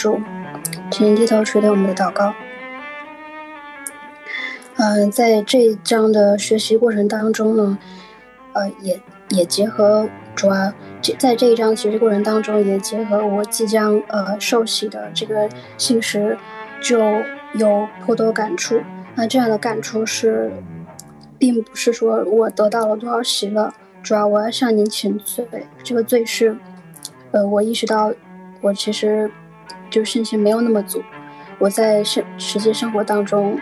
主，请低头垂听我们的祷告。嗯，在这一章的学习过程当中呢，呃，也也结合主要在这一章学习过程当中，也结合我即将呃受洗的这个信实，就有颇多感触。那这样的感触是，并不是说我得到了多少喜乐，主要我要向您请罪。这个罪是，呃，我意识到我其实。就信心没有那么足，我在生实际生活当中，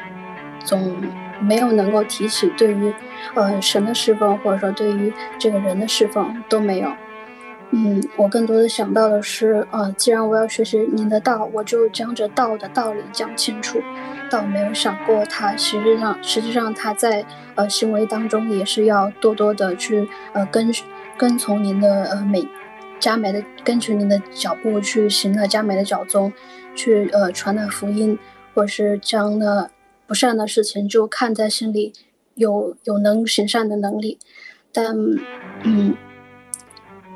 总没有能够提起对于，呃神的侍奉，或者说对于这个人的侍奉都没有。嗯，我更多的想到的是，呃，既然我要学习您的道，我就将这道的道理讲清楚。倒没有想过，他实际上实际上他在呃行为当中也是要多多的去呃跟跟从您的呃每。佳美的跟随您的脚步去行了佳美的脚踪，去呃传达福音，或是将那不善的事情就看在心里，有有能行善的能力。但嗯，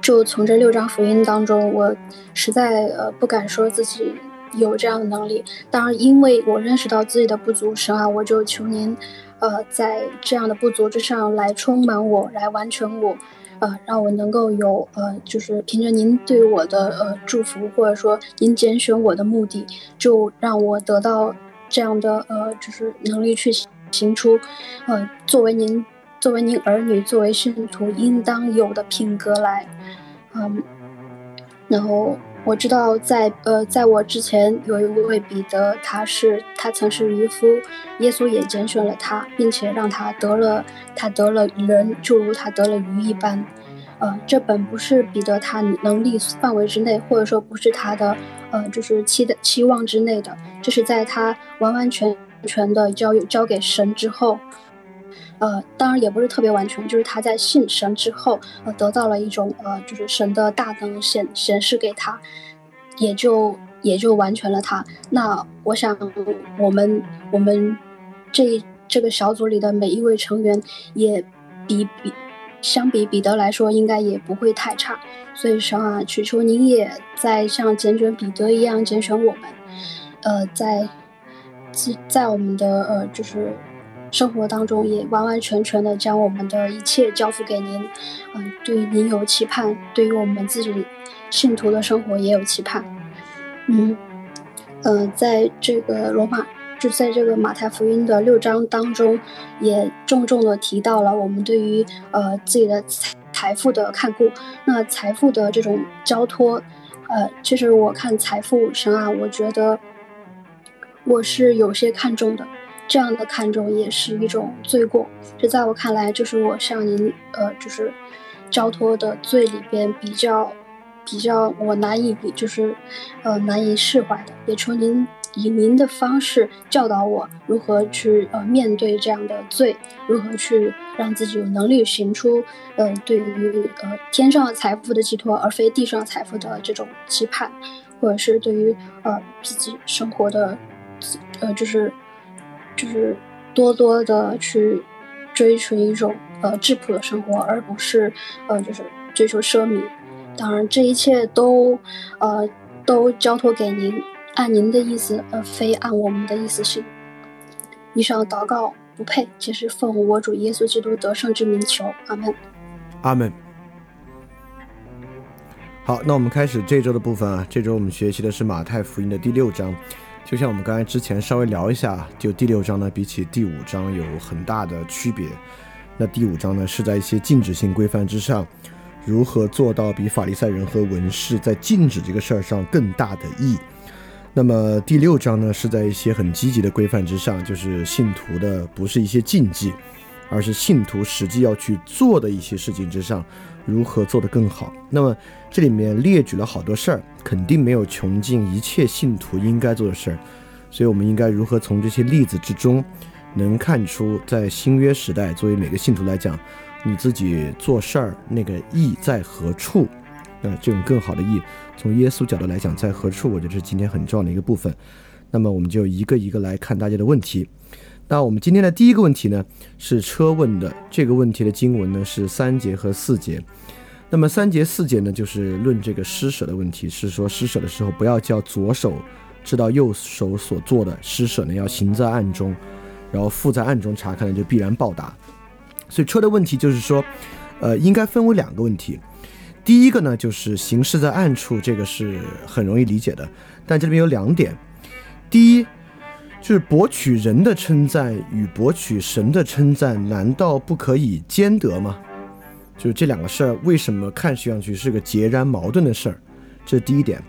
就从这六章福音当中，我实在呃不敢说自己有这样的能力。当然，因为我认识到自己的不足，神啊，我就求您，呃，在这样的不足之上来充满我，来完成我。呃，让我能够有呃，就是凭着您对我的呃祝福，或者说您拣选我的目的，就让我得到这样的呃，就是能力去行出，呃，作为您作为您儿女，作为信徒应当有的品格来，嗯，然后。我知道，在呃，在我之前有一位彼得，他是他曾是渔夫，耶稣也拣选了他，并且让他得了他得了人，就如他得了鱼一般。呃，这本不是彼得他能力范围之内，或者说不是他的呃，就是期的期望之内的，这是在他完完全全的交交给神之后。呃，当然也不是特别完全，就是他在信神之后，呃，得到了一种呃，就是神的大能显显示给他，也就也就完全了他。那我想，我们我们这这个小组里的每一位成员，也比比相比彼得来说，应该也不会太差。所以神啊，祈求您也在像拣选彼得一样拣选我们，呃，在在我们的呃，就是。生活当中也完完全全的将我们的一切交付给您，嗯，对于您有期盼，对于我们自己信徒的生活也有期盼，嗯，呃，在这个罗马就在这个马太福音的六章当中，也重重的提到了我们对于呃自己的财财富的看顾，那财富的这种交托，呃，其实我看财富神啊，我觉得我是有些看重的。这样的看重也是一种罪过，这在我看来就是我向您呃就是交托的罪里边比较比较我难以比就是呃难以释怀的，也求您以您的方式教导我如何去呃面对这样的罪，如何去让自己有能力行出呃对于呃天上的财富的寄托，而非地上财富的这种期盼，或者是对于呃自己生活的呃就是。就是多多的去追求一种呃质朴的生活，而不是呃就是追求奢靡。当然，这一切都呃都交托给您，按您的意思，而非按我们的意思行。以上祷告不配，皆是奉我主耶稣基督得胜之名求。阿门。阿门。好，那我们开始这周的部分啊。这周我们学习的是马太福音的第六章。就像我们刚才之前稍微聊一下，就第六章呢，比起第五章有很大的区别。那第五章呢，是在一些禁止性规范之上，如何做到比法利赛人和文士在禁止这个事儿上更大的义。那么第六章呢，是在一些很积极的规范之上，就是信徒的不是一些禁忌，而是信徒实际要去做的一些事情之上，如何做得更好。那么这里面列举了好多事儿，肯定没有穷尽一切信徒应该做的事儿，所以我们应该如何从这些例子之中，能看出在新约时代，作为每个信徒来讲。你自己做事儿那个意在何处？那这种更好的意，从耶稣角度来讲在何处？我觉得是今天很重要的一个部分。那么我们就一个一个来看大家的问题。那我们今天的第一个问题呢，是车问的。这个问题的经文呢是三节和四节。那么三节四节呢，就是论这个施舍的问题，是说施舍的时候不要叫左手知道右手所做的施舍呢，要行在暗中，然后父在暗中查看呢就必然报答。所以车的问题就是说，呃，应该分为两个问题。第一个呢，就是行事在暗处，这个是很容易理解的。但这里面有两点：第一，就是博取人的称赞与博取神的称赞，难道不可以兼得吗？就是这两个事儿，为什么看上去是个截然矛盾的事儿？这是第一点。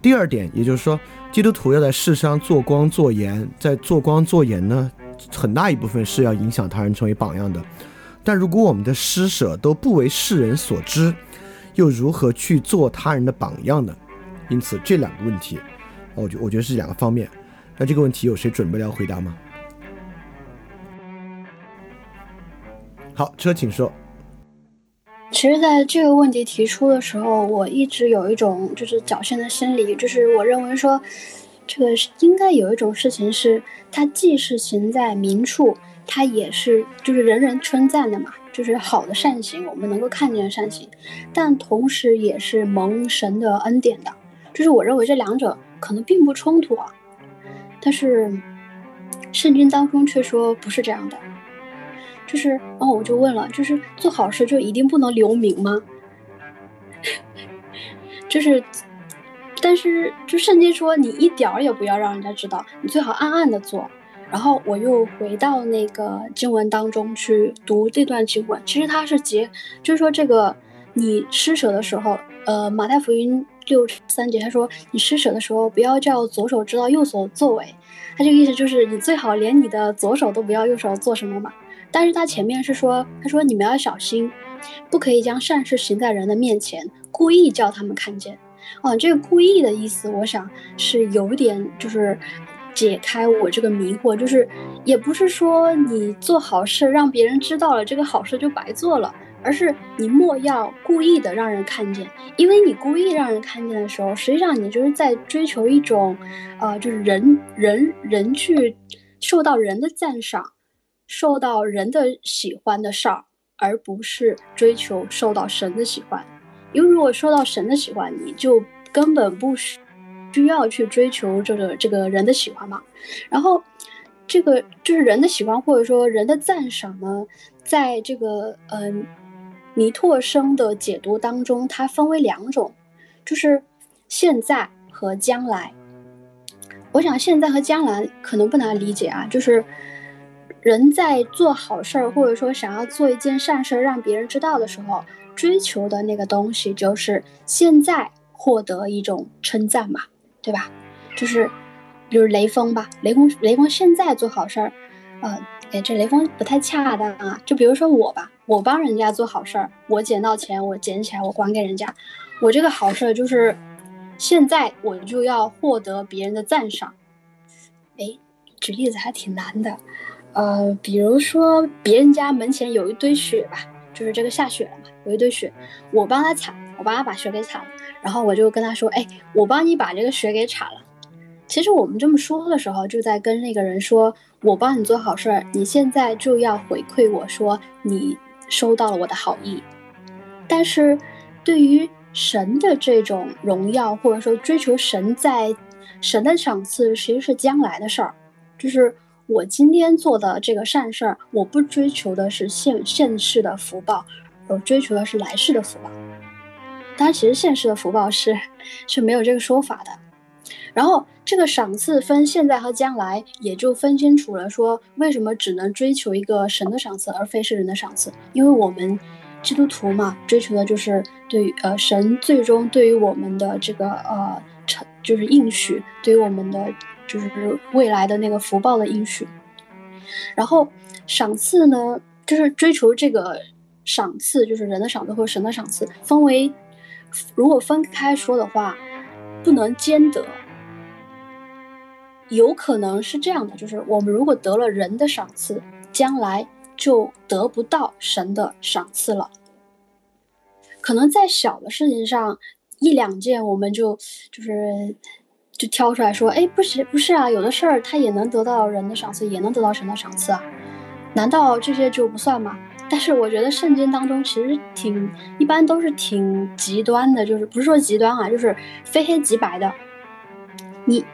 第二点，也就是说，基督徒要在世上做光做盐，在做光做盐呢？很大一部分是要影响他人成为榜样的，但如果我们的施舍都不为世人所知，又如何去做他人的榜样呢？因此这两个问题，我觉我觉得是两个方面。那这个问题有谁准备要回答吗？好，车请说。其实，在这个问题提出的时候，我一直有一种就是侥幸的心理，就是我认为说。这个应该有一种事情是，它既是行在明处，它也是就是人人称赞的嘛，就是好的善行，我们能够看见善行，但同时也是蒙神的恩典的，就是我认为这两者可能并不冲突啊，但是圣经当中却说不是这样的，就是然后我就问了，就是做好事就一定不能留名吗？就是。但是，就圣经说，你一点儿也不要让人家知道，你最好暗暗的做。然后我又回到那个经文当中去读这段经文，其实它是结，就是说这个你施舍的时候，呃，马太福音六三节他说，你施舍的时候不要叫左手知道右手作为，他这个意思就是你最好连你的左手都不要右手做什么嘛。但是他前面是说，他说你们要小心，不可以将善事行在人的面前，故意叫他们看见。哦，这个故意的意思，我想是有点，就是解开我这个迷惑，就是也不是说你做好事让别人知道了，这个好事就白做了，而是你莫要故意的让人看见，因为你故意让人看见的时候，实际上你就是在追求一种，呃，就是人人人去受到人的赞赏，受到人的喜欢的事儿，而不是追求受到神的喜欢。因为如果受到神的喜欢，你就根本不需需要去追求这个这个人的喜欢嘛。然后，这个就是人的喜欢或者说人的赞赏呢，在这个嗯尼拓生的解读当中，它分为两种，就是现在和将来。我想现在和将来可能不难理解啊，就是人在做好事儿或者说想要做一件善事儿让别人知道的时候。追求的那个东西就是现在获得一种称赞嘛，对吧？就是，比如雷锋吧，雷锋雷锋现在做好事儿，呃，哎，这雷锋不太恰当啊。就比如说我吧，我帮人家做好事儿，我捡到钱，我捡起来，我还给人家，我这个好事儿就是现在我就要获得别人的赞赏。哎，举例子还挺难的，呃，比如说别人家门前有一堆雪吧。就是这个下雪了嘛，有一堆雪，我帮他铲，我帮他把雪给铲了，然后我就跟他说，哎，我帮你把这个雪给铲了。其实我们这么说的时候，就在跟那个人说，我帮你做好事儿，你现在就要回馈我说你收到了我的好意。但是，对于神的这种荣耀，或者说追求神在神的赏赐，其实是将来的事儿，就是。我今天做的这个善事儿，我不追求的是现现世的福报，我追求的是来世的福报。当然，其实现世的福报是是没有这个说法的。然后，这个赏赐分现在和将来，也就分清楚了。说为什么只能追求一个神的赏赐，而非是人的赏赐？因为我们基督徒嘛，追求的就是对于呃神最终对于我们的这个呃成就是应许，对于我们的就是未来的那个福报的应许。然后赏赐呢，就是追求这个赏赐，就是人的赏赐或者神的赏赐，分为如果分开说的话，不能兼得。有可能是这样的，就是我们如果得了人的赏赐，将来。就得不到神的赏赐了。可能在小的事情上一两件，我们就就是就挑出来说，哎，不是不是啊，有的事儿他也能得到人的赏赐，也能得到神的赏赐啊。难道这些就不算吗？但是我觉得圣经当中其实挺一般都是挺极端的，就是不是说极端啊，就是非黑即白的。你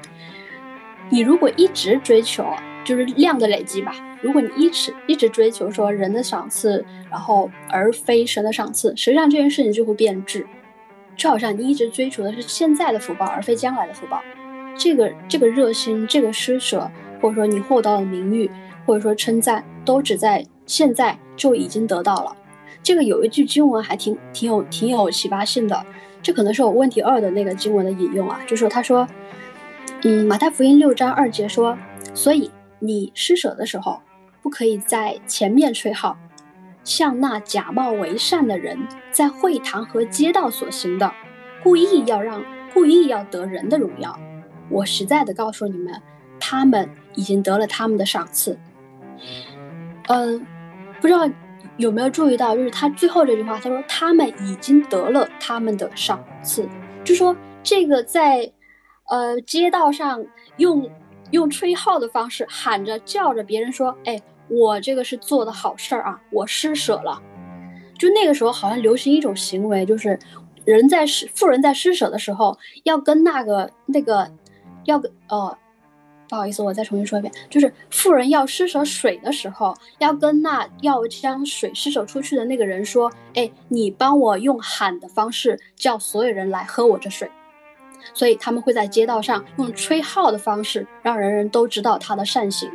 你如果一直追求，就是量的累积吧。如果你一直一直追求说人的赏赐，然后而非神的赏赐，实际上这件事情就会变质，就好像你一直追求的是现在的福报，而非将来的福报。这个这个热心，这个施舍，或者说你获得了名誉，或者说称赞，都只在现在就已经得到了。这个有一句经文还挺挺有挺有启发性的，这可能是我问题二的那个经文的引用啊，就是他说，嗯，马太福音六章二节说，所以你施舍的时候。不可以在前面吹号，像那假冒为善的人在会堂和街道所行的，故意要让故意要得人的荣耀。我实在的告诉你们，他们已经得了他们的赏赐。嗯，不知道有没有注意到，就是他最后这句话，他说他们已经得了他们的赏赐，就说这个在呃街道上用用吹号的方式喊着叫着别人说，哎。我这个是做的好事儿啊，我施舍了。就那个时候好像流行一种行为，就是人在施富人在施舍的时候，要跟那个那个要跟呃，不好意思，我再重新说一遍，就是富人要施舍水的时候，要跟那要将水施舍出去的那个人说，哎，你帮我用喊的方式叫所有人来喝我这水。所以他们会在街道上用吹号的方式，让人人都知道他的善行。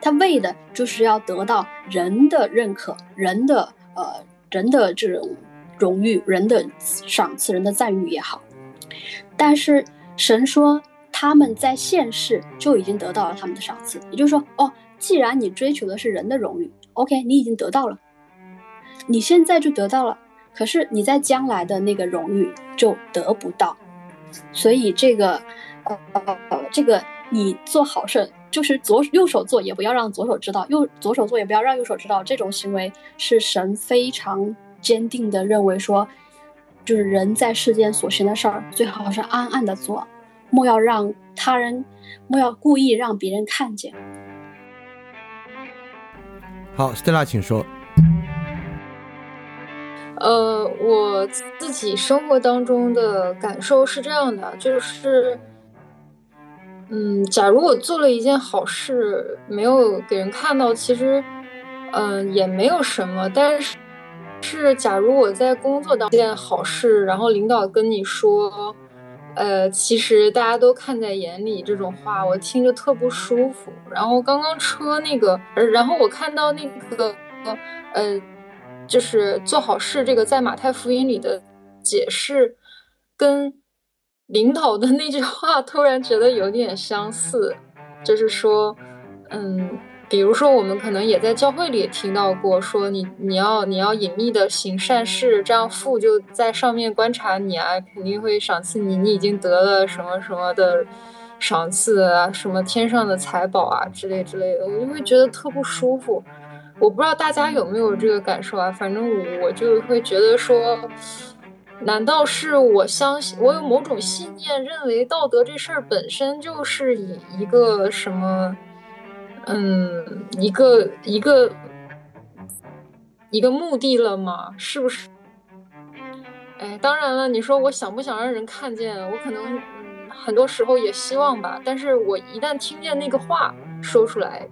他为的就是要得到人的认可，人的呃人的这种荣誉，人的赏赐，人的赞誉也好。但是神说他们在现世就已经得到了他们的赏赐，也就是说，哦，既然你追求的是人的荣誉，OK，你已经得到了，你现在就得到了，可是你在将来的那个荣誉就得不到。所以这个呃这个你做好事。就是左右手做，也不要让左手知道；右左手做，也不要让右手知道。这种行为是神非常坚定的认为说，就是人在世间所行的事儿，最好是暗暗的做，莫要让他人，莫要故意让别人看见。好，Stella，请说。呃，我自己生活当中的感受是这样的，就是。嗯，假如我做了一件好事，没有给人看到，其实，嗯，也没有什么。但是，是假如我在工作当一件好事，然后领导跟你说，呃，其实大家都看在眼里，这种话我听着特不舒服。然后刚刚车那个，然后我看到那个，呃，就是做好事这个在马太福音里的解释，跟。领导的那句话突然觉得有点相似，就是说，嗯，比如说我们可能也在教会里听到过，说你你要你要隐秘的行善事，这样父就在上面观察你啊，肯定会赏赐你，你已经得了什么什么的赏赐啊，什么天上的财宝啊之类之类的，我就会觉得特不舒服。我不知道大家有没有这个感受啊，反正我就会觉得说。难道是我相信我有某种信念，认为道德这事儿本身就是以一个什么，嗯，一个一个一个目的了吗？是不是？哎，当然了，你说我想不想让人看见？我可能嗯，很多时候也希望吧。但是我一旦听见那个话说出来，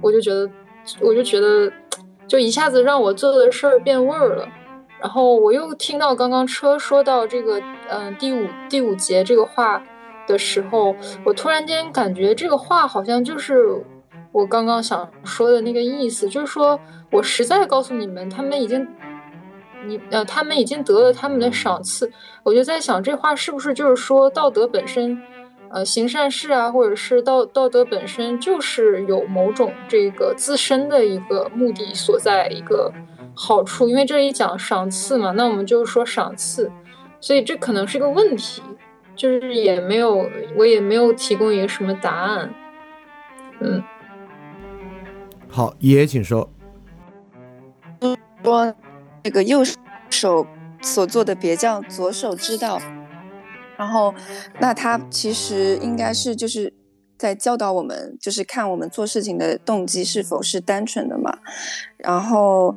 我就觉得，我就觉得，就一下子让我做的事儿变味儿了。然后我又听到刚刚车说到这个，嗯，第五第五节这个话的时候，我突然间感觉这个话好像就是我刚刚想说的那个意思，就是说我实在告诉你们，他们已经你呃，他们已经得了他们的赏赐。我就在想，这话是不是就是说道德本身，呃，行善事啊，或者是道道德本身就是有某种这个自身的一个目的所在，一个好处。因为这里讲赏赐嘛，那我们就说赏赐，所以这可能是个问题，就是也没有，我也没有提供一个什么答案。嗯，好，爷爷请说。说那个右手所做的别叫左手知道，然后那他其实应该是就是在教导我们，就是看我们做事情的动机是否是单纯的嘛。然后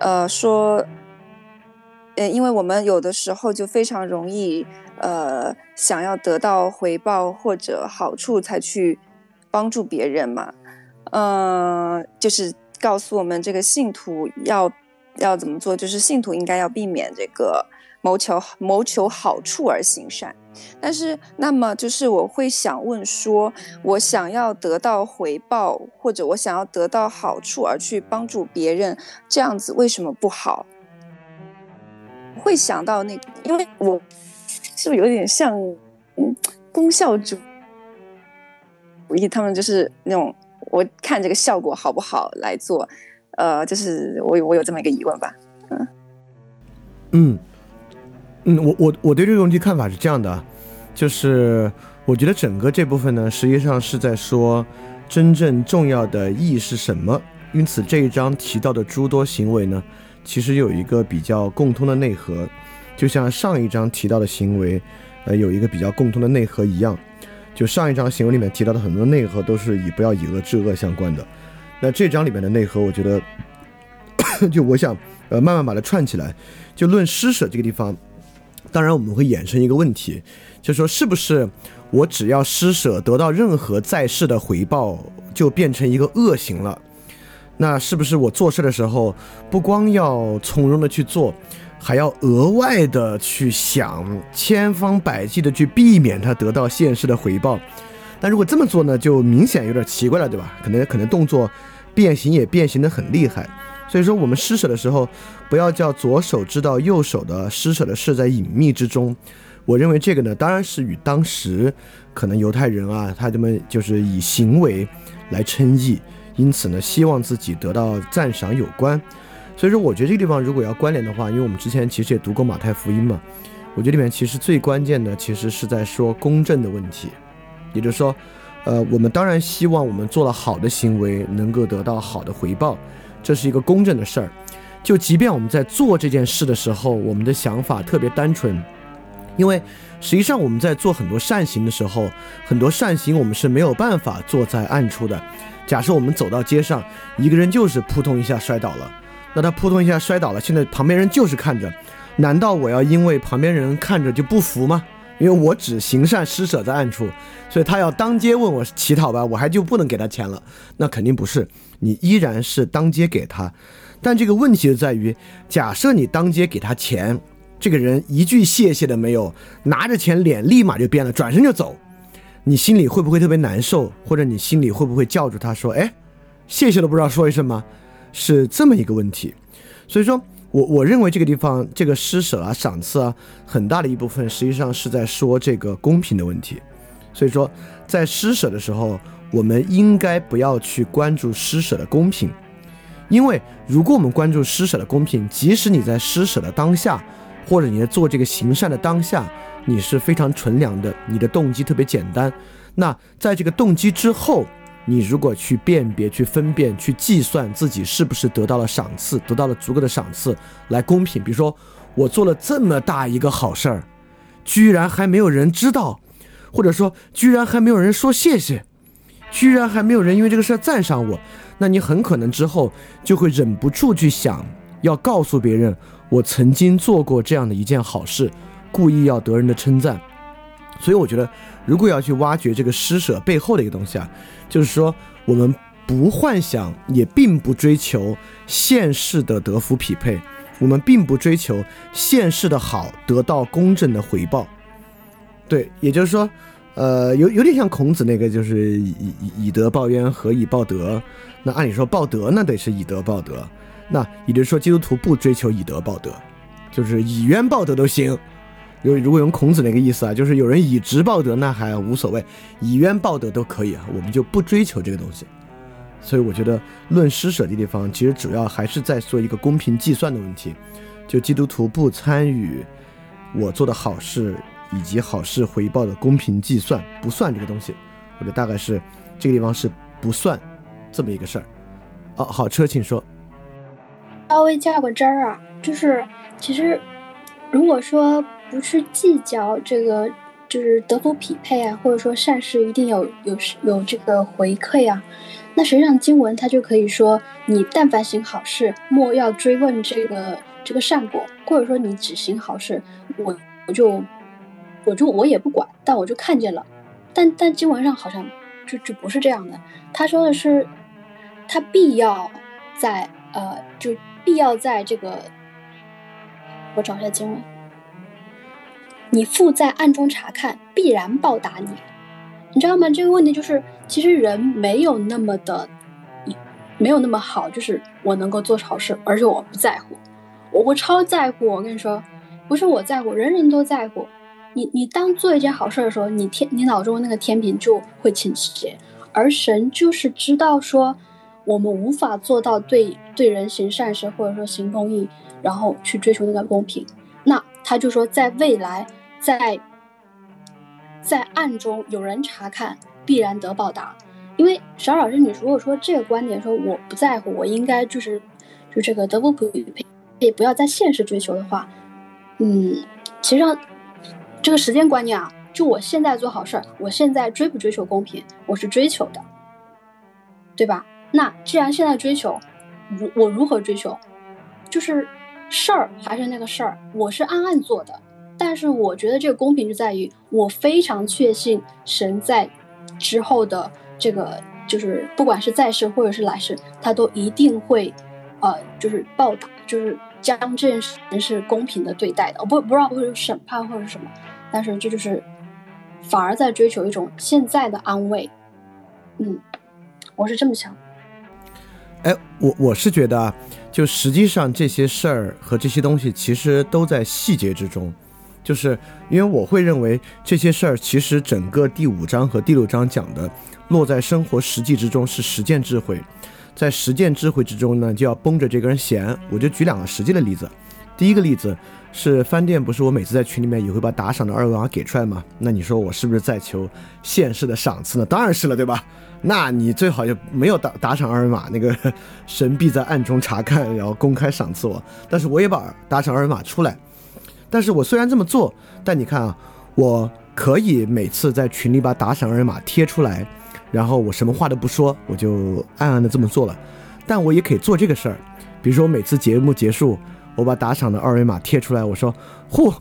呃说，呃，因为我们有的时候就非常容易呃想要得到回报或者好处才去帮助别人嘛，嗯，就是。告诉我们这个信徒要要怎么做，就是信徒应该要避免这个谋求谋求好处而行善。但是，那么就是我会想问说，我想要得到回报，或者我想要得到好处而去帮助别人，这样子为什么不好？会想到那，因为我是不是有点像嗯功效主义？他们就是那种。我看这个效果好不好来做，呃，就是我我有这么一个疑问吧，嗯，嗯，嗯，我我我对这个问题看法是这样的，就是我觉得整个这部分呢，实际上是在说真正重要的意义是什么。因此这一章提到的诸多行为呢，其实有一个比较共通的内核，就像上一章提到的行为，呃，有一个比较共通的内核一样。就上一章行为里面提到的很多内核都是以不要以恶制恶相关的，那这章里面的内核，我觉得，就我想呃慢慢把它串起来。就论施舍这个地方，当然我们会衍生一个问题，就说是不是我只要施舍得到任何在世的回报，就变成一个恶行了？那是不是我做事的时候不光要从容的去做？还要额外的去想，千方百计的去避免他得到现世的回报。但如果这么做呢，就明显有点奇怪了，对吧？可能可能动作变形也变形的很厉害。所以说，我们施舍的时候，不要叫左手知道右手的施舍的事在隐秘之中。我认为这个呢，当然是与当时可能犹太人啊，他们就是以行为来称义，因此呢，希望自己得到赞赏有关。所以说，我觉得这个地方如果要关联的话，因为我们之前其实也读过马太福音嘛，我觉得里面其实最关键的其实是在说公正的问题，也就是说，呃，我们当然希望我们做了好的行为能够得到好的回报，这是一个公正的事儿。就即便我们在做这件事的时候，我们的想法特别单纯，因为实际上我们在做很多善行的时候，很多善行我们是没有办法做在暗处的。假设我们走到街上，一个人就是扑通一下摔倒了。那他扑通一下摔倒了，现在旁边人就是看着，难道我要因为旁边人看着就不服吗？因为我只行善施舍在暗处，所以他要当街问我乞讨吧，我还就不能给他钱了？那肯定不是，你依然是当街给他。但这个问题就在于，假设你当街给他钱，这个人一句谢谢的没有，拿着钱脸立马就变了，转身就走，你心里会不会特别难受？或者你心里会不会叫住他说：“哎，谢谢都不知道说一声吗？”是这么一个问题，所以说我我认为这个地方这个施舍啊、赏赐啊，很大的一部分实际上是在说这个公平的问题。所以说，在施舍的时候，我们应该不要去关注施舍的公平，因为如果我们关注施舍的公平，即使你在施舍的当下，或者你在做这个行善的当下，你是非常纯良的，你的动机特别简单，那在这个动机之后。你如果去辨别、去分辨、去计算自己是不是得到了赏赐，得到了足够的赏赐来公平。比如说，我做了这么大一个好事儿，居然还没有人知道，或者说居然还没有人说谢谢，居然还没有人因为这个事儿赞赏我，那你很可能之后就会忍不住去想要告诉别人，我曾经做过这样的一件好事，故意要得人的称赞。所以我觉得，如果要去挖掘这个施舍背后的一个东西啊。就是说，我们不幻想，也并不追求现世的德福匹配，我们并不追求现世的好得到公正的回报。对，也就是说，呃，有有点像孔子那个，就是以以以德报怨，何以报德？那按理说报德那得是以德报德，那也就是说，基督徒不追求以德报德，就是以冤报德都行。有如果用孔子那个意思啊，就是有人以直报德，那还无所谓；以冤报德都可以啊，我们就不追求这个东西。所以我觉得论施舍的地方，其实主要还是在做一个公平计算的问题。就基督徒不参与我做的好事以及好事回报的公平计算，不算这个东西。我觉得大概是这个地方是不算这么一个事儿。哦，好车，请说。稍微较个真儿啊，就是其实如果说不去计较这个，就是德福匹配啊，或者说善事一定有有有这个回馈啊，那实际上经文它就可以说，你但凡行好事，莫要追问这个这个善果，或者说你只行好事，我我就我就我也不管，但我就看见了，但但经文上好像就就不是这样的，他说的是，他必要在呃就。必要在这个，我找一下经文。你父在暗中查看，必然报答你。你知道吗？这个问题就是，其实人没有那么的，没有那么好，就是我能够做好事，而且我不在乎，我我超在乎。我跟你说，不是我在乎，人人都在乎。你你当做一件好事的时候，你天你脑中那个天平就会倾斜，而神就是知道说。我们无法做到对对人行善事，或者说行公义，然后去追求那个公平。那他就说，在未来，在在暗中有人查看，必然得报答。因为小老师，你如果说这个观点说我不在乎，我应该就是就这个德不普配，也不要在现实追求的话，嗯，其实上这个时间观念啊，就我现在做好事儿，我现在追不追求公平，我是追求的，对吧？那既然现在追求，如我如何追求，就是事儿还是那个事儿，我是暗暗做的。但是我觉得这个公平就在于，我非常确信神在之后的这个，就是不管是在世或者是来世，他都一定会，呃，就是报答，就是将这件事是公平的对待的。我不不知道会有审判或者什么，但是这就是反而在追求一种现在的安慰。嗯，我是这么想。哎，我我是觉得啊，就实际上这些事儿和这些东西，其实都在细节之中。就是因为我会认为这些事儿，其实整个第五章和第六章讲的，落在生活实际之中是实践智慧，在实践智慧之中呢，就要绷着这根弦。我就举两个实际的例子。第一个例子是饭店，不是我每次在群里面也会把打赏的二维码给出来吗？那你说我是不是在求现世的赏赐呢？当然是了，对吧？那你最好就没有打打赏二维码，那个 神必在暗中查看，然后公开赏赐我。但是我也把打赏二维码出来。但是我虽然这么做，但你看啊，我可以每次在群里把打赏二维码贴出来，然后我什么话都不说，我就暗暗的这么做了。但我也可以做这个事儿，比如说我每次节目结束，我把打赏的二维码贴出来，我说：“嚯，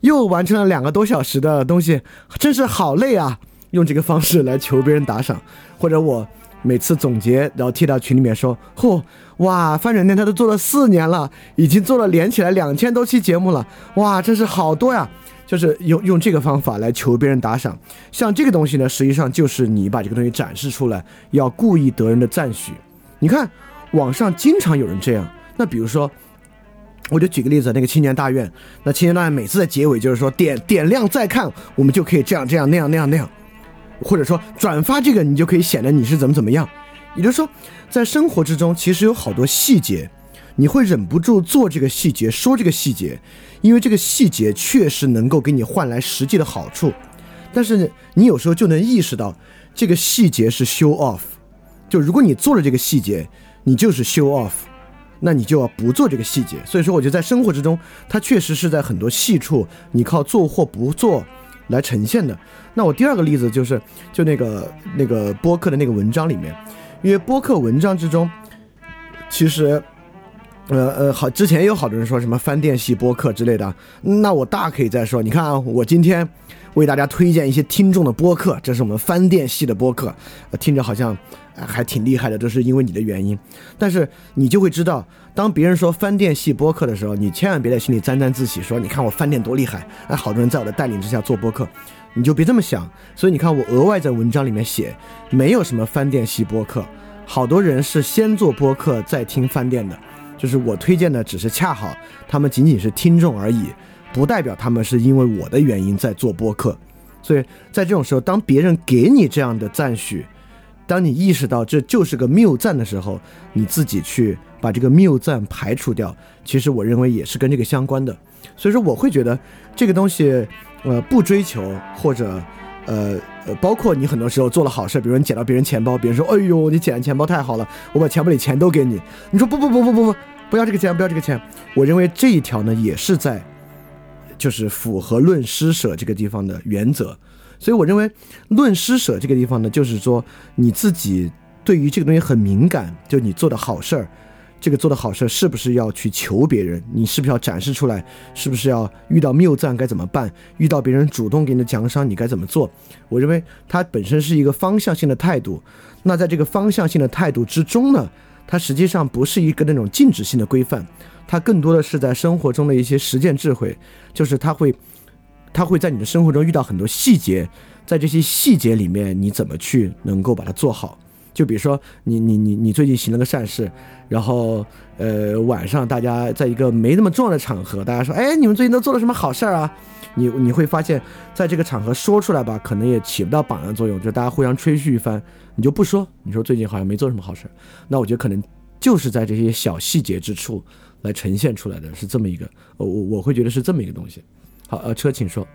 又完成了两个多小时的东西，真是好累啊。”用这个方式来求别人打赏，或者我每次总结，然后贴到群里面说：“嚯，哇，翻转电台都做了四年了，已经做了连起来两千多期节目了，哇，真是好多呀！”就是用用这个方法来求别人打赏。像这个东西呢，实际上就是你把这个东西展示出来，要故意得人的赞许。你看网上经常有人这样。那比如说，我就举个例子，那个青年大院，那青年大院每次在结尾就是说点点亮再看，我们就可以这样这样那样那样那样。或者说转发这个，你就可以显得你是怎么怎么样。也就是说，在生活之中，其实有好多细节，你会忍不住做这个细节，说这个细节，因为这个细节确实能够给你换来实际的好处。但是你有时候就能意识到，这个细节是 show off。就如果你做了这个细节，你就是 show off，那你就要不做这个细节。所以说，我觉得在生活之中，它确实是在很多细处，你靠做或不做。来呈现的。那我第二个例子就是，就那个那个播客的那个文章里面，因为播客文章之中，其实，呃呃，好，之前有好多人说什么翻店系播客之类的。那我大可以再说，你看啊，我今天为大家推荐一些听众的播客，这是我们翻店系的播客，听着好像还挺厉害的，都是因为你的原因。但是你就会知道。当别人说翻店系播客的时候，你千万别在心里沾沾自喜，说你看我翻店多厉害，哎，好多人在我的带领之下做播客，你就别这么想。所以你看，我额外在文章里面写，没有什么翻店系播客，好多人是先做播客再听翻店的。就是我推荐的只是恰好他们仅仅是听众而已，不代表他们是因为我的原因在做播客。所以在这种时候，当别人给你这样的赞许，当你意识到这就是个谬赞的时候，你自己去把这个谬赞排除掉，其实我认为也是跟这个相关的。所以说，我会觉得这个东西，呃，不追求或者，呃呃，包括你很多时候做了好事，比如你捡到别人钱包，别人说，哎呦，你捡的钱包太好了，我把钱包里钱都给你，你说不不不不不不，不要这个钱，不要这个钱。我认为这一条呢，也是在，就是符合论施舍这个地方的原则。所以我认为论施舍这个地方呢，就是说你自己对于这个东西很敏感，就你做的好事儿。这个做的好事儿是不是要去求别人？你是不是要展示出来？是不是要遇到谬赞该怎么办？遇到别人主动给你的奖赏，你该怎么做？我认为它本身是一个方向性的态度。那在这个方向性的态度之中呢，它实际上不是一个那种禁止性的规范，它更多的是在生活中的一些实践智慧，就是它会，它会在你的生活中遇到很多细节，在这些细节里面，你怎么去能够把它做好？就比如说，你你你你最近行了个善事，然后呃晚上大家在一个没那么重要的场合，大家说，哎，你们最近都做了什么好事儿啊？你你会发现在这个场合说出来吧，可能也起不到榜样作用，就大家互相吹嘘一番，你就不说，你说最近好像没做什么好事儿，那我觉得可能就是在这些小细节之处来呈现出来的是这么一个，我我我会觉得是这么一个东西。好，呃，车请说。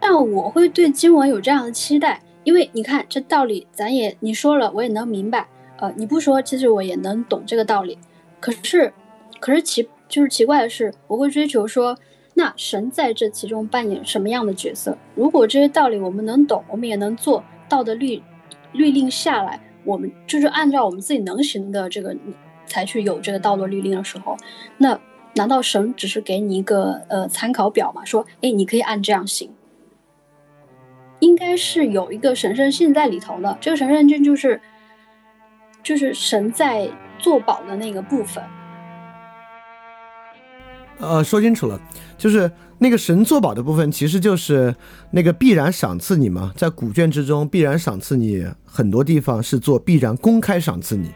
那我会对经文有这样的期待。因为你看这道理，咱也你说了，我也能明白。呃，你不说，其实我也能懂这个道理。可是，可是奇就是奇怪的是，我会追求说，那神在这其中扮演什么样的角色？如果这些道理我们能懂，我们也能做道德律律令下来，我们就是按照我们自己能行的这个才去有这个道德律令的时候，那难道神只是给你一个呃参考表吗？说，哎，你可以按这样行。应该是有一个神圣性在里头的，这个神圣性就是，就是神在做保的那个部分。呃，说清楚了，就是那个神作保的部分，其实就是那个必然赏赐你嘛，在古卷之中，必然赏赐你很多地方是做必然公开赏赐你，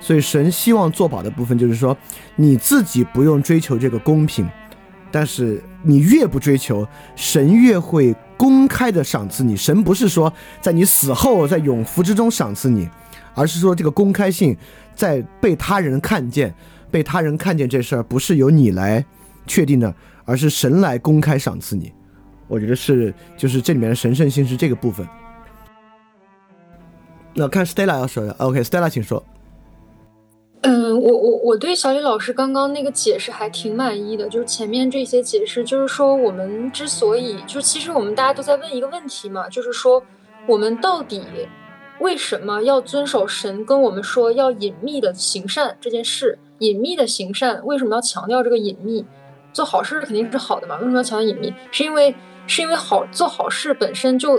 所以神希望做保的部分就是说，你自己不用追求这个公平，但是你越不追求，神越会。公开的赏赐你，神不是说在你死后在永福之中赏赐你，而是说这个公开性在被他人看见，被他人看见这事儿不是由你来确定的，而是神来公开赏赐你。我觉得是，就是这里面的神圣性是这个部分。那看 Stella 要说的，OK，Stella 请说。嗯，我我我对小李老师刚刚那个解释还挺满意的，就是前面这些解释，就是说我们之所以，就其实我们大家都在问一个问题嘛，就是说我们到底为什么要遵守神跟我们说要隐秘的行善这件事？隐秘的行善为什么要强调这个隐秘？做好事肯定是好的嘛，为什么要强调隐秘？是因为是因为好做好事本身就。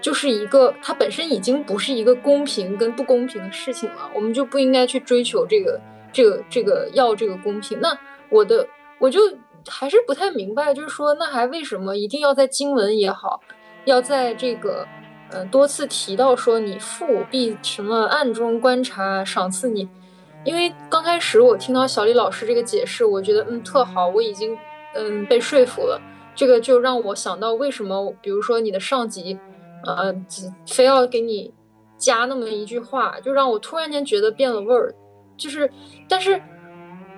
就是一个，它本身已经不是一个公平跟不公平的事情了，我们就不应该去追求这个、这个、这个要这个公平。那我的我就还是不太明白，就是说，那还为什么一定要在经文也好，要在这个嗯多次提到说你父必什么暗中观察赏赐你？因为刚开始我听到小李老师这个解释，我觉得嗯特好，我已经嗯被说服了。这个就让我想到为什么，比如说你的上级。呃，非要给你加那么一句话，就让我突然间觉得变了味儿。就是，但是，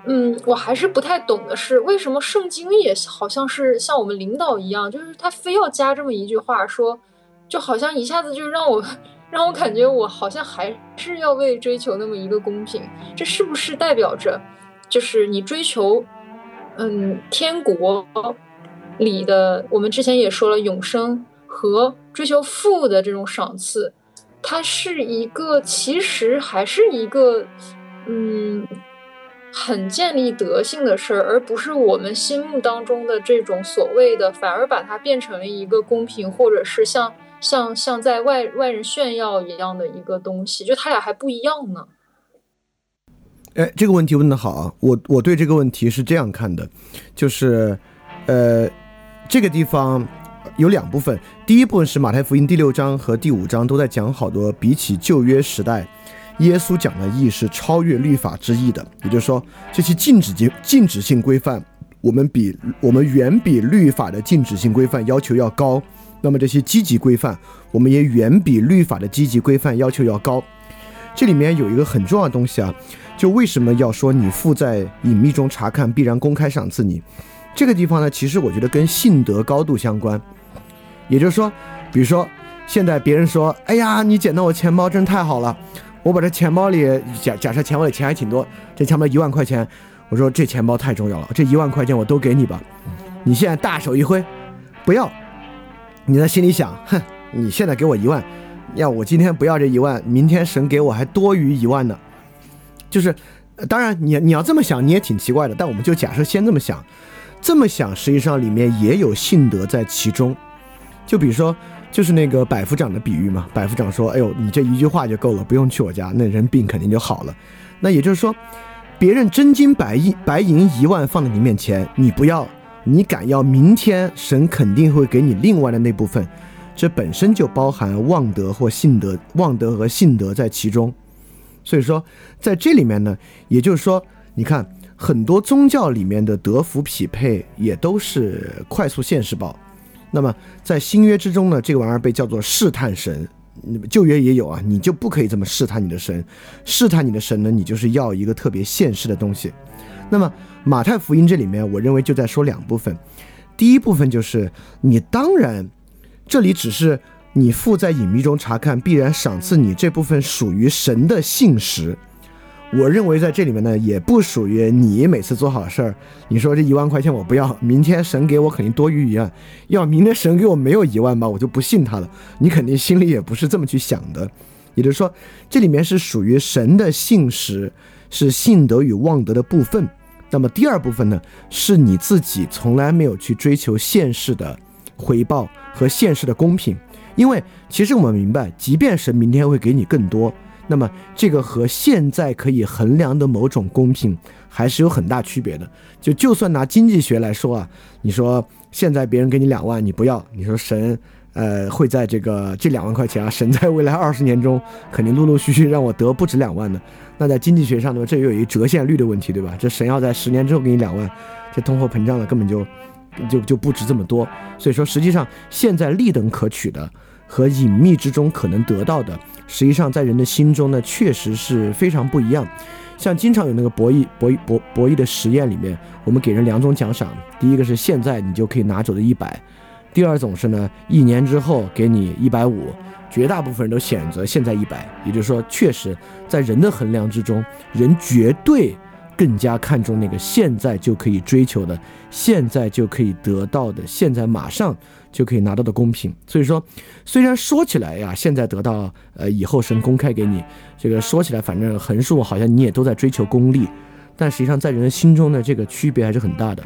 嗯，我还是不太懂的是，为什么圣经也好像是像我们领导一样，就是他非要加这么一句话，说，就好像一下子就让我 让我感觉我好像还是要为追求那么一个公平。这是不是代表着，就是你追求，嗯，天国里的，我们之前也说了永生。和追求富的这种赏赐，它是一个其实还是一个嗯很建立德性的事儿，而不是我们心目当中的这种所谓的，反而把它变成了一个公平，或者是像像像在外外人炫耀一样的一个东西，就它俩还不一样呢。哎，这个问题问的好啊！我我对这个问题是这样看的，就是呃这个地方。有两部分，第一部分是马太福音第六章和第五章都在讲好多比起旧约时代耶稣讲的义是超越律法之义的，也就是说，这些禁止禁禁止性规范，我们比我们远比律法的禁止性规范要求要高。那么这些积极规范，我们也远比律法的积极规范要求要高。这里面有一个很重要的东西啊，就为什么要说你父在隐秘中查看，必然公开赏赐你？这个地方呢，其实我觉得跟信德高度相关。也就是说，比如说现在别人说：“哎呀，你捡到我钱包真太好了。”我把这钱包里假假设钱包里钱还挺多，这钱包一万块钱，我说这钱包太重要了，这一万块钱我都给你吧。你现在大手一挥，不要。你在心里想，哼，你现在给我一万，要我今天不要这一万，明天神给我还多余一万呢。就是，当然你你要这么想，你也挺奇怪的。但我们就假设先这么想，这么想实际上里面也有信德在其中。就比如说。就是那个百夫长的比喻嘛，百夫长说：“哎呦，你这一句话就够了，不用去我家，那人病肯定就好了。”那也就是说，别人真金白银白银一万放在你面前，你不要，你敢要，明天神肯定会给你另外的那部分，这本身就包含望德或信德，望德和信德在其中。所以说，在这里面呢，也就是说，你看很多宗教里面的德福匹配也都是快速现世报。那么在新约之中呢，这个玩意儿被叫做试探神，旧约也有啊，你就不可以这么试探你的神，试探你的神呢，你就是要一个特别现实的东西。那么马太福音这里面，我认为就在说两部分，第一部分就是你当然，这里只是你父在隐秘中查看，必然赏赐你这部分属于神的信实。我认为在这里面呢，也不属于你每次做好事儿，你说这一万块钱我不要，明天神给我肯定多余一万，要明天神给我没有一万吧，我就不信他了。你肯定心里也不是这么去想的，也就是说，这里面是属于神的信实，是信德与望德的部分。那么第二部分呢，是你自己从来没有去追求现世的回报和现世的公平，因为其实我们明白，即便神明天会给你更多。那么这个和现在可以衡量的某种公平还是有很大区别的。就就算拿经济学来说啊，你说现在别人给你两万，你不要，你说神，呃，会在这个这两万块钱啊，神在未来二十年中肯定陆陆续续让我得不止两万的。那在经济学上呢，这又有一折现率的问题，对吧？这神要在十年之后给你两万，这通货膨胀了根本就就就不值这么多。所以说，实际上现在立等可取的和隐秘之中可能得到的。实际上，在人的心中呢，确实是非常不一样。像经常有那个博弈、博弈、博博弈的实验里面，我们给人两种奖赏：第一个是现在你就可以拿走的一百；第二种是呢，一年之后给你一百五。绝大部分人都选择现在一百，也就是说，确实在人的衡量之中，人绝对。更加看重那个现在就可以追求的，现在就可以得到的，现在马上就可以拿到的公平。所以说，虽然说起来呀，现在得到，呃，以后神公开给你，这个说起来反正横竖好像你也都在追求功利，但实际上在人的心中呢，这个区别还是很大的。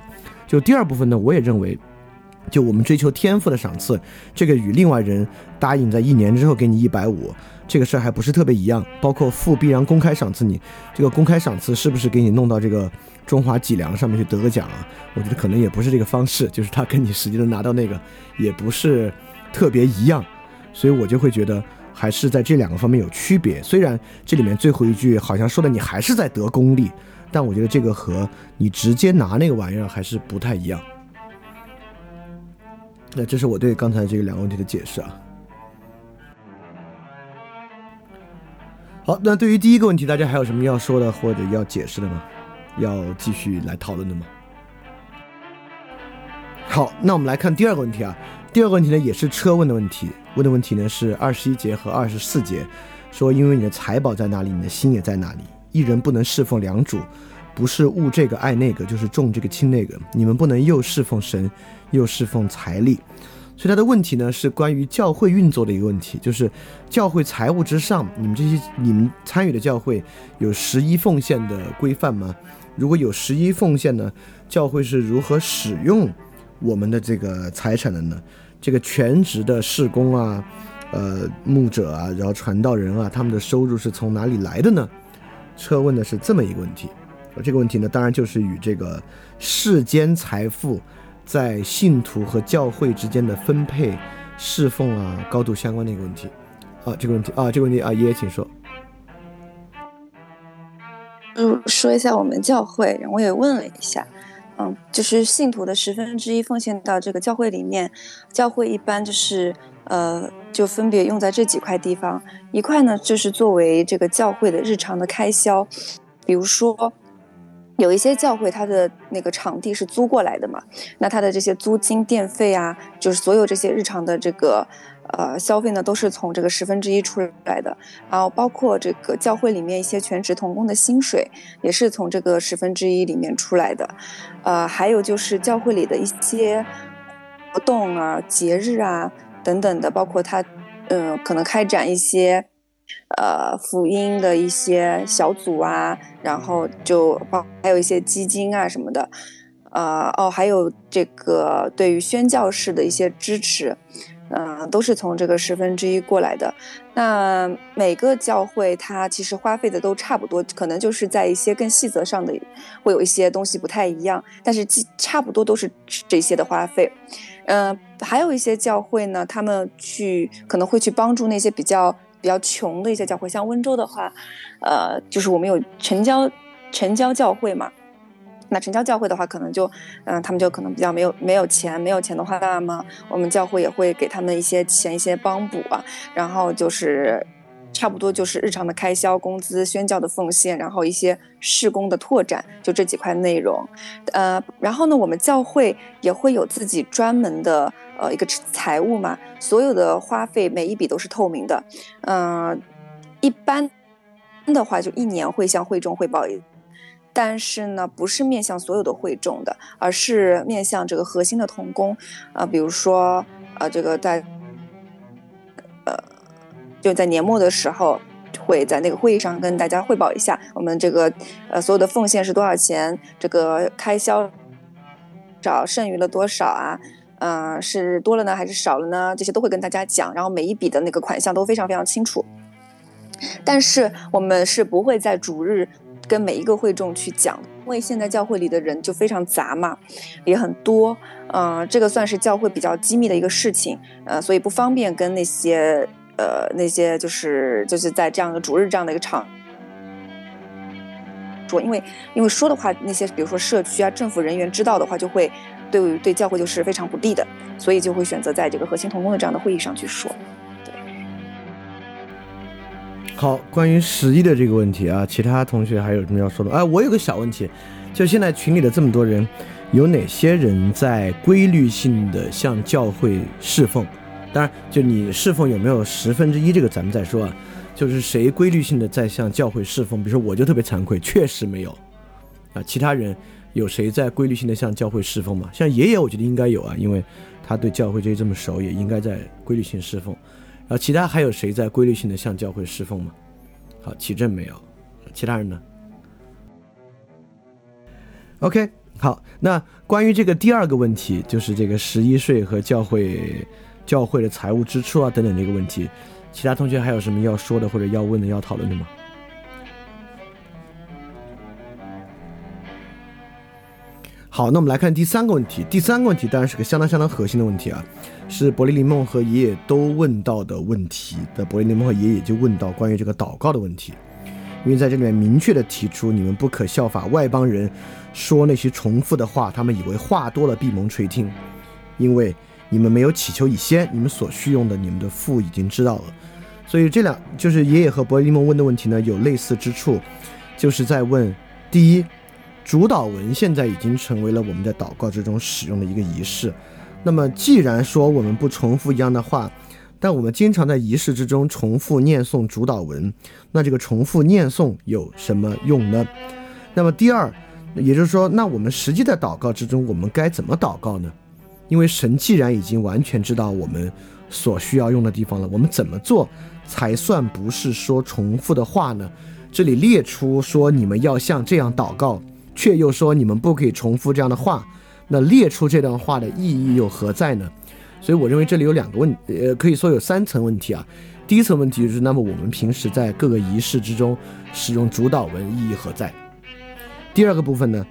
就第二部分呢，我也认为。就我们追求天赋的赏赐，这个与另外人答应在一年之后给你一百五，这个事儿还不是特别一样。包括父必然公开赏赐你，这个公开赏赐是不是给你弄到这个中华脊梁上面去得个奖啊？我觉得可能也不是这个方式，就是他跟你实际的拿到那个也不是特别一样，所以我就会觉得还是在这两个方面有区别。虽然这里面最后一句好像说的你还是在得功利，但我觉得这个和你直接拿那个玩意儿还是不太一样。那这是我对刚才这个两个问题的解释啊。好，那对于第一个问题，大家还有什么要说的或者要解释的吗？要继续来讨论的吗？好，那我们来看第二个问题啊。第二个问题呢，也是车问的问题，问的问题呢是二十一节和二十四节，说因为你的财宝在哪里，你的心也在哪里。一人不能侍奉两主，不是误这个爱那个，就是重这个轻那个。你们不能又侍奉神。又侍奉财力，所以他的问题呢是关于教会运作的一个问题，就是教会财务之上，你们这些你们参与的教会有十一奉献的规范吗？如果有十一奉献呢，教会是如何使用我们的这个财产的呢？这个全职的事工啊，呃，牧者啊，然后传道人啊，他们的收入是从哪里来的呢？车问的是这么一个问题，这个问题呢，当然就是与这个世间财富。在信徒和教会之间的分配、侍奉啊，高度相关的一个问题，啊，这个问题啊，这个问题啊，爷爷请说。就说一下我们教会，我也问了一下，嗯，就是信徒的十分之一奉献到这个教会里面，教会一般就是呃，就分别用在这几块地方，一块呢就是作为这个教会的日常的开销，比如说。有一些教会，它的那个场地是租过来的嘛，那它的这些租金、电费啊，就是所有这些日常的这个呃消费呢，都是从这个十分之一出来的。然后包括这个教会里面一些全职童工的薪水，也是从这个十分之一里面出来的。呃，还有就是教会里的一些活动啊、节日啊等等的，包括它嗯可能开展一些。呃，福音的一些小组啊，然后就包还有一些基金啊什么的，呃，哦，还有这个对于宣教士的一些支持，嗯，都是从这个十分之一过来的。那每个教会它其实花费的都差不多，可能就是在一些更细则上的会有一些东西不太一样，但是差不多都是这些的花费。嗯，还有一些教会呢，他们去可能会去帮助那些比较。比较穷的一些教会，像温州的话，呃，就是我们有城郊城郊教会嘛。那城郊教会的话，可能就，嗯，他们就可能比较没有没有钱，没有钱的话，那么我们教会也会给他们一些钱，一些帮补啊。然后就是。差不多就是日常的开销、工资、宣教的奉献，然后一些事工的拓展，就这几块内容。呃，然后呢，我们教会也会有自己专门的呃一个财务嘛，所有的花费每一笔都是透明的。嗯，一般的话就一年会向会众汇报一，但是呢，不是面向所有的会众的，而是面向这个核心的童工啊，比如说呃这个在呃。就在年末的时候，会在那个会议上跟大家汇报一下，我们这个呃所有的奉献是多少钱，这个开销少剩余了多少啊？嗯，是多了呢还是少了呢？这些都会跟大家讲，然后每一笔的那个款项都非常非常清楚。但是我们是不会在主日跟每一个会众去讲，因为现在教会里的人就非常杂嘛，也很多，嗯，这个算是教会比较机密的一个事情，呃，所以不方便跟那些。呃，那些就是就是在这样的主日这样的一个场说，因为因为说的话，那些比如说社区啊、政府人员知道的话，就会对对教会就是非常不利的，所以就会选择在这个核心同工的这样的会议上去说。对。好，关于十一的这个问题啊，其他同学还有什么要说的？哎，我有个小问题，就现在群里的这么多人，有哪些人在规律性的向教会侍奉？当然，就你侍奉有没有十分之一这个咱们再说啊。就是谁规律性的在向教会侍奉，比如说我就特别惭愧，确实没有啊。其他人有谁在规律性的向教会侍奉吗？像爷爷，我觉得应该有啊，因为他对教会这些这么熟，也应该在规律性侍奉。然后其他还有谁在规律性的向教会侍奉吗？好，启正没有，其他人呢？OK，好，那关于这个第二个问题，就是这个十一岁和教会。教会的财务支出啊等等这个问题，其他同学还有什么要说的或者要问的要讨论的吗？好，那我们来看第三个问题。第三个问题当然是个相当相当核心的问题啊，是伯利林梦和爷爷都问到的问题的。伯利林梦和爷爷就问到关于这个祷告的问题，因为在这里面明确的提出，你们不可效法外邦人，说那些重复的话，他们以为话多了闭门垂听，因为。你们没有祈求以先，你们所需用的，你们的父已经知道了。所以这两就是爷爷和伯利蒙问的问题呢，有类似之处，就是在问：第一，主导文现在已经成为了我们在祷告之中使用的一个仪式。那么既然说我们不重复一样的话，但我们经常在仪式之中重复念诵主导文，那这个重复念诵有什么用呢？那么第二，也就是说，那我们实际在祷告之中，我们该怎么祷告呢？因为神既然已经完全知道我们所需要用的地方了，我们怎么做才算不是说重复的话呢？这里列出说你们要像这样祷告，却又说你们不可以重复这样的话，那列出这段话的意义又何在呢？所以我认为这里有两个问，呃，可以说有三层问题啊。第一层问题就是，那么我们平时在各个仪式之中使用主导文意义何在？第二个部分呢，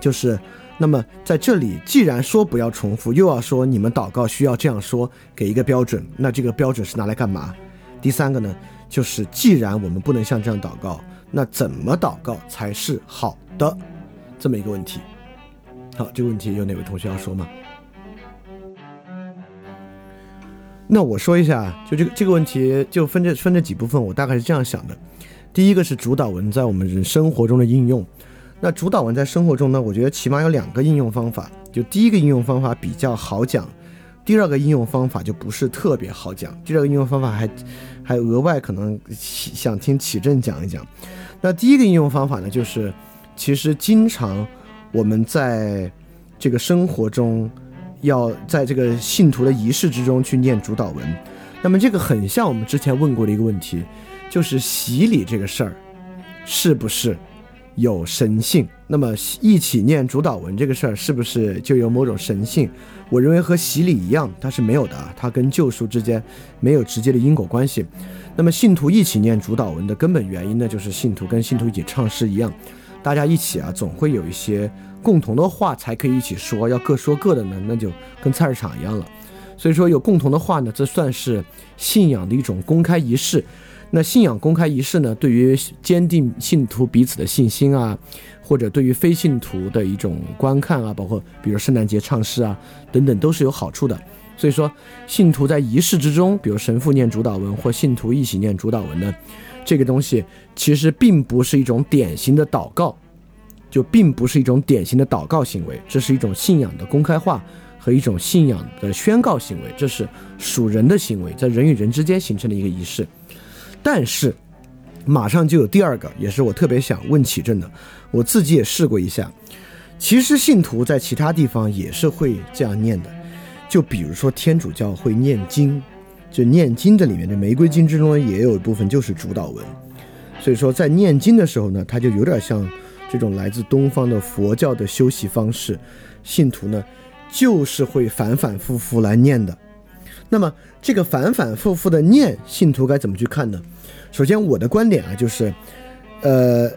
就是。那么在这里，既然说不要重复，又要说你们祷告需要这样说，给一个标准，那这个标准是拿来干嘛？第三个呢，就是既然我们不能像这样祷告，那怎么祷告才是好的？这么一个问题。好，这个问题有哪位同学要说吗？那我说一下，就这个这个问题就分这分这几部分，我大概是这样想的。第一个是主导文在我们人生活中的应用。那主导文在生活中呢，我觉得起码有两个应用方法。就第一个应用方法比较好讲，第二个应用方法就不是特别好讲。第二个应用方法还还额外可能想听启正讲一讲。那第一个应用方法呢，就是其实经常我们在这个生活中。要在这个信徒的仪式之中去念主导文，那么这个很像我们之前问过的一个问题，就是洗礼这个事儿是不是有神性？那么一起念主导文这个事儿是不是就有某种神性？我认为和洗礼一样，它是没有的啊，它跟救赎之间没有直接的因果关系。那么信徒一起念主导文的根本原因呢，就是信徒跟信徒一起唱诗一样，大家一起啊，总会有一些。共同的话才可以一起说，要各说各的呢，那就跟菜市场一样了。所以说有共同的话呢，这算是信仰的一种公开仪式。那信仰公开仪式呢，对于坚定信徒彼此的信心啊，或者对于非信徒的一种观看啊，包括比如圣诞节唱诗啊等等，都是有好处的。所以说，信徒在仪式之中，比如神父念主导文或信徒一起念主导文呢，这个东西其实并不是一种典型的祷告。就并不是一种典型的祷告行为，这是一种信仰的公开化和一种信仰的宣告行为，这是属人的行为，在人与人之间形成的一个仪式。但是，马上就有第二个，也是我特别想问启正的，我自己也试过一下。其实信徒在其他地方也是会这样念的，就比如说天主教会念经，就念经的里面的玫瑰经之中也有一部分就是主导文，所以说在念经的时候呢，它就有点像。这种来自东方的佛教的修习方式，信徒呢，就是会反反复复来念的。那么这个反反复复的念，信徒该怎么去看呢？首先，我的观点啊，就是，呃，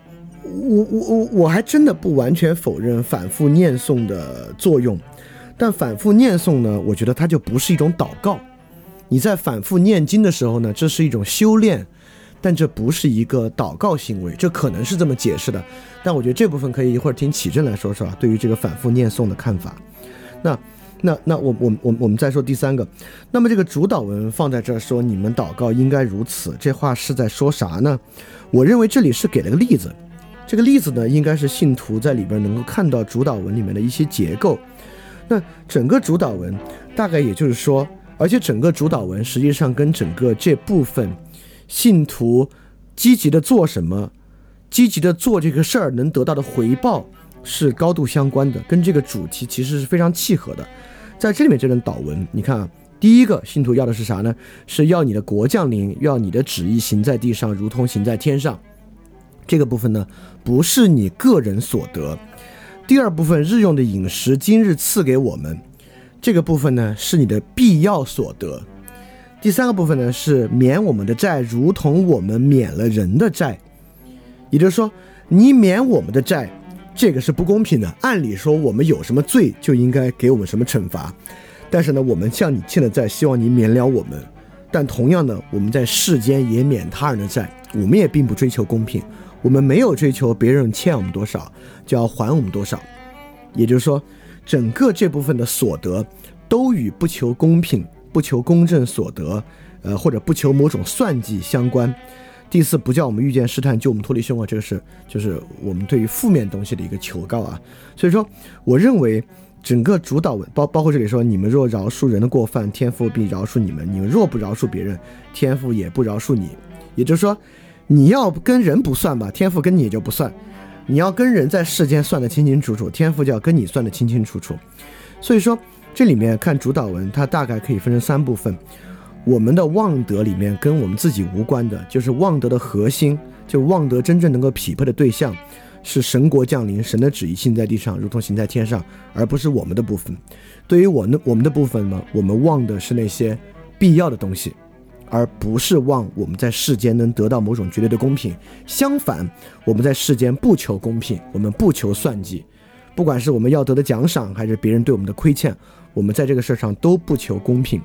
我我我我还真的不完全否认反复念诵的作用，但反复念诵呢，我觉得它就不是一种祷告。你在反复念经的时候呢，这是一种修炼。但这不是一个祷告行为，这可能是这么解释的。但我觉得这部分可以一会儿听启正来说说啊，对于这个反复念诵的看法。那、那、那我、我、我、我们再说第三个。那么这个主导文放在这儿说，你们祷告应该如此，这话是在说啥呢？我认为这里是给了个例子，这个例子呢，应该是信徒在里边能够看到主导文里面的一些结构。那整个主导文大概也就是说，而且整个主导文实际上跟整个这部分。信徒积极的做什么，积极的做这个事儿能得到的回报是高度相关的，跟这个主题其实是非常契合的。在这里面这段祷文，你看啊，第一个信徒要的是啥呢？是要你的国降临，要你的旨意行在地上，如同行在天上。这个部分呢，不是你个人所得。第二部分日用的饮食，今日赐给我们，这个部分呢，是你的必要所得。第三个部分呢是免我们的债，如同我们免了人的债。也就是说，你免我们的债，这个是不公平的。按理说，我们有什么罪就应该给我们什么惩罚。但是呢，我们向你欠的债，希望你免了我们。但同样呢，我们在世间也免他人的债，我们也并不追求公平。我们没有追求别人欠我们多少就要还我们多少。也就是说，整个这部分的所得都与不求公平。不求公正所得，呃，或者不求某种算计相关。第四，不叫我们遇见试探救我们脱离凶恶，这个是就是我们对于负面东西的一个求告啊。所以说，我认为整个主导文包包括这里说，你们若饶恕人的过犯，天父必饶恕你们；你们若不饶恕别人，天父也不饶恕你。也就是说，你要跟人不算吧，天父跟你也就不算；你要跟人在世间算得清清楚楚，天父就要跟你算得清清楚楚。所以说。这里面看主导文，它大概可以分成三部分。我们的望德里面跟我们自己无关的，就是望德的核心，就望德真正能够匹配的对象，是神国降临，神的旨意行在地上，如同行在天上，而不是我们的部分。对于我们我们的部分呢，我们望的是那些必要的东西，而不是望我们在世间能得到某种绝对的公平。相反，我们在世间不求公平，我们不求算计，不管是我们要得的奖赏，还是别人对我们的亏欠。我们在这个事儿上都不求公平，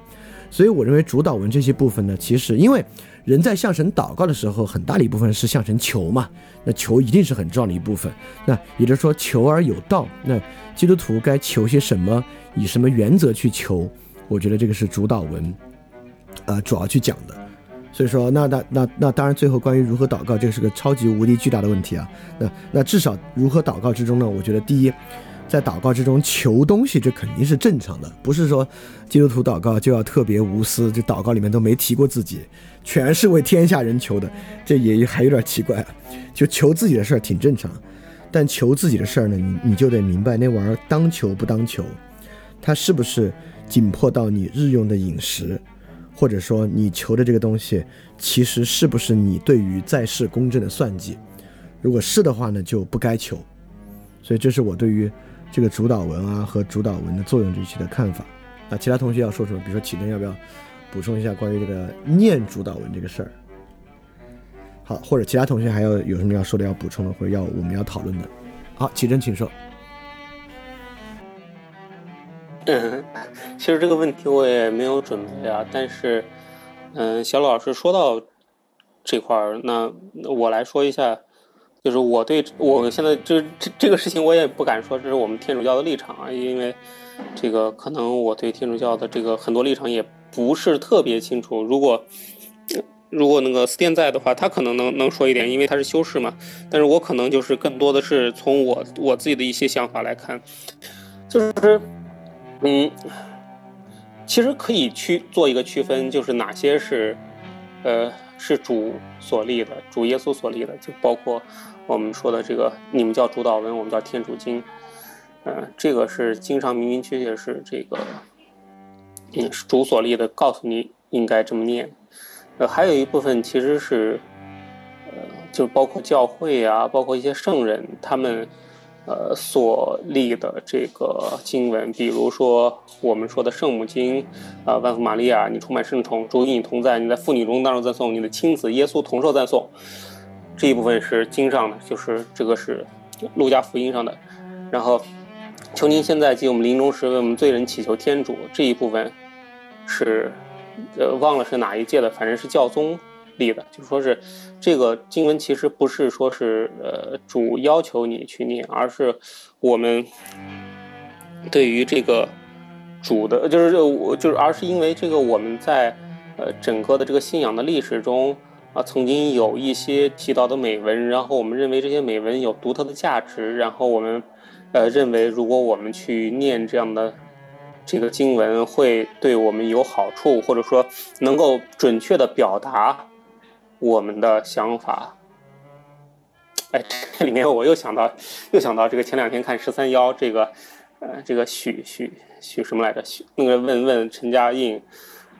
所以我认为主导文这些部分呢，其实因为人在向神祷告的时候，很大的一部分是向神求嘛，那求一定是很重要的一部分。那也就是说，求而有道。那基督徒该求些什么？以什么原则去求？我觉得这个是主导文，呃，主要去讲的。所以说，那那那那当然，最后关于如何祷告，这是个超级无敌巨大的问题啊。那那至少如何祷告之中呢？我觉得第一。在祷告之中求东西，这肯定是正常的，不是说基督徒祷告就要特别无私，这祷告里面都没提过自己，全是为天下人求的，这也还有点奇怪。就求自己的事儿挺正常，但求自己的事儿呢，你你就得明白那玩意儿当求不当求，它是不是紧迫到你日用的饮食，或者说你求的这个东西其实是不是你对于在世公正的算计？如果是的话呢，就不该求。所以这是我对于。这个主导文啊和主导文的作用这些的看法，那其他同学要说什么？比如说启真要不要补充一下关于这个念主导文这个事儿？好，或者其他同学还要有什么要说的、要补充的，或者要我们要讨论的？好，启真，请说。嗯，其实这个问题我也没有准备啊，但是，嗯，小老师说到这块儿，那我来说一下。就是我对我现在就这这个事情，我也不敢说这是我们天主教的立场啊，因为这个可能我对天主教的这个很多立场也不是特别清楚。如果如果那个斯殿在的话，他可能能能说一点，因为他是修士嘛。但是我可能就是更多的是从我我自己的一些想法来看，就是嗯，其实可以去做一个区分，就是哪些是呃是主所立的，主耶稣所立的，就包括。我们说的这个，你们叫主导文，我们叫天主经，嗯，这个是经常明明确确是这个，嗯，主所立的，告诉你应该这么念。呃，还有一部分其实是，呃，就包括教会啊，包括一些圣人他们，呃，所立的这个经文，比如说我们说的圣母经，啊，万福玛利亚，你充满圣宠，主与你同在，你在妇女中当中赞颂，你的亲子耶稣同受赞颂。这一部分是经上的，就是这个是路加福音上的。然后，求您现在及我们临终时为我们罪人祈求天主。这一部分是呃忘了是哪一届的，反正是教宗立的，就是说是这个经文其实不是说是呃主要求你去念，而是我们对于这个主的，就是我就是而是因为这个我们在呃整个的这个信仰的历史中。啊，曾经有一些提到的美文，然后我们认为这些美文有独特的价值，然后我们，呃，认为如果我们去念这样的这个经文，会对我们有好处，或者说能够准确的表达我们的想法。哎，这里面我又想到，又想到这个前两天看十三幺，这个，呃，这个许许许什么来着？许那个问问陈嘉映。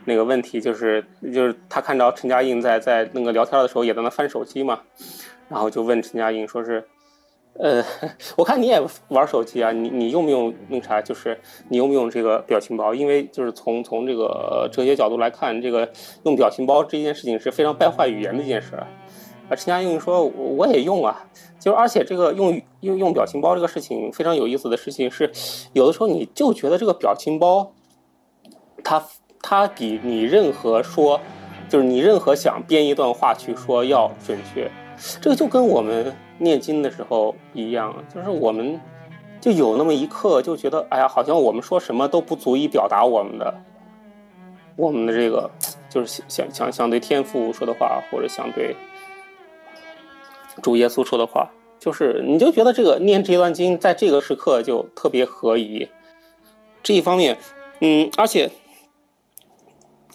那个问题就是，就是他看着陈嘉映在在那个聊天的时候也在那翻手机嘛，然后就问陈嘉映说是，呃，我看你也玩手机啊，你你用不用那啥？就是你用不用这个表情包？因为就是从从这个哲学角度来看，这个用表情包这件事情是非常败坏语言的一件事啊。陈嘉映说我也用啊，就而且这个用用用表情包这个事情非常有意思的事情是，有的时候你就觉得这个表情包，它。它比你任何说，就是你任何想编一段话去说要准确，这个就跟我们念经的时候一样，就是我们就有那么一刻就觉得，哎呀，好像我们说什么都不足以表达我们的，我们的这个就是想想想对天父说的话，或者想对主耶稣说的话，就是你就觉得这个念这段经在这个时刻就特别合宜，这一方面，嗯，而且。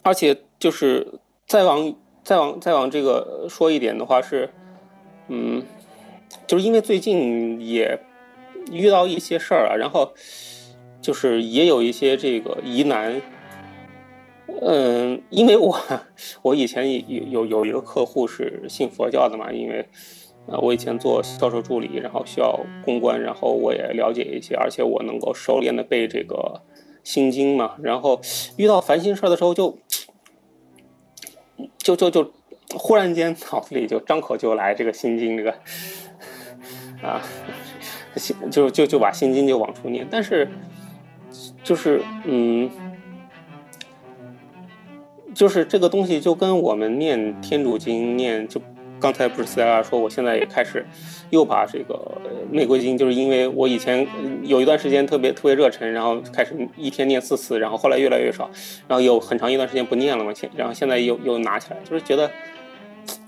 而且就是再往再往再往这个说一点的话是，嗯，就是因为最近也遇到一些事儿啊，然后就是也有一些这个疑难，嗯，因为我我以前有有有一个客户是信佛教的嘛，因为啊我以前做销售助理，然后需要公关，然后我也了解一些，而且我能够熟练的背这个心经嘛，然后遇到烦心事儿的时候就。就就就忽然间脑子里就张口就来这个心经这个啊，心就就就把心经就往出念，但是就是嗯，就是这个东西就跟我们念天主经念就。刚才不是斯黛拉说，我现在也开始又把这个玫瑰经，就是因为我以前有一段时间特别特别热忱，然后开始一天念四次，然后后来越来越少，然后有很长一段时间不念了嘛，现然后现在又又拿起来，就是觉得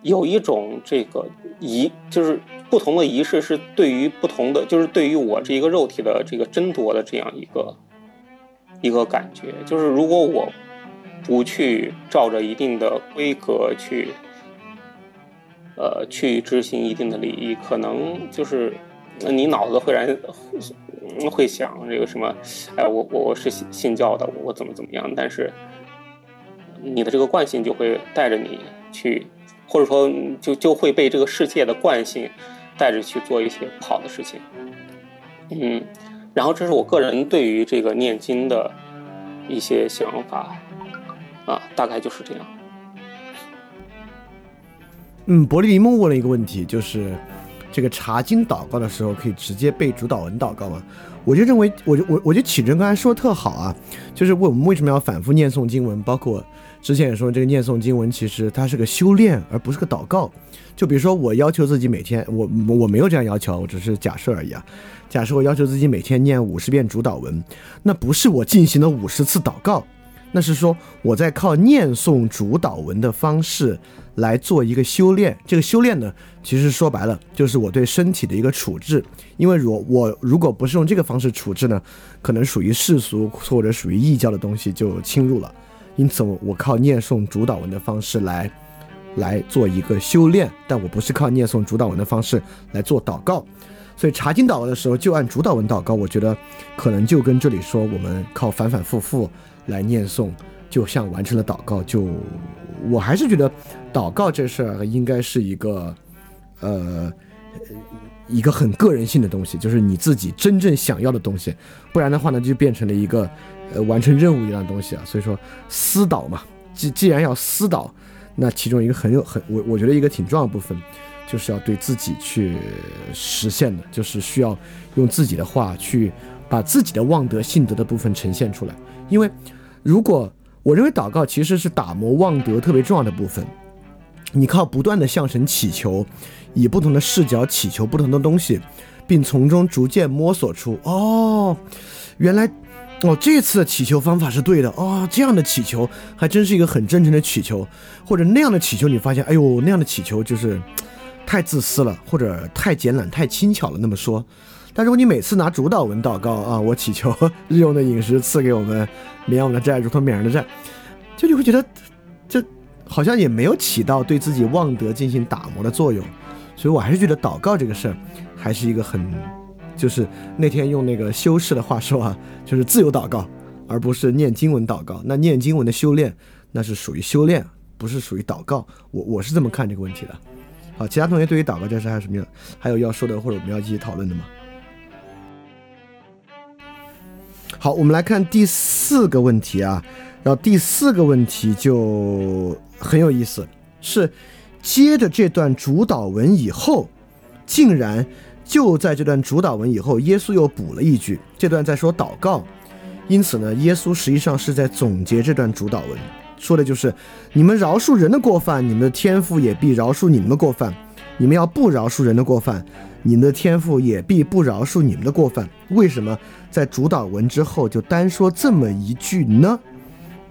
有一种这个仪，就是不同的仪式是对于不同的，就是对于我这一个肉体的这个争夺的这样一个一个感觉，就是如果我不去照着一定的规格去。呃，去执行一定的礼仪，可能就是你脑子会然会想这个什么，哎，我我我是信教的，我怎么怎么样？但是你的这个惯性就会带着你去，或者说就就会被这个世界的惯性带着去做一些不好的事情。嗯，然后这是我个人对于这个念经的一些想法啊，大概就是这样。嗯，伯利尼梦问了一个问题，就是这个查经祷告的时候可以直接背主导文祷告吗？我就认为，我就我我觉得启真刚才说的特好啊，就是问我们为什么要反复念诵经文，包括之前也说这个念诵经文其实它是个修炼，而不是个祷告。就比如说我要求自己每天，我我没有这样要求，我只是假设而已啊。假设我要求自己每天念五十遍主导文，那不是我进行了五十次祷告。那是说我在靠念诵主导文的方式来做一个修炼，这个修炼呢，其实说白了就是我对身体的一个处置。因为如我如果不是用这个方式处置呢，可能属于世俗或者属于异教的东西就侵入了。因此，我我靠念诵主导文的方式来来做一个修炼，但我不是靠念诵主导文的方式来做祷告。所以查经祷告的时候就按主导文祷告，我觉得可能就跟这里说我们靠反反复复。来念诵，就像完成了祷告。就我还是觉得，祷告这事儿应该是一个，呃，一个很个人性的东西，就是你自己真正想要的东西。不然的话呢，就变成了一个呃完成任务一样的东西啊。所以说，私祷嘛，既既然要私祷，那其中一个很有很我我觉得一个挺重要的部分，就是要对自己去实现的，就是需要用自己的话去把自己的望德信德的部分呈现出来。因为，如果我认为祷告其实是打磨望德特别重要的部分，你靠不断的向神祈求，以不同的视角祈求不同的东西，并从中逐渐摸索出哦，原来哦这次的祈求方法是对的哦，这样的祈求还真是一个很真诚的祈求，或者那样的祈求你发现哎呦那样的祈求就是太自私了，或者太简懒太轻巧了那么说。但如果你每次拿主导文祷告啊，我祈求日用的饮食赐给我们，免我们的债，如同免人的债，就你会觉得，这好像也没有起到对自己望德进行打磨的作用。所以我还是觉得祷告这个事儿，还是一个很，就是那天用那个修士的话说啊，就是自由祷告，而不是念经文祷告。那念经文的修炼，那是属于修炼，不是属于祷告。我我是这么看这个问题的。好，其他同学对于祷告这事还有什么还有要说的，或者我们要继续讨论的吗？好，我们来看第四个问题啊，然后第四个问题就很有意思，是接着这段主导文以后，竟然就在这段主导文以后，耶稣又补了一句，这段在说祷告，因此呢，耶稣实际上是在总结这段主导文，说的就是你们饶恕人的过犯，你们的天赋也必饶恕你们的过犯；你们要不饶恕人的过犯，你们的天赋也必不饶恕你们的过犯。为什么？在主导文之后就单说这么一句呢？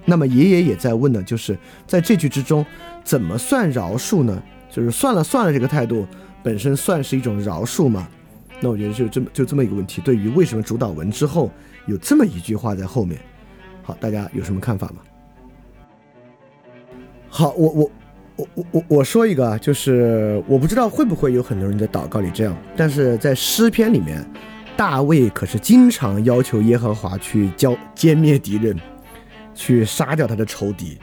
那么爷爷也在问呢，就是在这句之中怎么算饶恕呢？就是算了算了这个态度本身算是一种饶恕吗？那我觉得就这么就这么一个问题。对于为什么主导文之后有这么一句话在后面，好，大家有什么看法吗？好，我我我我我我说一个啊，就是我不知道会不会有很多人在祷告里这样，但是在诗篇里面。大卫可是经常要求耶和华去浇歼灭敌人，去杀掉他的仇敌。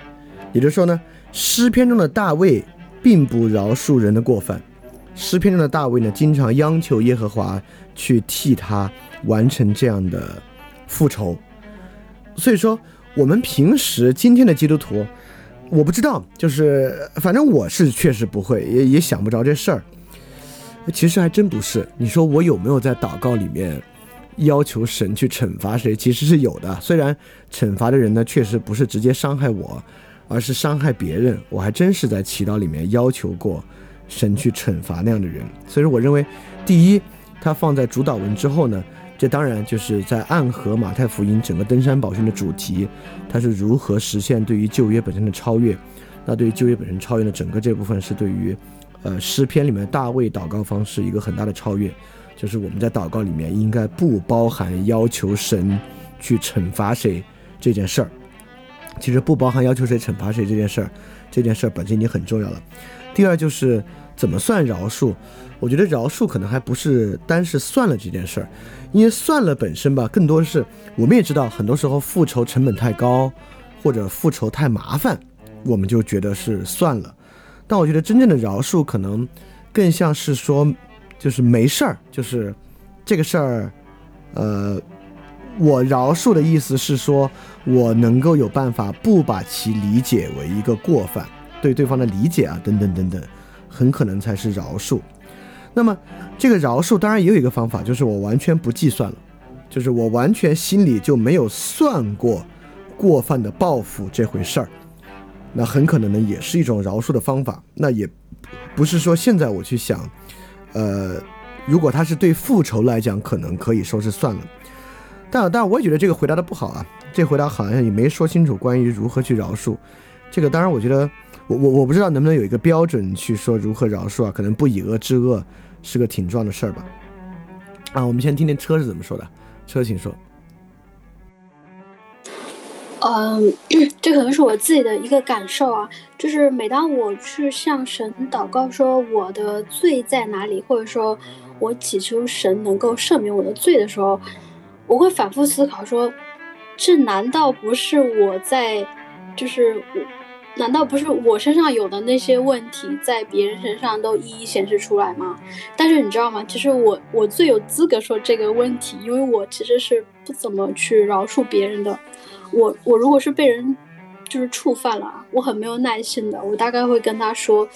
也就是说呢，诗篇中的大卫并不饶恕人的过犯，诗篇中的大卫呢，经常央求耶和华去替他完成这样的复仇。所以说，我们平时今天的基督徒，我不知道，就是反正我是确实不会，也也想不着这事儿。其实还真不是。你说我有没有在祷告里面要求神去惩罚谁？其实是有的。虽然惩罚的人呢，确实不是直接伤害我，而是伤害别人，我还真是在祈祷里面要求过神去惩罚那样的人。所以说，我认为第一，它放在主导文之后呢，这当然就是在暗合马太福音整个登山宝训的主题，它是如何实现对于旧约本身的超越。那对于旧约本身超越的整个这部分是对于，呃诗篇里面大卫祷告方式一个很大的超越，就是我们在祷告里面应该不包含要求神去惩罚谁这件事儿。其实不包含要求谁惩罚谁这件事儿，这件事儿本身已经很重要了。第二就是怎么算饶恕，我觉得饶恕可能还不是单是算了这件事儿，因为算了本身吧，更多的是我们也知道，很多时候复仇成本太高，或者复仇太麻烦，我们就觉得是算了。但我觉得真正的饶恕可能更像是说，就是没事儿，就是这个事儿，呃。我饶恕的意思是说，我能够有办法不把其理解为一个过犯，对对方的理解啊，等等等等，很可能才是饶恕。那么，这个饶恕当然也有一个方法，就是我完全不计算了，就是我完全心里就没有算过过犯的报复这回事儿。那很可能呢，也是一种饶恕的方法。那也不是说现在我去想，呃，如果他是对复仇来讲，可能可以说是算了。但但我也觉得这个回答的不好啊，这回答好像也没说清楚关于如何去饶恕。这个当然，我觉得我我我不知道能不能有一个标准去说如何饶恕啊？可能不以恶制恶是个挺重要的事儿吧。啊，我们先听听车是怎么说的。车，请说。嗯，这可能是我自己的一个感受啊，就是每当我去向神祷告说我的罪在哪里，或者说我祈求神能够赦免我的罪的时候。我会反复思考，说，这难道不是我在，就是我，难道不是我身上有的那些问题，在别人身上都一一显示出来吗？但是你知道吗？其实我我最有资格说这个问题，因为我其实是不怎么去饶恕别人的。我我如果是被人就是触犯了，我很没有耐心的，我大概会跟他说，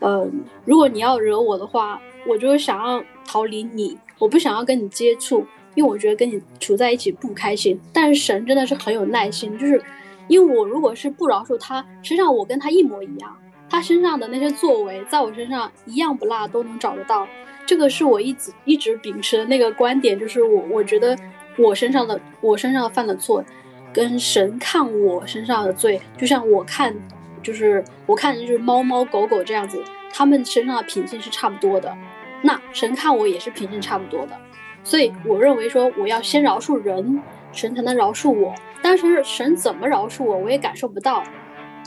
呃，如果你要惹我的话，我就想要逃离你，我不想要跟你接触。因为我觉得跟你处在一起不开心，但是神真的是很有耐心，就是因为我如果是不饶恕他，实际上我跟他一模一样，他身上的那些作为在我身上一样不落都能找得到。这个是我一直一直秉持的那个观点，就是我我觉得我身上的我身上犯的错，跟神看我身上的罪，就像我看就是我看就是猫猫狗狗这样子，他们身上的品性是差不多的，那神看我也是品性差不多的。所以我认为说，我要先饶恕人，神才能饶恕我。但是神怎么饶恕我，我也感受不到，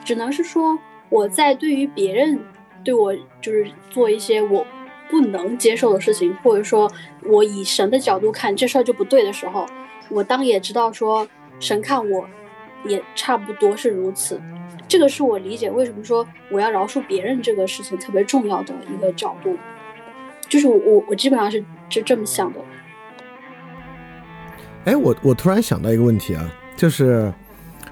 只能是说我在对于别人对我就是做一些我不能接受的事情，或者说我以神的角度看这事儿就不对的时候，我当也知道说神看我也差不多是如此。这个是我理解为什么说我要饶恕别人这个事情特别重要的一个角度，就是我我基本上是就这么想的。哎，我我突然想到一个问题啊，就是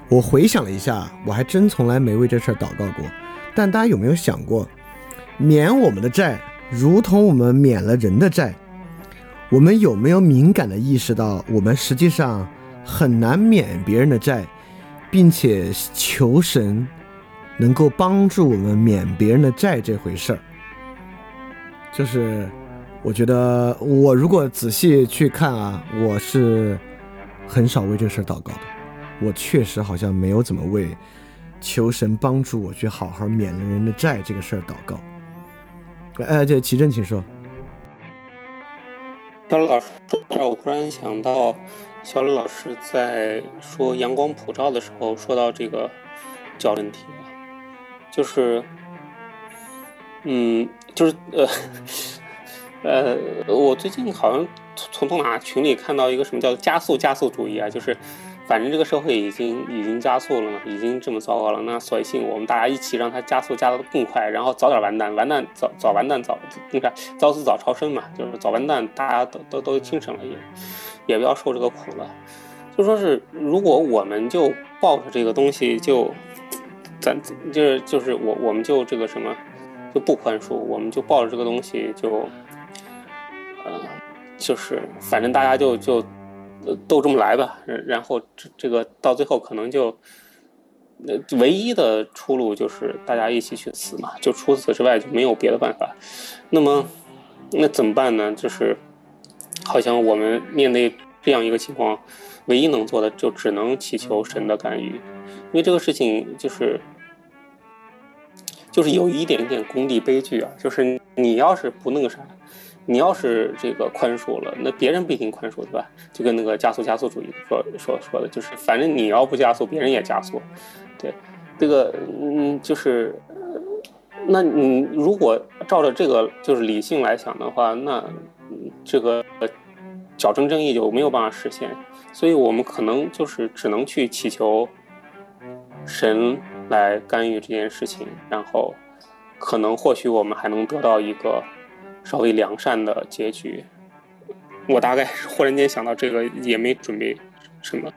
我回想了一下，我还真从来没为这事儿祷告过。但大家有没有想过，免我们的债，如同我们免了人的债，我们有没有敏感的意识到，我们实际上很难免别人的债，并且求神能够帮助我们免别人的债这回事儿？就是。我觉得我如果仔细去看啊，我是很少为这事儿祷告的。我确实好像没有怎么为求神帮助我去好好免了人的债这个事儿祷告。哎，这齐正，请说。小李老师，我突然想到，小李老师在说阳光普照的时候，说到这个教问题就是，嗯，就是呃。呃，我最近好像从从哪群里看到一个什么叫加速加速主义啊，就是反正这个社会已经已经加速了嘛，已经这么糟糕了，那索性我们大家一起让它加速加的更快，然后早点完蛋，完蛋早早完蛋早那个早死早超生嘛，就是早完蛋，大家都都都精神了也也不要受这个苦了。就说是如果我们就抱着这个东西就咱就是就是我我们就这个什么就不宽恕，我们就抱着这个东西就。呃，就是反正大家就就呃都这么来吧，然后这这个到最后可能就那唯一的出路就是大家一起去死嘛，就除此之外就没有别的办法。那么，那怎么办呢？就是好像我们面对这样一个情况，唯一能做的就只能祈求神的干预，因为这个事情就是就是有一点点功利悲剧啊，就是你要是不那个啥。你要是这个宽恕了，那别人不一定宽恕，对吧？就跟那个加速加速主义说说说的，就是反正你要不加速，别人也加速。对，这个嗯，就是，那你如果照着这个就是理性来想的话，那这个矫正正义就没有办法实现。所以我们可能就是只能去祈求神来干预这件事情，然后可能或许我们还能得到一个。稍微良善的结局，我大概忽然间想到这个，也没准备什么。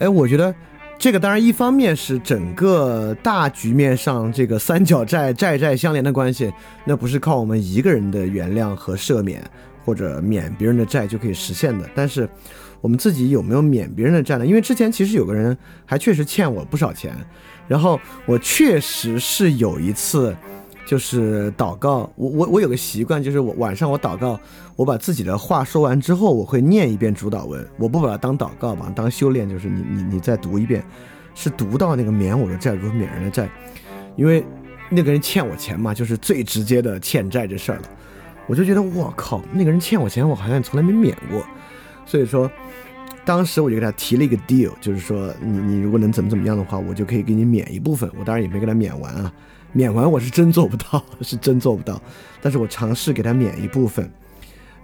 哎，我觉得这个当然一方面是整个大局面上这个三角债债债相连的关系，那不是靠我们一个人的原谅和赦免或者免别人的债就可以实现的。但是我们自己有没有免别人的债呢？因为之前其实有个人还确实欠我不少钱，然后我确实是有一次。就是祷告，我我我有个习惯，就是我晚上我祷告，我把自己的话说完之后，我会念一遍主导文，我不把它当祷告，把它当修炼，就是你你你再读一遍，是读到那个免我的债如免人的债，因为那个人欠我钱嘛，就是最直接的欠债这事儿了，我就觉得我靠，那个人欠我钱，我好像从来没免过，所以说，当时我就给他提了一个 deal，就是说你你如果能怎么怎么样的话，我就可以给你免一部分，我当然也没给他免完啊。免完我是真做不到，是真做不到，但是我尝试给他免一部分，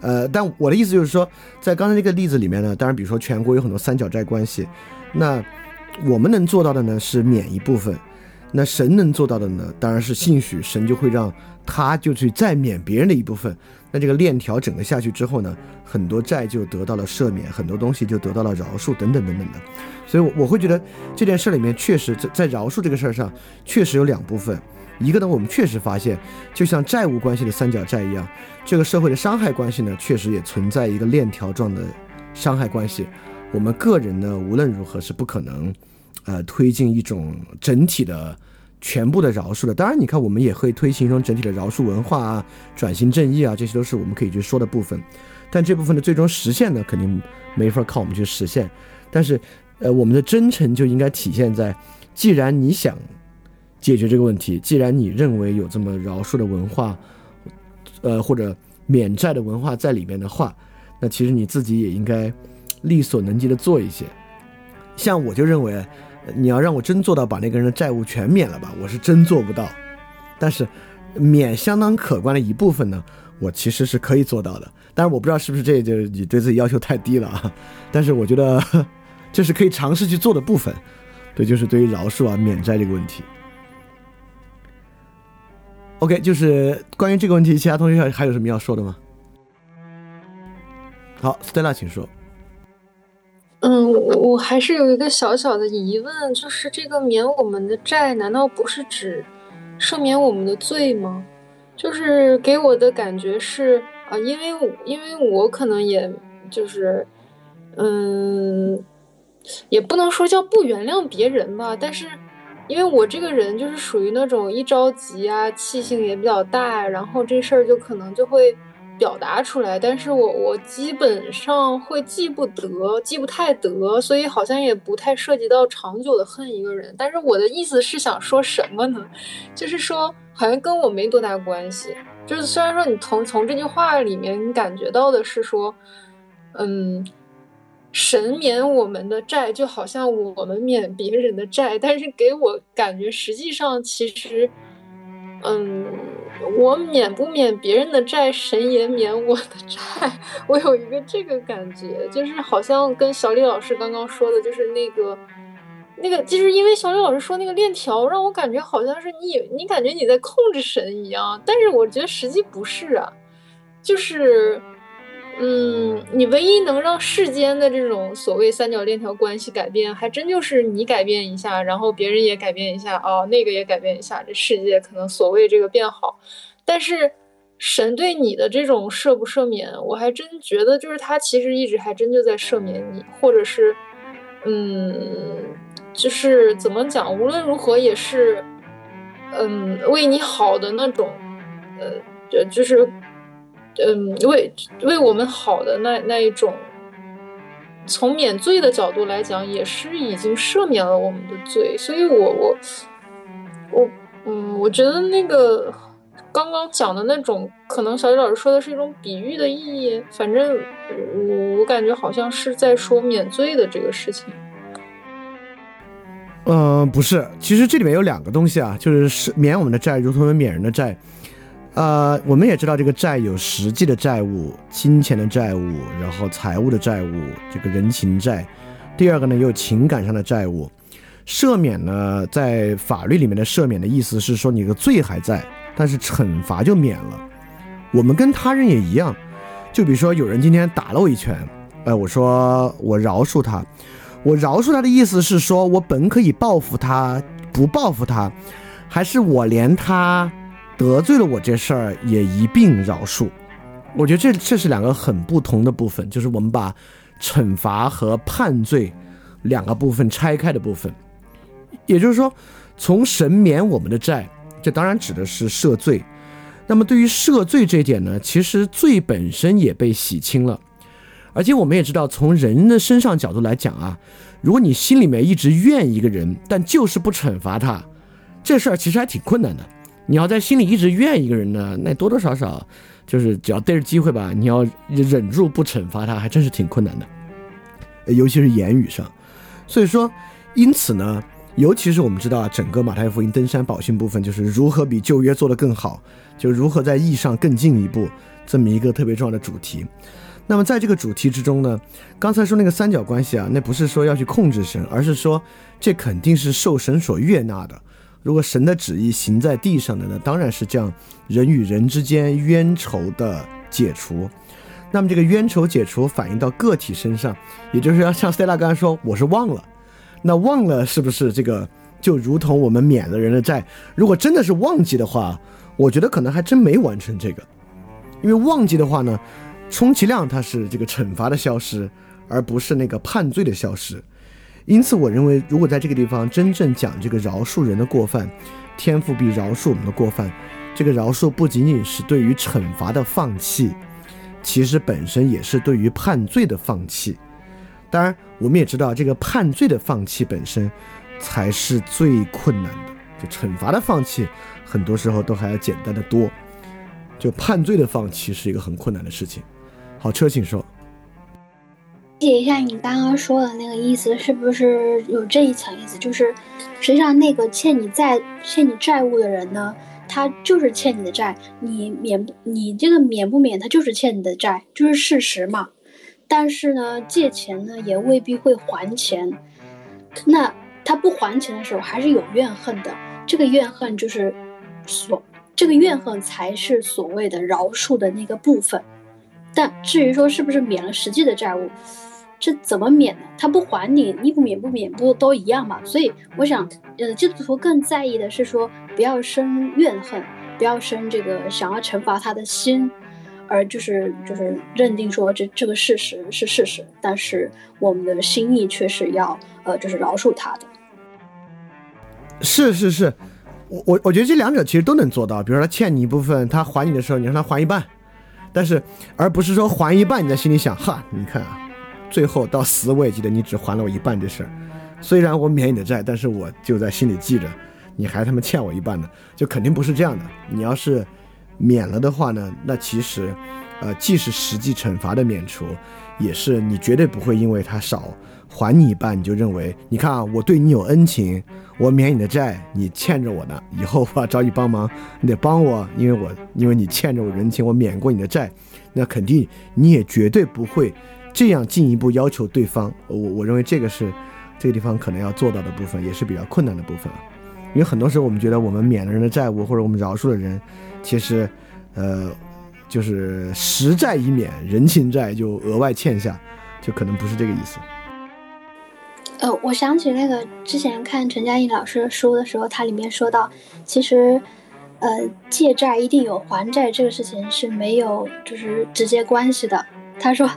呃，但我的意思就是说，在刚才那个例子里面呢，当然比如说全国有很多三角债关系，那我们能做到的呢是免一部分，那神能做到的呢，当然是兴许神就会让他就去再免别人的一部分，那这个链条整个下去之后呢，很多债就得到了赦免，很多东西就得到了饶恕等等等等的，所以我我会觉得这件事里面确实在在饶恕这个事儿上确实有两部分。一个呢，我们确实发现，就像债务关系的三角债一样，这个社会的伤害关系呢，确实也存在一个链条状的伤害关系。我们个人呢，无论如何是不可能，呃，推进一种整体的、全部的饶恕的。当然，你看，我们也会推行一种整体的饶恕文化啊、转型正义啊，这些都是我们可以去说的部分。但这部分的最终实现呢，肯定没法靠我们去实现。但是，呃，我们的真诚就应该体现在，既然你想。解决这个问题，既然你认为有这么饶恕的文化，呃，或者免债的文化在里面的话，那其实你自己也应该力所能及的做一些。像我就认为，你要让我真做到把那个人的债务全免了吧，我是真做不到。但是免相当可观的一部分呢，我其实是可以做到的。但是我不知道是不是这就是你对自己要求太低了啊？但是我觉得这是可以尝试去做的部分。对，就是对于饶恕啊、免债这个问题。OK，就是关于这个问题，其他同学还有什么要说的吗？好，Stella，请说。嗯，我我还是有一个小小的疑问，就是这个免我们的债，难道不是指赦免我们的罪吗？就是给我的感觉是啊，因为因为我可能也就是，嗯，也不能说叫不原谅别人吧，但是。因为我这个人就是属于那种一着急啊，气性也比较大，然后这事儿就可能就会表达出来，但是我我基本上会记不得，记不太得，所以好像也不太涉及到长久的恨一个人。但是我的意思是想说什么呢？就是说好像跟我没多大关系。就是虽然说你从从这句话里面你感觉到的是说，嗯。神免我们的债，就好像我们免别人的债，但是给我感觉，实际上其实，嗯，我免不免别人的债，神也免我的债。我有一个这个感觉，就是好像跟小李老师刚刚说的，就是那个那个，就是因为小李老师说那个链条，让我感觉好像是你，你感觉你在控制神一样，但是我觉得实际不是啊，就是。嗯，你唯一能让世间的这种所谓三角链条关系改变，还真就是你改变一下，然后别人也改变一下，哦，那个也改变一下，这世界可能所谓这个变好。但是神对你的这种赦不赦免，我还真觉得就是他其实一直还真就在赦免你，或者是，嗯，就是怎么讲，无论如何也是，嗯，为你好的那种，呃，就就是，嗯，为为我们好的那那一种。从免罪的角度来讲，也是已经赦免了我们的罪，所以我我我嗯，我觉得那个刚刚讲的那种，可能小雨老师说的是一种比喻的意义，反正我我感觉好像是在说免罪的这个事情。嗯，不是，其实这里面有两个东西啊，就是是免我们的债，如同免人的债。呃，我们也知道这个债有实际的债务、金钱的债务，然后财务的债务，这个人情债。第二个呢，也有情感上的债务。赦免呢，在法律里面的赦免的意思是说，你的罪还在，但是惩罚就免了。我们跟他人也一样，就比如说有人今天打了我一拳，呃，我说我饶恕他，我饶恕他的意思是说我本可以报复他，不报复他，还是我连他。得罪了我这事儿也一并饶恕，我觉得这这是两个很不同的部分，就是我们把惩罚和判罪两个部分拆开的部分。也就是说，从神免我们的债，这当然指的是赦罪。那么对于赦罪这一点呢，其实罪本身也被洗清了，而且我们也知道，从人的身上角度来讲啊，如果你心里面一直怨一个人，但就是不惩罚他，这事儿其实还挺困难的。你要在心里一直怨一个人呢，那多多少少就是只要逮着机会吧，你要忍住不惩罚他，还真是挺困难的，尤其是言语上。所以说，因此呢，尤其是我们知道啊，整个马太福音登山宝训部分，就是如何比旧约做得更好，就如何在意义上更进一步，这么一个特别重要的主题。那么在这个主题之中呢，刚才说那个三角关系啊，那不是说要去控制神，而是说这肯定是受神所悦纳的。如果神的旨意行在地上的呢，当然是将人与人之间冤仇的解除。那么这个冤仇解除反映到个体身上，也就是要像 Stella 刚才说，我是忘了。那忘了是不是这个就如同我们免了人的债？如果真的是忘记的话，我觉得可能还真没完成这个。因为忘记的话呢，充其量它是这个惩罚的消失，而不是那个判罪的消失。因此，我认为，如果在这个地方真正讲这个饶恕人的过犯，天赋必饶恕我们的过犯，这个饶恕不仅仅是对于惩罚的放弃，其实本身也是对于判罪的放弃。当然，我们也知道，这个判罪的放弃本身才是最困难的。就惩罚的放弃，很多时候都还要简单的多。就判罪的放弃是一个很困难的事情。好，车，请说。理解一下你刚刚说的那个意思，是不是有这一层意思？就是实际上那个欠你债、欠你债务的人呢，他就是欠你的债，你免不你这个免不免，他就是欠你的债，就是事实嘛。但是呢，借钱呢也未必会还钱，那他不还钱的时候还是有怨恨的，这个怨恨就是所这个怨恨才是所谓的饶恕的那个部分。但至于说是不是免了实际的债务？这怎么免呢？他不还你，你不免不免不都一样嘛？所以我想，呃，基督徒更在意的是说，不要生怨恨，不要生这个想要惩罚他的心，而就是就是认定说这这个事实是事实，但是我们的心意却是要呃就是饶恕他的。是是是，我我我觉得这两者其实都能做到。比如说他欠你一部分，他还你的时候，你让他还一半，但是而不是说还一半你在心里想哈，你看啊。最后到死我也记得你只还了我一半这事儿，虽然我免你的债，但是我就在心里记着，你还他妈欠我一半呢，就肯定不是这样的。你要是免了的话呢，那其实，呃，既是实际惩罚的免除，也是你绝对不会因为他少还你一半，你就认为，你看啊，我对你有恩情，我免你的债，你欠着我呢，以后我要找你帮忙，你得帮我，因为我因为你欠着我人情，我免过你的债，那肯定你也绝对不会。这样进一步要求对方，我我认为这个是这个地方可能要做到的部分，也是比较困难的部分啊。因为很多时候我们觉得我们免了人的债务，或者我们饶恕了人，其实，呃，就是实债已免，人情债就额外欠下，就可能不是这个意思。呃，我想起那个之前看陈嘉映老师的书的时候，他里面说到，其实，呃，借债一定有还债这个事情是没有就是直接关系的。他说。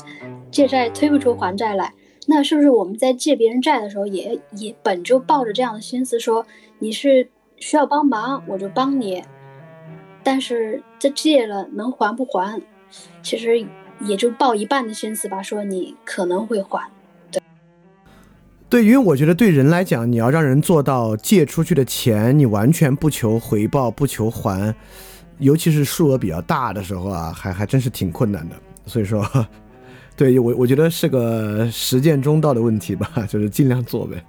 借债推不出还债来，那是不是我们在借别人债的时候，也也本就抱着这样的心思，说你是需要帮忙，我就帮你。但是这借了能还不还，其实也就抱一半的心思吧，说你可能会还。对，对，因为我觉得对人来讲，你要让人做到借出去的钱，你完全不求回报，不求还，尤其是数额比较大的时候啊，还还真是挺困难的。所以说。对我，我觉得是个实践中道的问题吧，就是尽量做呗。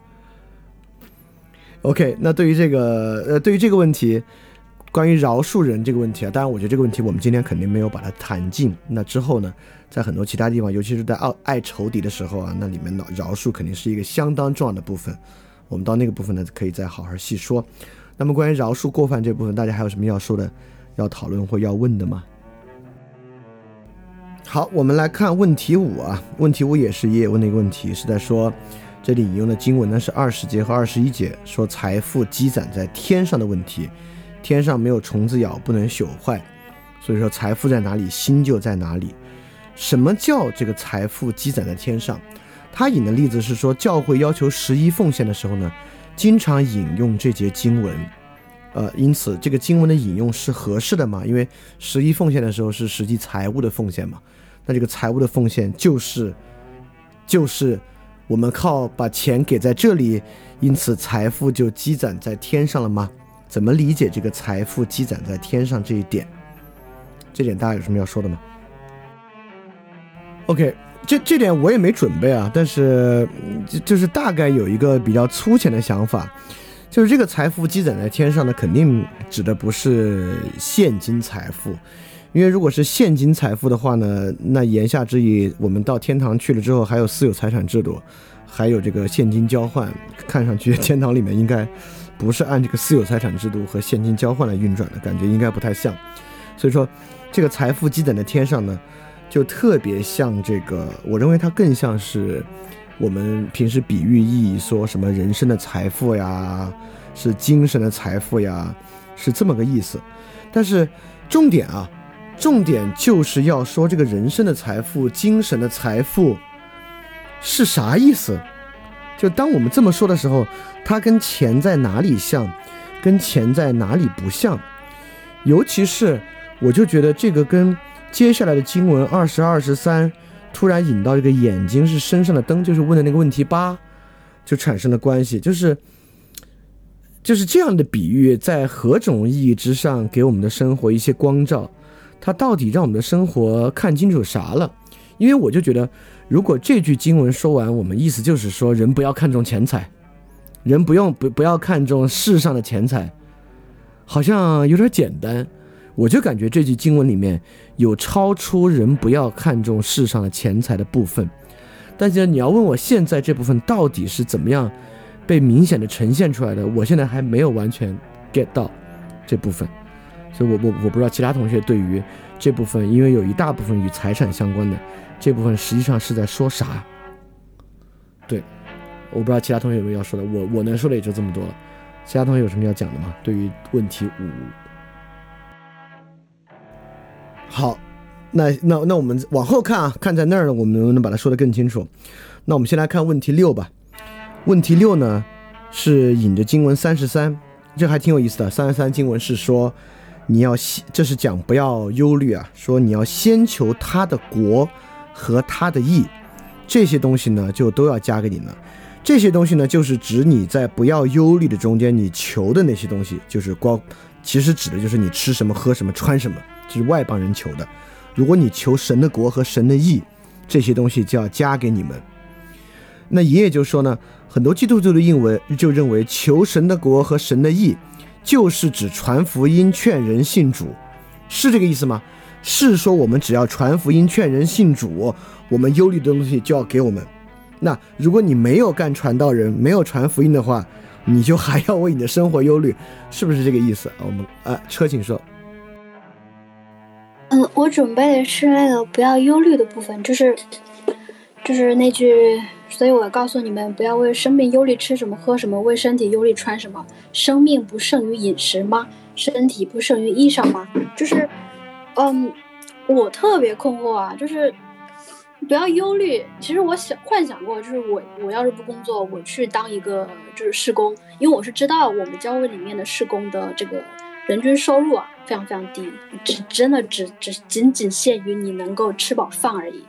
OK，那对于这个，呃，对于这个问题，关于饶恕人这个问题啊，当然，我觉得这个问题我们今天肯定没有把它谈尽。那之后呢，在很多其他地方，尤其是在爱爱仇敌的时候啊，那里面的饶恕肯定是一个相当重要的部分。我们到那个部分呢，可以再好好细说。那么关于饶恕过犯这部分，大家还有什么要说的、要讨论或要问的吗？好，我们来看问题五啊。问题五也是爷爷问的一个问题，是在说，这里引用的经文呢是二十节和二十一节，说财富积攒在天上的问题，天上没有虫子咬，不能朽坏，所以说财富在哪里，心就在哪里。什么叫这个财富积攒在天上？他引的例子是说，教会要求十一奉献的时候呢，经常引用这节经文，呃，因此这个经文的引用是合适的嘛？因为十一奉献的时候是实际财务的奉献嘛。那这个财务的奉献就是，就是我们靠把钱给在这里，因此财富就积攒在天上了吗？怎么理解这个财富积攒在天上这一点？这点大家有什么要说的吗？OK，这这点我也没准备啊，但是就就是大概有一个比较粗浅的想法，就是这个财富积攒在天上的，肯定指的不是现金财富。因为如果是现金财富的话呢，那言下之意，我们到天堂去了之后，还有私有财产制度，还有这个现金交换，看上去天堂里面应该不是按这个私有财产制度和现金交换来运转的，感觉应该不太像。所以说，这个财富积攒在天上呢，就特别像这个，我认为它更像是我们平时比喻意义说什么人生的财富呀，是精神的财富呀，是这么个意思。但是重点啊。重点就是要说这个人生的财富、精神的财富是啥意思？就当我们这么说的时候，它跟钱在哪里像，跟钱在哪里不像？尤其是，我就觉得这个跟接下来的经文二十二、十三突然引到这个眼睛是身上的灯，就是问的那个问题八，就产生了关系。就是就是这样的比喻，在何种意义之上给我们的生活一些光照？它到底让我们的生活看清楚啥了？因为我就觉得，如果这句经文说完，我们意思就是说，人不要看重钱财，人不用不不要看重世上的钱财，好像有点简单。我就感觉这句经文里面有超出人不要看重世上的钱财的部分。但是你要问我现在这部分到底是怎么样被明显的呈现出来的，我现在还没有完全 get 到这部分。所以，我我我不知道其他同学对于这部分，因为有一大部分与财产相关的这部分，实际上是在说啥？对，我不知道其他同学有没有要说的。我我能说的也就这么多了。其他同学有什么要讲的吗？对于问题五，好，那那那我们往后看啊，看在那儿呢，我们能不能把它说得更清楚？那我们先来看问题六吧。问题六呢，是引着经文三十三，这还挺有意思的。三十三经文是说。你要先，这是讲不要忧虑啊，说你要先求他的国和他的义，这些东西呢就都要加给你了。这些东西呢就是指你在不要忧虑的中间，你求的那些东西，就是光，其实指的就是你吃什么、喝什么、穿什么，这是外邦人求的。如果你求神的国和神的义，这些东西就要加给你们。那爷爷就说呢，很多基督徒的认为就认为求神的国和神的义。就是指传福音、劝人信主，是这个意思吗？是说我们只要传福音、劝人信主，我们忧虑的东西就要给我们。那如果你没有干传道人，没有传福音的话，你就还要为你的生活忧虑，是不是这个意思？我们啊，车，请说。嗯，我准备的是那个不要忧虑的部分，就是，就是那句。所以，我告诉你们，不要为生命忧虑吃什么喝什么，为身体忧虑穿什么。生命不胜于饮食吗？身体不胜于衣裳吗？就是，嗯，我特别困惑啊，就是不要忧虑。其实我想幻想过，就是我我要是不工作，我去当一个就是施工，因为我是知道我们教会里面的施工的这个人均收入啊非常非常低，只真的只只仅仅限于你能够吃饱饭而已。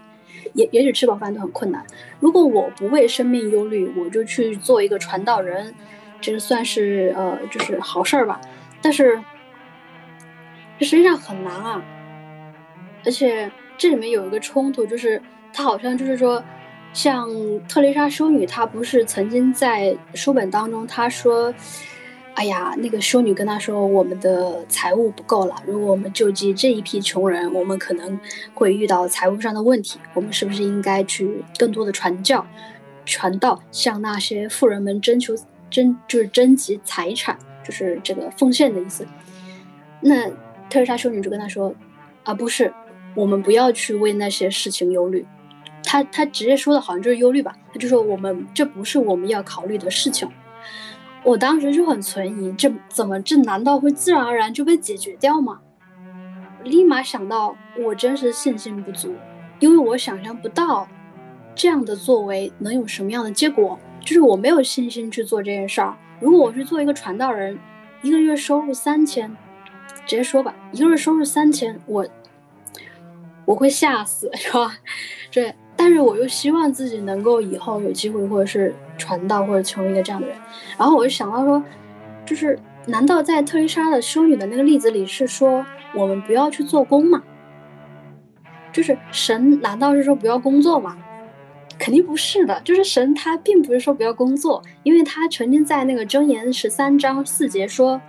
也也许吃饱饭都很困难。如果我不为生命忧虑，我就去做一个传道人，这算是呃就是好事儿吧。但是这实际上很难啊，而且这里面有一个冲突，就是他好像就是说，像特蕾莎修女，她不是曾经在书本当中她说。哎呀，那个修女跟他说：“我们的财务不够了，如果我们救济这一批穷人，我们可能会遇到财务上的问题。我们是不是应该去更多的传教、传道，向那些富人们征求征，就是征集财产，就是这个奉献的意思？”那特蕾莎修女就跟他说：“啊，不是，我们不要去为那些事情忧虑。”他他直接说的好像就是忧虑吧？他就说：“我们这不是我们要考虑的事情。”我当时就很存疑，这怎么这难道会自然而然就被解决掉吗？立马想到，我真是信心不足，因为我想象不到这样的作为能有什么样的结果，就是我没有信心去做这件事儿。如果我去做一个传道人，一个月收入三千，直接说吧，一个月收入三千，我我会吓死，是吧？这。但是我又希望自己能够以后有机会，或者是传道，或者成为一个这样的人。然后我就想到说，就是难道在特蕾莎的修女的那个例子里是说我们不要去做工吗？就是神难道是说不要工作吗？肯定不是的。就是神他并不是说不要工作，因为他曾经在那个箴言十三章四节说，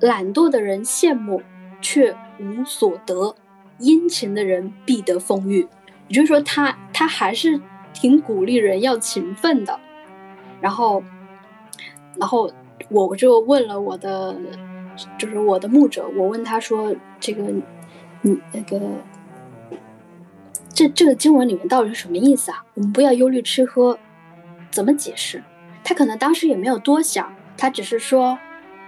懒惰的人羡慕却无所得，殷勤的人必得丰裕。也就是说，他他还是挺鼓励人要勤奋的。然后，然后我就问了我的，就是我的牧者，我问他说：“这个，你那个，这这个经文里面到底是什么意思啊？我们不要忧虑吃喝，怎么解释？”他可能当时也没有多想，他只是说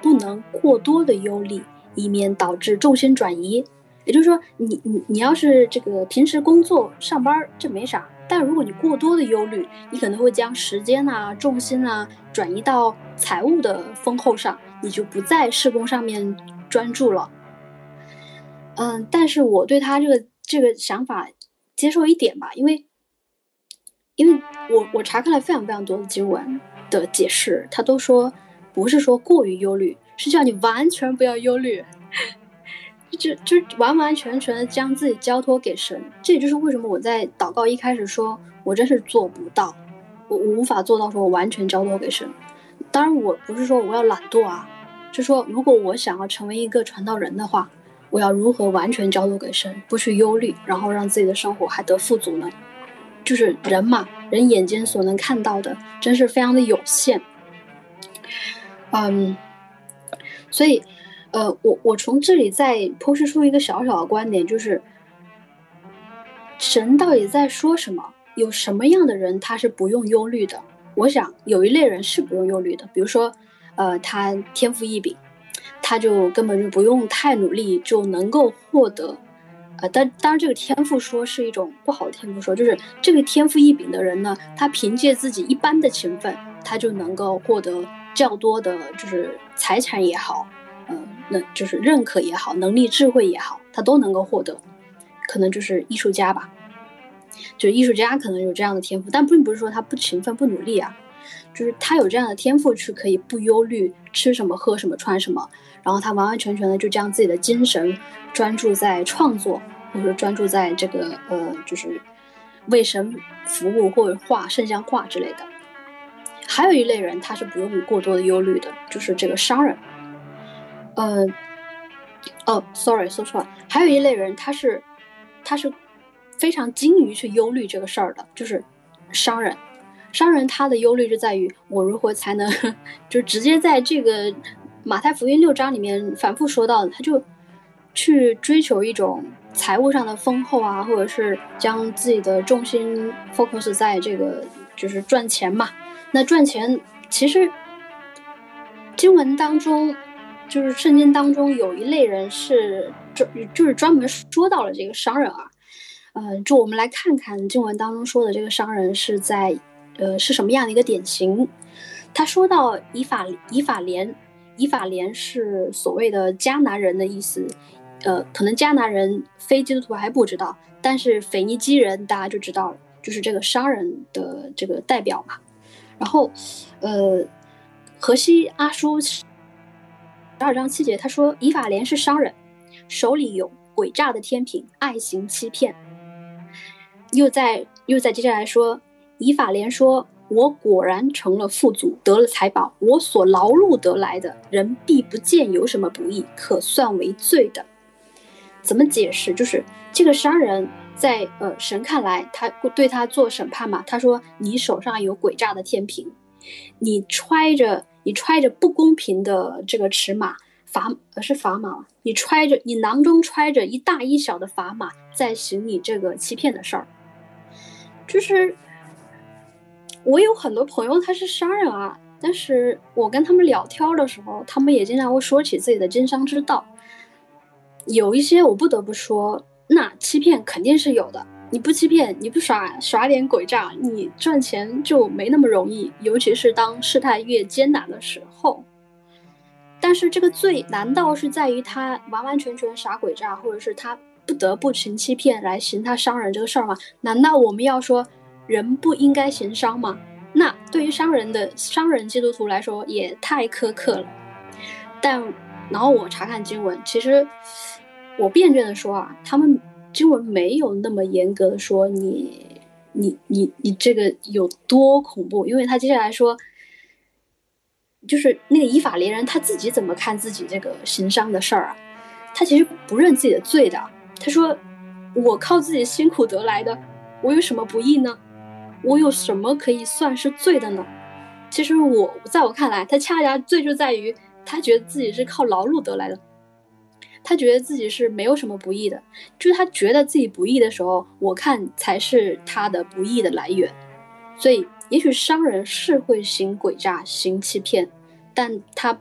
不能过多的忧虑，以免导致重心转移。也就是说，你你你要是这个平时工作上班这没啥，但如果你过多的忧虑，你可能会将时间啊、重心啊转移到财务的丰厚上，你就不在施工上面专注了。嗯，但是我对他这个这个想法接受一点吧，因为因为我我查看了非常非常多的经文的解释，他都说不是说过于忧虑，是叫你完全不要忧虑。就就完完全全的将自己交托给神，这也就是为什么我在祷告一开始说，我真是做不到，我我无法做到说我完全交托给神。当然，我不是说我要懒惰啊，就说如果我想要成为一个传道人的话，我要如何完全交托给神，不去忧虑，然后让自己的生活还得富足呢？就是人嘛，人眼睛所能看到的真是非常的有限。嗯，所以。呃，我我从这里再剖析出一个小小的观点，就是神到底在说什么？有什么样的人他是不用忧虑的？我想有一类人是不用忧虑的，比如说，呃，他天赋异禀，他就根本就不用太努力就能够获得。呃，但当然这个天赋说是一种不好的天赋说，就是这个天赋异禀的人呢，他凭借自己一般的勤奋，他就能够获得较多的，就是财产也好。嗯，那就是认可也好，能力、智慧也好，他都能够获得，可能就是艺术家吧。就艺术家可能有这样的天赋，但并不是说他不勤奋、不努力啊，就是他有这样的天赋，去可以不忧虑吃什么、喝什么、穿什么，然后他完完全全的就将自己的精神专注在创作，或者专注在这个呃，就是为神服务或者画圣像画之类的。还有一类人，他是不用过多的忧虑的，就是这个商人。呃，哦，sorry，说错了。还有一类人，他是，他是非常精于去忧虑这个事儿的，就是商人。商人他的忧虑就在于我如何才能，就直接在这个马太福音六章里面反复说到，他就去追求一种财务上的丰厚啊，或者是将自己的重心 focus 在这个就是赚钱嘛。那赚钱其实经文当中。就是圣经当中有一类人是专，就是专门说到了这个商人啊，呃，就我们来看看经文当中说的这个商人是在呃是什么样的一个典型。他说到以法以法莲，以法莲是所谓的迦南人的意思。呃，可能迦南人非基督徒还不知道，但是腓尼基人大家就知道了，就是这个商人的这个代表嘛。然后，呃，河西阿书十二章七节他说，以法莲是商人，手里有诡诈的天平，爱行欺骗。又在又在接下来说，以法莲说。我果然成了富足，得了财宝。我所劳碌得来的，人必不见有什么不义，可算为罪的。怎么解释？就是这个商人，在呃神看来，他对他做审判嘛？他说：“你手上有诡诈的天平，你揣着你揣着不公平的这个尺码砝呃是砝码，你揣着你囊中揣着一大一小的砝码，在行你这个欺骗的事儿，就是。”我有很多朋友，他是商人啊，但是我跟他们聊天的时候，他们也经常会说起自己的经商之道。有一些我不得不说，那欺骗肯定是有的。你不欺骗，你不耍耍点诡诈，你赚钱就没那么容易。尤其是当事态越艰难的时候。但是这个罪难道是在于他完完全全耍诡诈，或者是他不得不行欺骗来行他伤人这个事儿吗？难道我们要说？人不应该行商吗？那对于商人的商人基督徒来说也太苛刻了。但然后我查看经文，其实我辩证的说啊，他们经文没有那么严格的说你你你你这个有多恐怖，因为他接下来说，就是那个以法连人他自己怎么看自己这个行商的事儿啊？他其实不认自己的罪的。他说我靠自己辛苦得来的，我有什么不义呢？我有什么可以算是罪的呢？其实我在我看来，他恰恰罪就在于他觉得自己是靠劳碌得来的，他觉得自己是没有什么不义的。就是他觉得自己不义的时候，我看才是他的不义的来源。所以，也许商人是会行诡诈、行欺骗，但他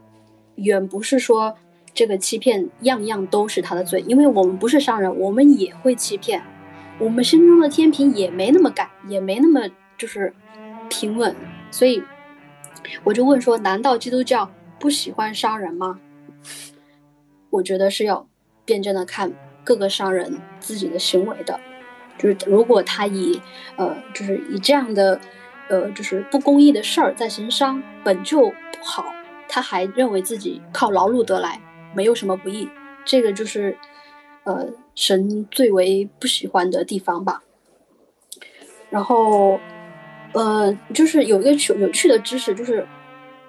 远不是说这个欺骗样样都是他的罪，因为我们不是商人，我们也会欺骗。我们心中的天平也没那么改，也没那么就是平稳，所以我就问说：难道基督教不喜欢商人吗？我觉得是要辩证的看各个商人自己的行为的，就是如果他以呃就是以这样的呃就是不公义的事儿在行商，本就不好，他还认为自己靠劳碌得来，没有什么不义，这个就是呃。神最为不喜欢的地方吧。然后，呃，就是有一个有有趣的知识，就是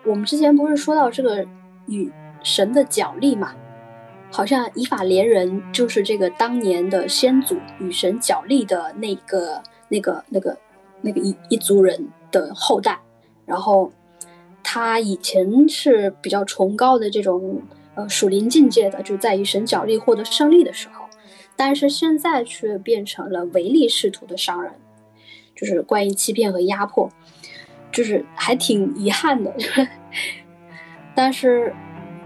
我们之前不是说到这个与神的角力嘛？好像以法连人就是这个当年的先祖与神角力的那个、那个、那个、那个一一族人的后代。然后他以前是比较崇高的这种呃属灵境界的，就在于神角力获得胜利的时候。但是现在却变成了唯利是图的商人，就是关于欺骗和压迫，就是还挺遗憾的。但是，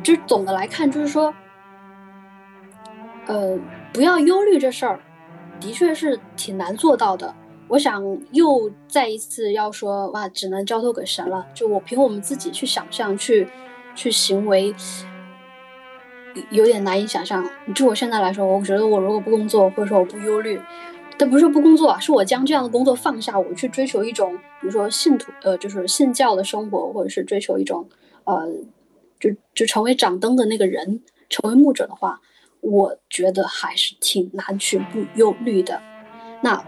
就总的来看，就是说，呃，不要忧虑这事儿，的确是挺难做到的。我想又再一次要说，哇，只能交托给神了。就我凭我们自己去想象，去去行为。有点难以想象，就我现在来说，我觉得我如果不工作，或者说我不忧虑，但不是不工作，是我将这样的工作放下，我去追求一种，比如说信徒，呃，就是信教的生活，或者是追求一种，呃，就就成为掌灯的那个人，成为牧者的话，我觉得还是挺难去不忧虑的。那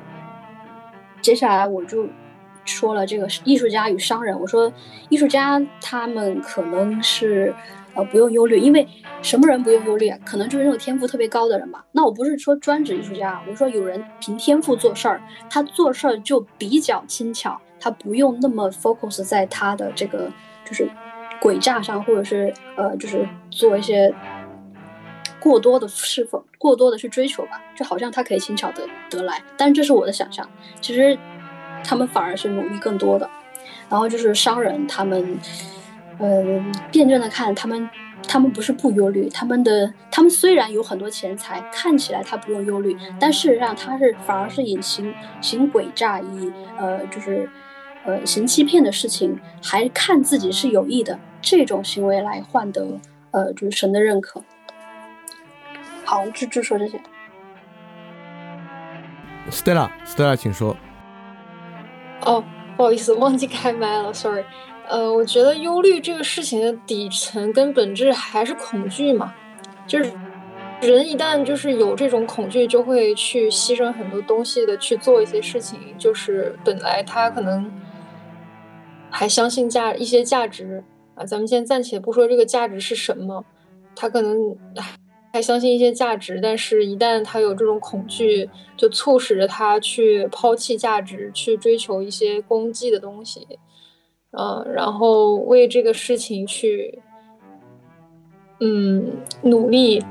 接下来我就说了这个艺术家与商人，我说艺术家他们可能是。呃，不用忧虑，因为什么人不用忧虑啊？可能就是那种天赋特别高的人吧。那我不是说专指艺术家，我说有人凭天赋做事儿，他做事儿就比较轻巧，他不用那么 focus 在他的这个就是诡诈上，或者是呃，就是做一些过多的侍奉，过多的去追求吧，就好像他可以轻巧的得来。但是这是我的想象，其实他们反而是努力更多的。然后就是商人他们。嗯，辩证的看，他们他们不是不忧虑，他们的他们虽然有很多钱财，看起来他不用忧虑，但事实上他是反而是以行行诡诈，以呃就是呃行欺骗的事情，还看自己是有益的这种行为来换得呃就是神的认可。好，就就说这些。Stella，Stella，请说。哦，不好意思，忘记开麦了，sorry。呃，我觉得忧虑这个事情的底层跟本质还是恐惧嘛，就是人一旦就是有这种恐惧，就会去牺牲很多东西的去做一些事情，就是本来他可能还相信价一些价值啊，咱们先暂且不说这个价值是什么，他可能还相信一些价值，但是一旦他有这种恐惧，就促使着他去抛弃价值，去追求一些功绩的东西。嗯，然后为这个事情去，嗯，努力，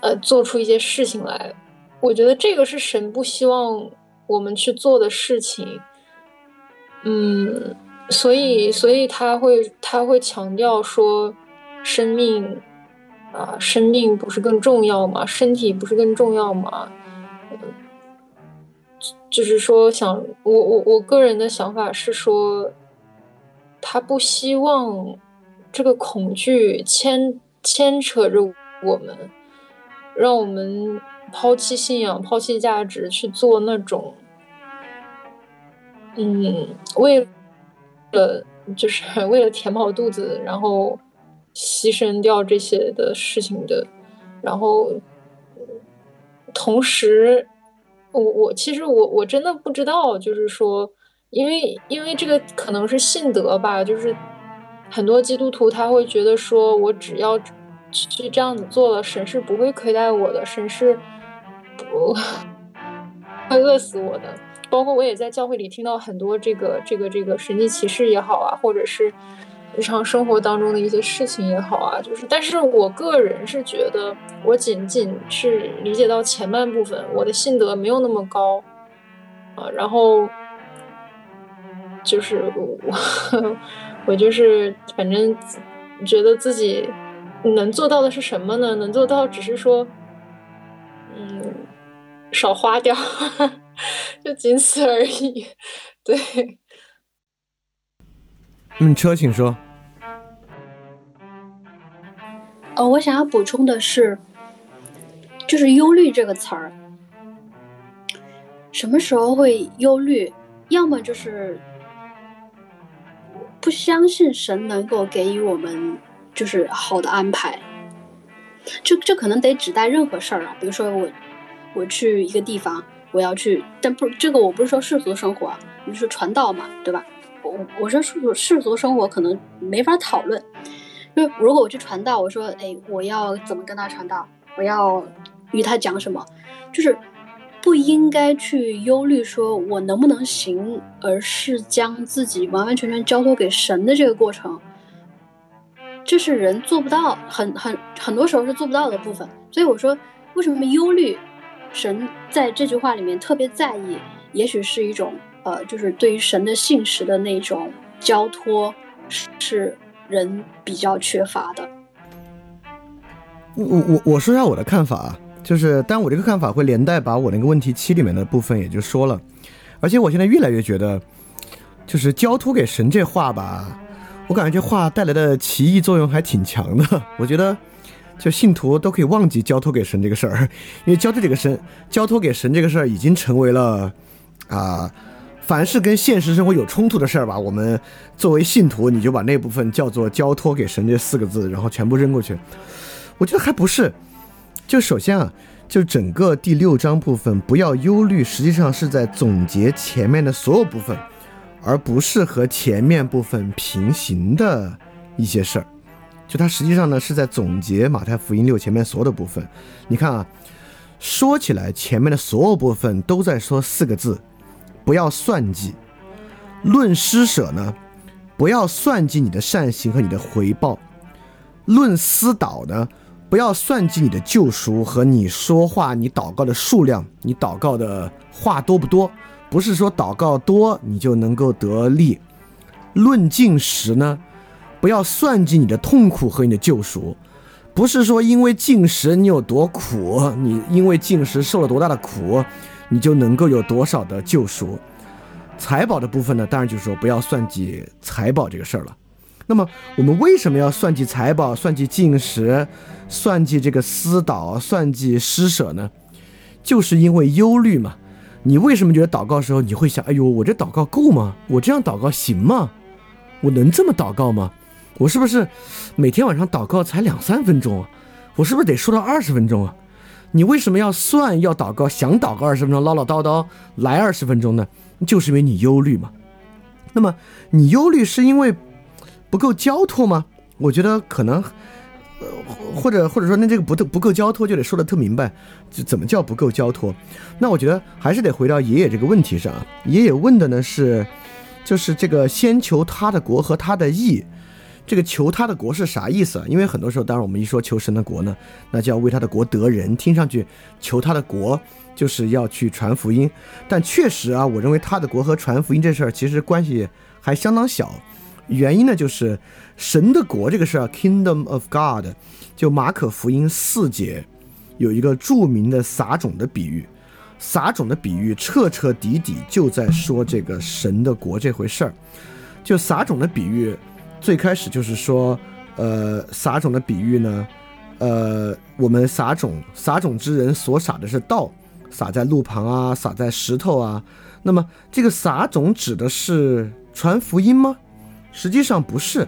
呃，做出一些事情来。我觉得这个是神不希望我们去做的事情。嗯，所以，所以他会，他会强调说，生命，啊，生命不是更重要吗？身体不是更重要吗？就是说，想我，我，我个人的想法是说。他不希望这个恐惧牵牵扯着我们，让我们抛弃信仰、抛弃价值，去做那种，嗯，为了就是 为了填饱肚子，然后牺牲掉这些的事情的。然后，同时，我我其实我我真的不知道，就是说。因为，因为这个可能是信德吧，就是很多基督徒他会觉得说，我只要去这样子做了，神是不会亏待我的，神是不 会饿死我的。包括我也在教会里听到很多这个、这个、这个神迹奇事也好啊，或者是日常生活当中的一些事情也好啊，就是，但是我个人是觉得，我仅仅是理解到前半部分，我的信德没有那么高啊，然后。就是我，我就是反正觉得自己能做到的是什么呢？能做到只是说，嗯，少花点儿，就仅此而已。对。嗯，车，请说。呃，我想要补充的是，就是“忧虑”这个词儿，什么时候会忧虑？要么就是。不相信神能够给予我们就是好的安排，这这可能得指代任何事儿啊。比如说我我去一个地方，我要去，但不这个我不是说世俗生活，你是传道嘛，对吧？我说世俗世俗生活可能没法讨论，就如果我去传道，我说哎，我要怎么跟他传道？我要与他讲什么？就是。不应该去忧虑说我能不能行，而是将自己完完全全交托给神的这个过程，这是人做不到，很很很多时候是做不到的部分。所以我说，为什么忧虑？神在这句话里面特别在意，也许是一种呃，就是对于神的信实的那种交托，是人比较缺乏的。我我我说一下我的看法啊。就是，但我这个看法会连带把我那个问题七里面的部分也就说了，而且我现在越来越觉得，就是交托给神这话吧，我感觉这话带来的奇异作用还挺强的。我觉得，就信徒都可以忘记交托给神这个事儿，因为交托这个神，交托给神这个事儿已经成为了啊，凡是跟现实生活有冲突的事儿吧，我们作为信徒，你就把那部分叫做交托给神这四个字，然后全部扔过去。我觉得还不是。就首先啊，就整个第六章部分，不要忧虑，实际上是在总结前面的所有部分，而不是和前面部分平行的一些事儿。就它实际上呢是在总结马太福音六前面所有的部分。你看啊，说起来前面的所有部分都在说四个字：不要算计。论施舍呢，不要算计你的善行和你的回报。论私祷呢。不要算计你的救赎和你说话、你祷告的数量，你祷告的话多不多？不是说祷告多你就能够得利。论进食呢，不要算计你的痛苦和你的救赎，不是说因为进食你有多苦，你因为进食受了多大的苦，你就能够有多少的救赎。财宝的部分呢，当然就是说不要算计财宝这个事儿了。那么我们为什么要算计财宝、算计进食、算计这个私祷、算计施舍呢？就是因为忧虑嘛。你为什么觉得祷告的时候你会想，哎呦，我这祷告够吗？我这样祷告行吗？我能这么祷告吗？我是不是每天晚上祷告才两三分钟啊？我是不是得说到二十分钟啊？你为什么要算要祷告，想祷告二十分钟，唠唠叨叨来二十分钟呢？就是因为你忧虑嘛。那么你忧虑是因为不够交托吗？我觉得可能，呃，或者或者说那这个不不够交托，就得说的特明白，就怎么叫不够交托？那我觉得还是得回到爷爷这个问题上啊。爷爷问的呢是，就是这个先求他的国和他的义。这个求他的国是啥意思啊？因为很多时候，当然我们一说求神的国呢，那就要为他的国得人，听上去求他的国就是要去传福音。但确实啊，我认为他的国和传福音这事儿其实关系还相当小。原因呢，就是神的国这个事儿，Kingdom of God，就马可福音四节有一个著名的撒种的比喻，撒种的比喻彻彻底底就在说这个神的国这回事儿。就撒种的比喻。最开始就是说，呃，撒种的比喻呢，呃，我们撒种，撒种之人所撒的是道，撒在路旁啊，撒在石头啊。那么这个撒种指的是传福音吗？实际上不是，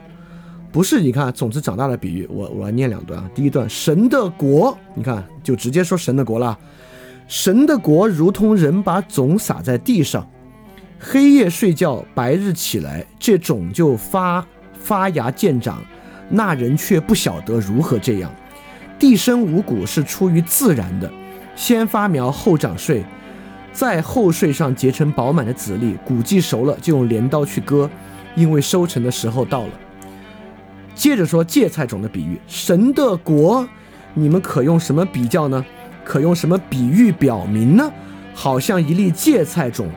不是。你看种子长大的比喻，我我来念两段啊。第一段，神的国，你看就直接说神的国了。神的国如同人把种撒在地上，黑夜睡觉，白日起来，这种就发。发芽见长，那人却不晓得如何这样。地生五谷是出于自然的，先发苗后长穗，在后穗上结成饱满的籽粒。谷既熟了，就用镰刀去割，因为收成的时候到了。接着说芥菜种的比喻，神的国，你们可用什么比较呢？可用什么比喻表明呢？好像一粒芥菜种，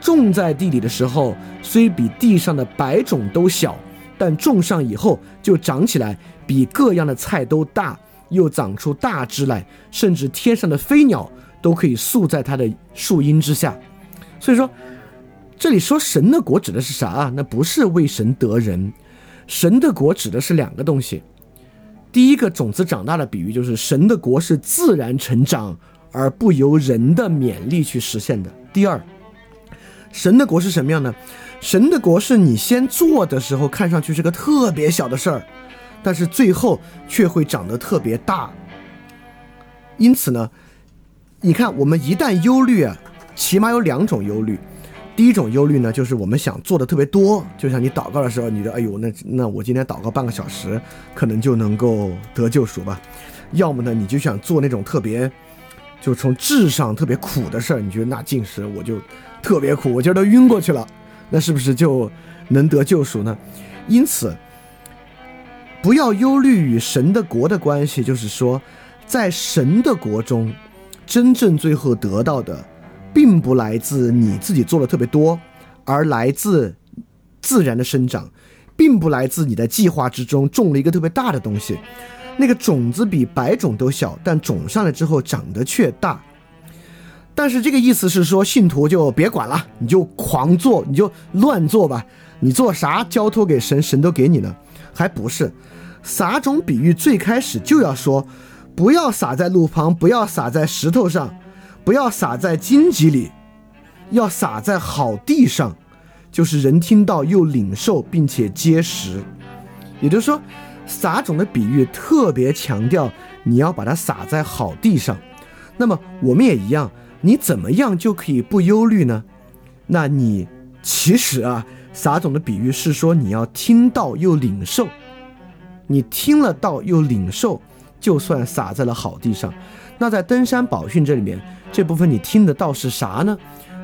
种在地里的时候，虽比地上的白种都小。但种上以后就长起来，比各样的菜都大，又长出大枝来，甚至天上的飞鸟都可以宿在它的树荫之下。所以说，这里说神的国指的是啥啊？那不是为神得人，神的国指的是两个东西。第一个种子长大的比喻就是神的国是自然成长，而不由人的勉力去实现的。第二，神的国是什么样呢？神的国是你先做的时候看上去是个特别小的事儿，但是最后却会长得特别大。因此呢，你看我们一旦忧虑啊，起码有两种忧虑。第一种忧虑呢，就是我们想做的特别多，就像你祷告的时候，你说哎呦，那那我今天祷告半个小时，可能就能够得救赎吧。要么呢，你就想做那种特别，就从智上特别苦的事儿，你觉得那进食我就特别苦，我今儿都晕过去了。那是不是就能得救赎呢？因此，不要忧虑与神的国的关系，就是说，在神的国中，真正最后得到的，并不来自你自己做的特别多，而来自自然的生长，并不来自你的计划之中种了一个特别大的东西，那个种子比百种都小，但种上来之后长得却大。但是这个意思是说，信徒就别管了，你就狂做，你就乱做吧。你做啥交托给神，神都给你呢。还不是撒种比喻最开始就要说，不要撒在路旁，不要撒在石头上，不要撒在荆棘里，要撒在好地上，就是人听到又领受并且结实。也就是说，撒种的比喻特别强调你要把它撒在好地上。那么我们也一样。你怎么样就可以不忧虑呢？那你其实啊，撒种的比喻是说你要听到又领受，你听了道又领受，就算撒在了好地上。那在登山宝训这里面，这部分你听得到是啥呢？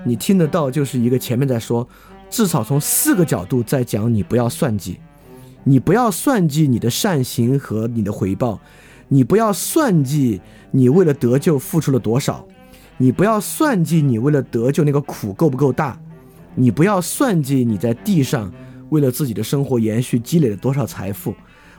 你听得到就是一个前面在说，至少从四个角度在讲你不要算计，你不要算计你的善行和你的回报，你不要算计你为了得救付出了多少。你不要算计你为了得救那个苦够不够大，你不要算计你在地上为了自己的生活延续积累了多少财富。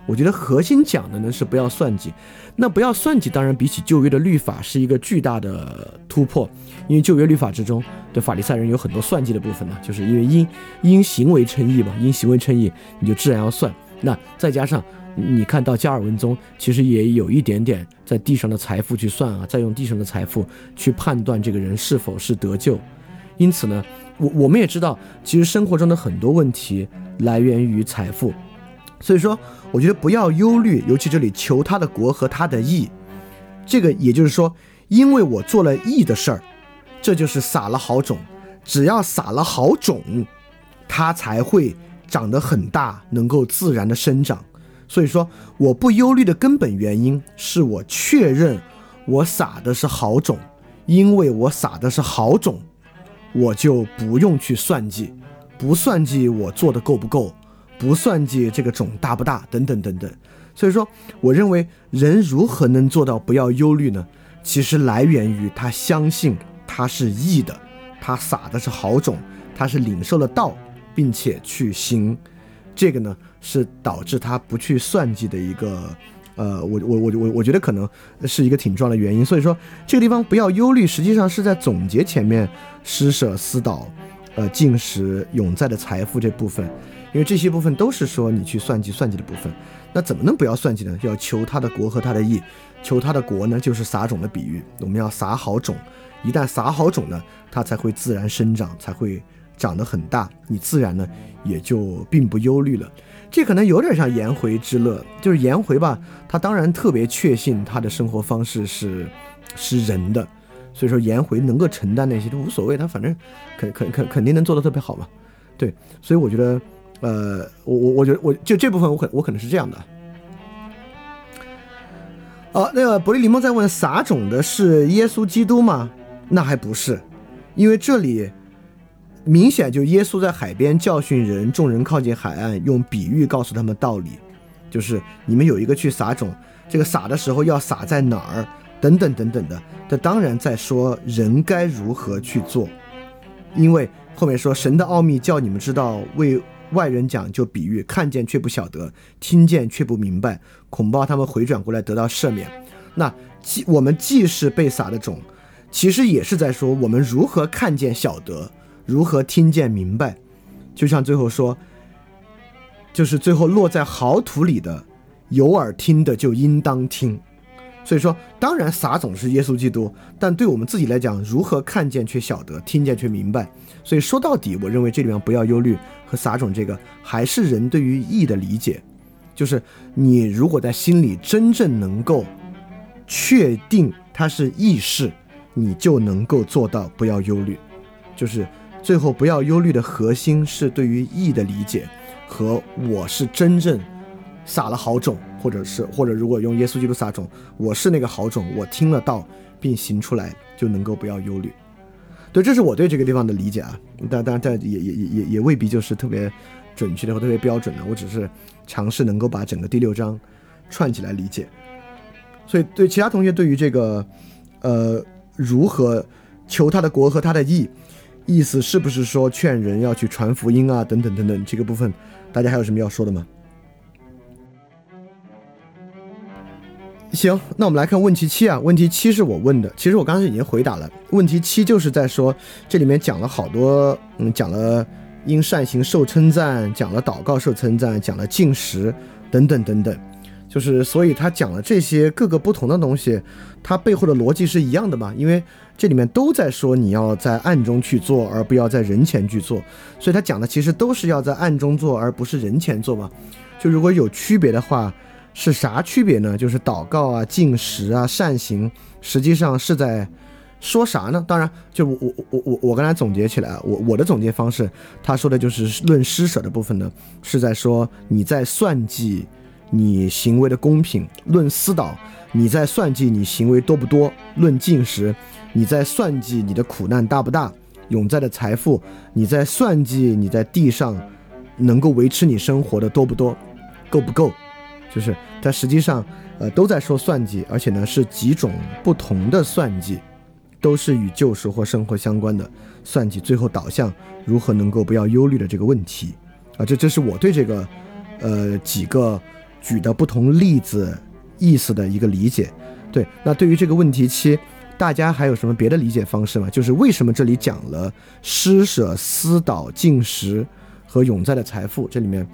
我觉得核心讲的呢是不要算计，那不要算计，当然比起旧约的律法是一个巨大的突破，因为旧约律法之中对法利赛人有很多算计的部分呢，就是因为因因行为称义嘛，因行为称义你就自然要算。那再加上你看到加尔文宗，其实也有一点点在地上的财富去算啊，再用地上的财富去判断这个人是否是得救。因此呢，我我们也知道，其实生活中的很多问题来源于财富。所以说，我觉得不要忧虑，尤其这里求他的国和他的义，这个也就是说，因为我做了义的事儿，这就是撒了好种，只要撒了好种，它才会长得很大，能够自然的生长。所以说，我不忧虑的根本原因是我确认我撒的是好种，因为我撒的是好种，我就不用去算计，不算计我做的够不够。不算计这个种大不大，等等等等，所以说，我认为人如何能做到不要忧虑呢？其实来源于他相信他是义的，他撒的是好种，他是领受了道，并且去行，这个呢是导致他不去算计的一个，呃，我我我我我觉得可能是一个挺重要的原因。所以说，这个地方不要忧虑，实际上是在总结前面施舍、私导、呃进食、永在的财富这部分。因为这些部分都是说你去算计算计的部分，那怎么能不要算计呢？要求他的国和他的义，求他的国呢，就是撒种的比喻。我们要撒好种，一旦撒好种呢，它才会自然生长，才会长得很大，你自然呢也就并不忧虑了。这可能有点像颜回之乐，就是颜回吧，他当然特别确信他的生活方式是是人的，所以说颜回能够承担那些都无所谓，他反正肯肯肯肯定能做得特别好嘛。对，所以我觉得。呃，我我我觉得我就这部分我可我可能是这样的。哦，那个伯利林梦在问撒种的是耶稣基督吗？那还不是，因为这里明显就耶稣在海边教训人，众人靠近海岸，用比喻告诉他们道理，就是你们有一个去撒种，这个撒的时候要撒在哪儿，等等等等的。这当然在说人该如何去做，因为后面说神的奥秘叫你们知道为。外人讲就比喻，看见却不晓得，听见却不明白，恐怕他们回转过来得到赦免。那既我们既是被撒的种，其实也是在说我们如何看见晓得，如何听见明白。就像最后说，就是最后落在好土里的，有耳听的就应当听。所以说，当然撒种是耶稣基督，但对我们自己来讲，如何看见却晓得，听见却明白。所以说到底，我认为这里面不要忧虑和撒种这个，还是人对于义的理解，就是你如果在心里真正能够确定它是义事，你就能够做到不要忧虑。就是最后不要忧虑的核心是对于义的理解和我是真正撒了好种。或者是，或者如果用耶稣基督撒种，我是那个好种，我听了道并行出来，就能够不要忧虑。对，这是我对这个地方的理解啊。但但但也也也也也未必就是特别准确的或特别标准的。我只是尝试能够把整个第六章串起来理解。所以对其他同学对于这个呃如何求他的国和他的义，意思是不是说劝人要去传福音啊等等等等这个部分，大家还有什么要说的吗？行，那我们来看问题七啊。问题七是我问的，其实我刚才已经回答了。问题七就是在说，这里面讲了好多，嗯，讲了因善行受称赞，讲了祷告受称赞，讲了进食等等等等。就是所以他讲了这些各个不同的东西，它背后的逻辑是一样的嘛？因为这里面都在说你要在暗中去做，而不要在人前去做。所以他讲的其实都是要在暗中做，而不是人前做嘛。就如果有区别的话。是啥区别呢？就是祷告啊、进食啊、善行，实际上是在说啥呢？当然，就我我我我我刚才总结起来，我我的总结方式，他说的就是论施舍的部分呢，是在说你在算计你行为的公平；论私祷，你在算计你行为多不多；论进食，你在算计你的苦难大不大；永在的财富，你在算计你在地上能够维持你生活的多不多，够不够。就是，它实际上，呃，都在说算计，而且呢是几种不同的算计，都是与救赎或生活相关的算计，最后导向如何能够不要忧虑的这个问题。啊，这这是我对这个呃几个举的不同例子意思的一个理解。对，那对于这个问题七，大家还有什么别的理解方式吗？就是为什么这里讲了施舍、私导、进食和永在的财富，这里面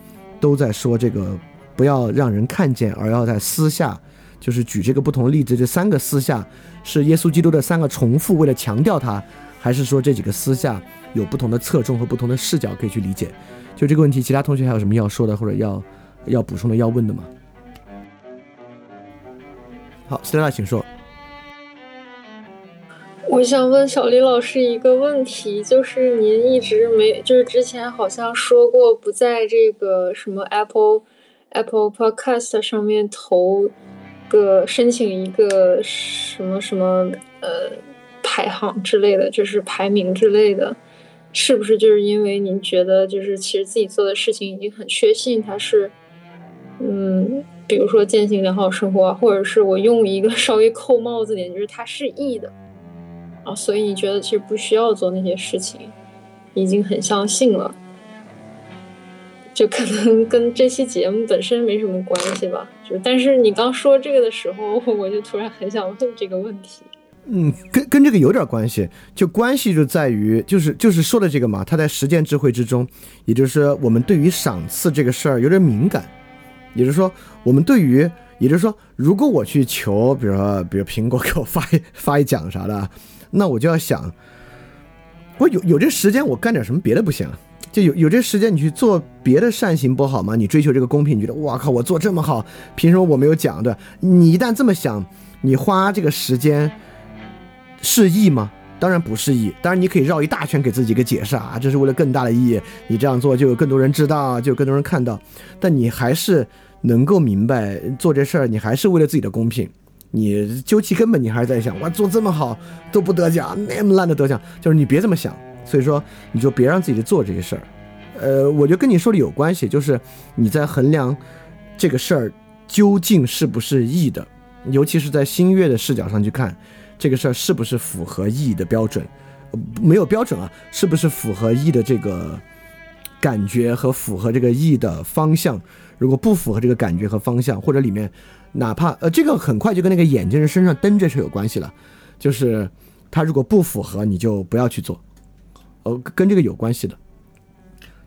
都在说这个不要让人看见，而要在私下，就是举这个不同例子，这三个私下是耶稣基督的三个重复，为了强调它，还是说这几个私下有不同的侧重和不同的视角可以去理解？就这个问题，其他同学还有什么要说的或者要要补充的、要问的吗？好，Stella，请说。我想问小李老师一个问题，就是您一直没，就是之前好像说过不在这个什么 Apple Apple Podcast 上面投个申请一个什么什么呃排行之类的，就是排名之类的，是不是就是因为您觉得就是其实自己做的事情已经很确信它是嗯。比如说践行良好生活，或者是我用一个稍微扣帽子点，就是它是义的啊，所以你觉得其实不需要做那些事情，已经很相信了，就可能跟这期节目本身没什么关系吧。就但是你刚说这个的时候，我就突然很想问这个问题。嗯，跟跟这个有点关系，就关系就在于，就是就是说的这个嘛，他在实践智慧之中，也就是我们对于赏赐这个事儿有点敏感。也就是说，我们对于，也就是说，如果我去求，比如说，比如苹果给我发一发一奖啥的，那我就要想，我有有这时间，我干点什么别的不行？就有有这时间，你去做别的善行不好吗？你追求这个公平，你觉得哇靠，我做这么好，凭什么我没有奖？对你一旦这么想，你花这个时间是义吗？当然不是义，当然你可以绕一大圈给自己一个解释啊，这是为了更大的意义。你这样做就有更多人知道，就有更多人看到。但你还是能够明白做这事儿，你还是为了自己的公平。你究其根本，你还是在想，哇，做这么好都不得奖，那么烂的得奖，就是你别这么想。所以说，你就别让自己去做这些事儿。呃，我觉得跟你说的有关系，就是你在衡量这个事儿究竟是不是义的，尤其是在新月的视角上去看。这个事儿是不是符合意义的标准？没有标准啊，是不是符合意义的这个感觉和符合这个意义的方向？如果不符合这个感觉和方向，或者里面哪怕呃，这个很快就跟那个眼睛人身上灯这事有关系了，就是他如果不符合，你就不要去做。哦，跟这个有关系的。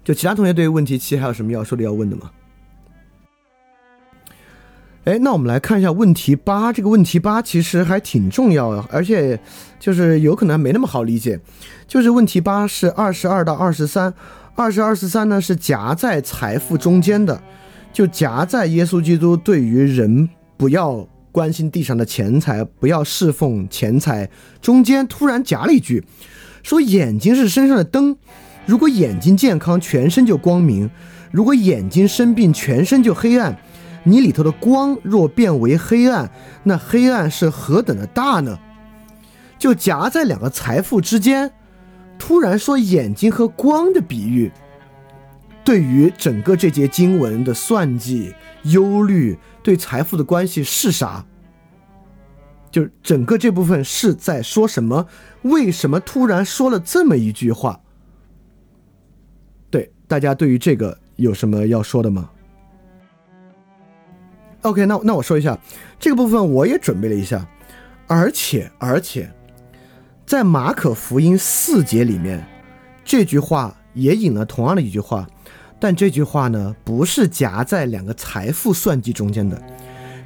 就其他同学对于问题七还有什么要说的要问的吗？哎，那我们来看一下问题八。这个问题八其实还挺重要的，而且就是有可能没那么好理解。就是问题八是二十二到二十三，二十二十三呢是夹在财富中间的，就夹在耶稣基督对于人不要关心地上的钱财，不要侍奉钱财中间突然夹了一句，说眼睛是身上的灯，如果眼睛健康，全身就光明；如果眼睛生病，全身就黑暗。你里头的光若变为黑暗，那黑暗是何等的大呢？就夹在两个财富之间，突然说眼睛和光的比喻，对于整个这节经文的算计、忧虑，对财富的关系是啥？就整个这部分是在说什么？为什么突然说了这么一句话？对大家对于这个有什么要说的吗？OK，那那我说一下这个部分，我也准备了一下，而且而且，在马可福音四节里面，这句话也引了同样的一句话，但这句话呢不是夹在两个财富算计中间的，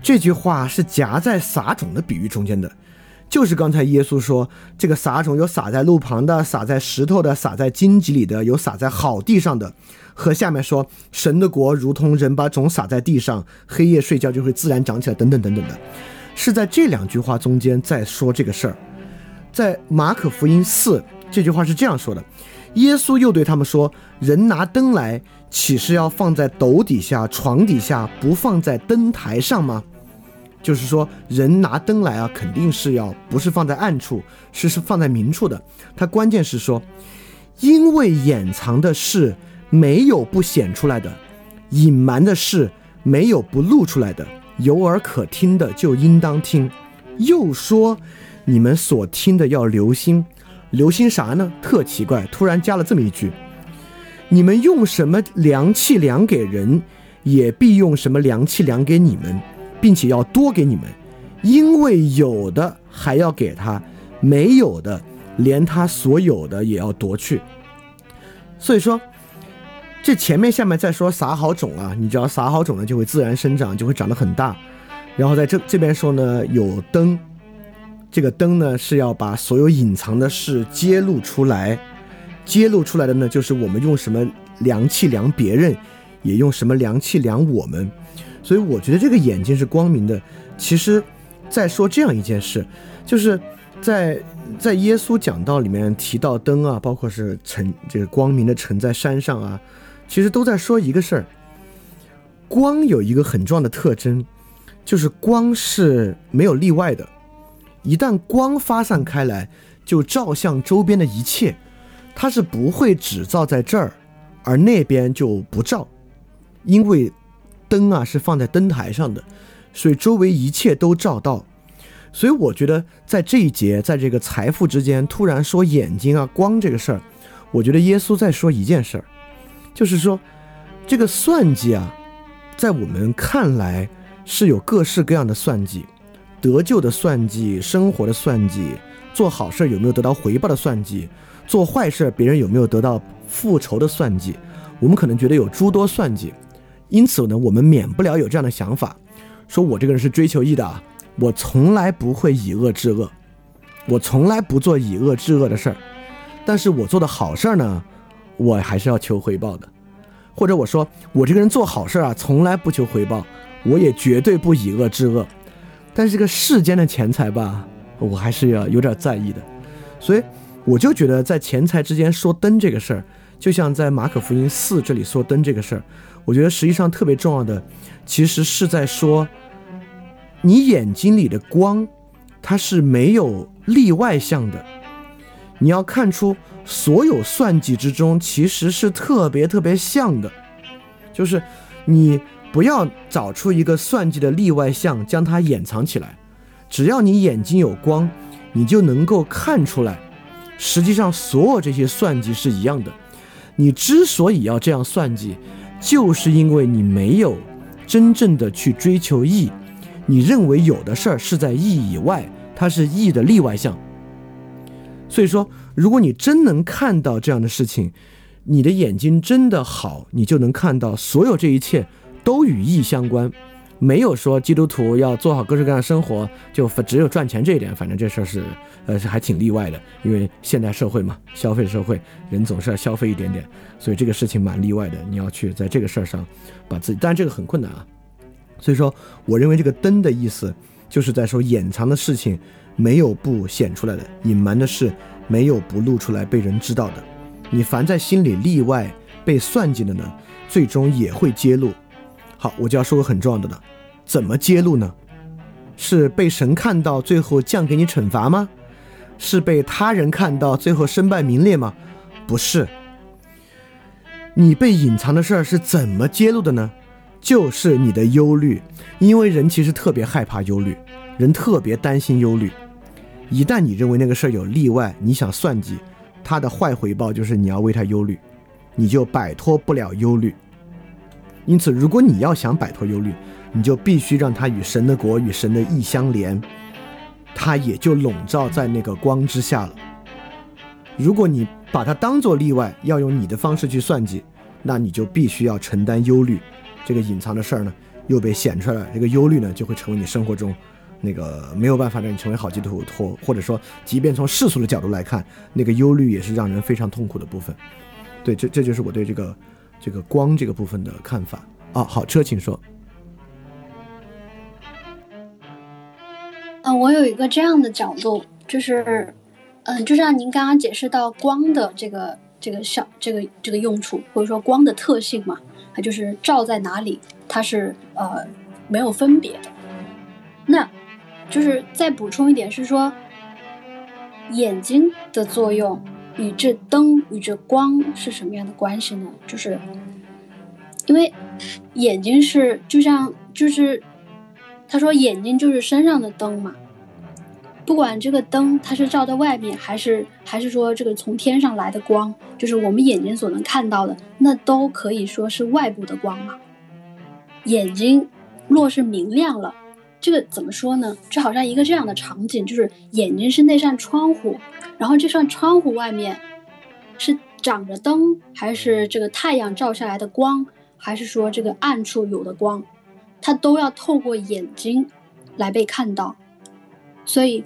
这句话是夹在撒种的比喻中间的，就是刚才耶稣说这个撒种有撒在路旁的，撒在石头的，撒在荆棘里的，有撒在好地上的。和下面说，神的国如同人把种撒在地上，黑夜睡觉就会自然长起来，等等等等的，是在这两句话中间在说这个事儿。在马可福音四这句话是这样说的：耶稣又对他们说，人拿灯来，岂是要放在斗底下、床底下，不放在灯台上吗？就是说，人拿灯来啊，肯定是要不是放在暗处，是是放在明处的。他关键是说，因为掩藏的是。没有不显出来的，隐瞒的事没有不露出来的，有耳可听的就应当听。又说，你们所听的要留心，留心啥呢？特奇怪，突然加了这么一句：你们用什么量器量给人，也必用什么量器量给你们，并且要多给你们，因为有的还要给他，没有的连他所有的也要夺去。所以说，这前面下面再说撒好种啊，你只要撒好种呢，就会自然生长，就会长得很大。然后在这这边说呢，有灯，这个灯呢是要把所有隐藏的事揭露出来。揭露出来的呢，就是我们用什么量器量别人，也用什么量器量我们。所以我觉得这个眼睛是光明的。其实，在说这样一件事，就是在在耶稣讲道里面提到灯啊，包括是城这个光明的城在山上啊，其实都在说一个事儿。光有一个很重要的特征，就是光是没有例外的。一旦光发散开来，就照向周边的一切。它是不会只照在这儿，而那边就不照，因为灯啊是放在灯台上的，所以周围一切都照到。所以我觉得在这一节，在这个财富之间突然说眼睛啊光这个事儿，我觉得耶稣在说一件事儿，就是说这个算计啊，在我们看来是有各式各样的算计，得救的算计，生活的算计，做好事有没有得到回报的算计。做坏事，别人有没有得到复仇的算计？我们可能觉得有诸多算计，因此呢，我们免不了有这样的想法：说我这个人是追求义的啊，我从来不会以恶制恶，我从来不做以恶制恶的事儿。但是我做的好事儿呢，我还是要求回报的。或者我说我这个人做好事啊，从来不求回报，我也绝对不以恶制恶。但是这个世间的钱财吧，我还是要有点在意的，所以。我就觉得在钱财之间说灯这个事儿，就像在马可福音四这里说灯这个事儿，我觉得实际上特别重要的，其实是在说，你眼睛里的光，它是没有例外项的。你要看出所有算计之中，其实是特别特别像的，就是你不要找出一个算计的例外项，将它掩藏起来。只要你眼睛有光，你就能够看出来。实际上，所有这些算计是一样的。你之所以要这样算计，就是因为你没有真正的去追求义。你认为有的事儿是在义以外，它是义的例外项。所以说，如果你真能看到这样的事情，你的眼睛真的好，你就能看到所有这一切都与义相关。没有说基督徒要做好各式各样的生活，就只有赚钱这一点，反正这事儿是，呃，是还挺例外的。因为现代社会嘛，消费社会，人总是要消费一点点，所以这个事情蛮例外的。你要去在这个事儿上，把自己，当然这个很困难啊。所以说，我认为这个灯的意思，就是在说掩藏的事情没有不显出来的，隐瞒的事没有不露出来被人知道的。你凡在心里例外被算计的呢，最终也会揭露。好，我就要说个很重要的了，怎么揭露呢？是被神看到，最后降给你惩罚吗？是被他人看到，最后身败名裂吗？不是。你被隐藏的事儿是怎么揭露的呢？就是你的忧虑，因为人其实特别害怕忧虑，人特别担心忧虑。一旦你认为那个事儿有例外，你想算计，他的坏回报就是你要为他忧虑，你就摆脱不了忧虑。因此，如果你要想摆脱忧虑，你就必须让它与神的国与神的意相连，它也就笼罩在那个光之下了。如果你把它当做例外，要用你的方式去算计，那你就必须要承担忧虑。这个隐藏的事儿呢，又被显出来了。这个忧虑呢，就会成为你生活中那个没有办法让你成为好基督徒，或或者说，即便从世俗的角度来看，那个忧虑也是让人非常痛苦的部分。对，这这就是我对这个。这个光这个部分的看法啊，好车，请说。嗯，我有一个这样的角度，就是，嗯，就像您刚刚解释到光的这个这个效这个这个用处，或者说光的特性嘛，它就是照在哪里，它是呃没有分别的。那，就是再补充一点是说，眼睛的作用。与这灯与这光是什么样的关系呢？就是因为眼睛是就像就是他说眼睛就是身上的灯嘛，不管这个灯它是照在外面，还是还是说这个从天上来的光，就是我们眼睛所能看到的，那都可以说是外部的光嘛。眼睛若是明亮了，这个怎么说呢？就好像一个这样的场景，就是眼睛是那扇窗户，然后这扇窗户外面是长着灯，还是这个太阳照下来的光，还是说这个暗处有的光，它都要透过眼睛来被看到，所以。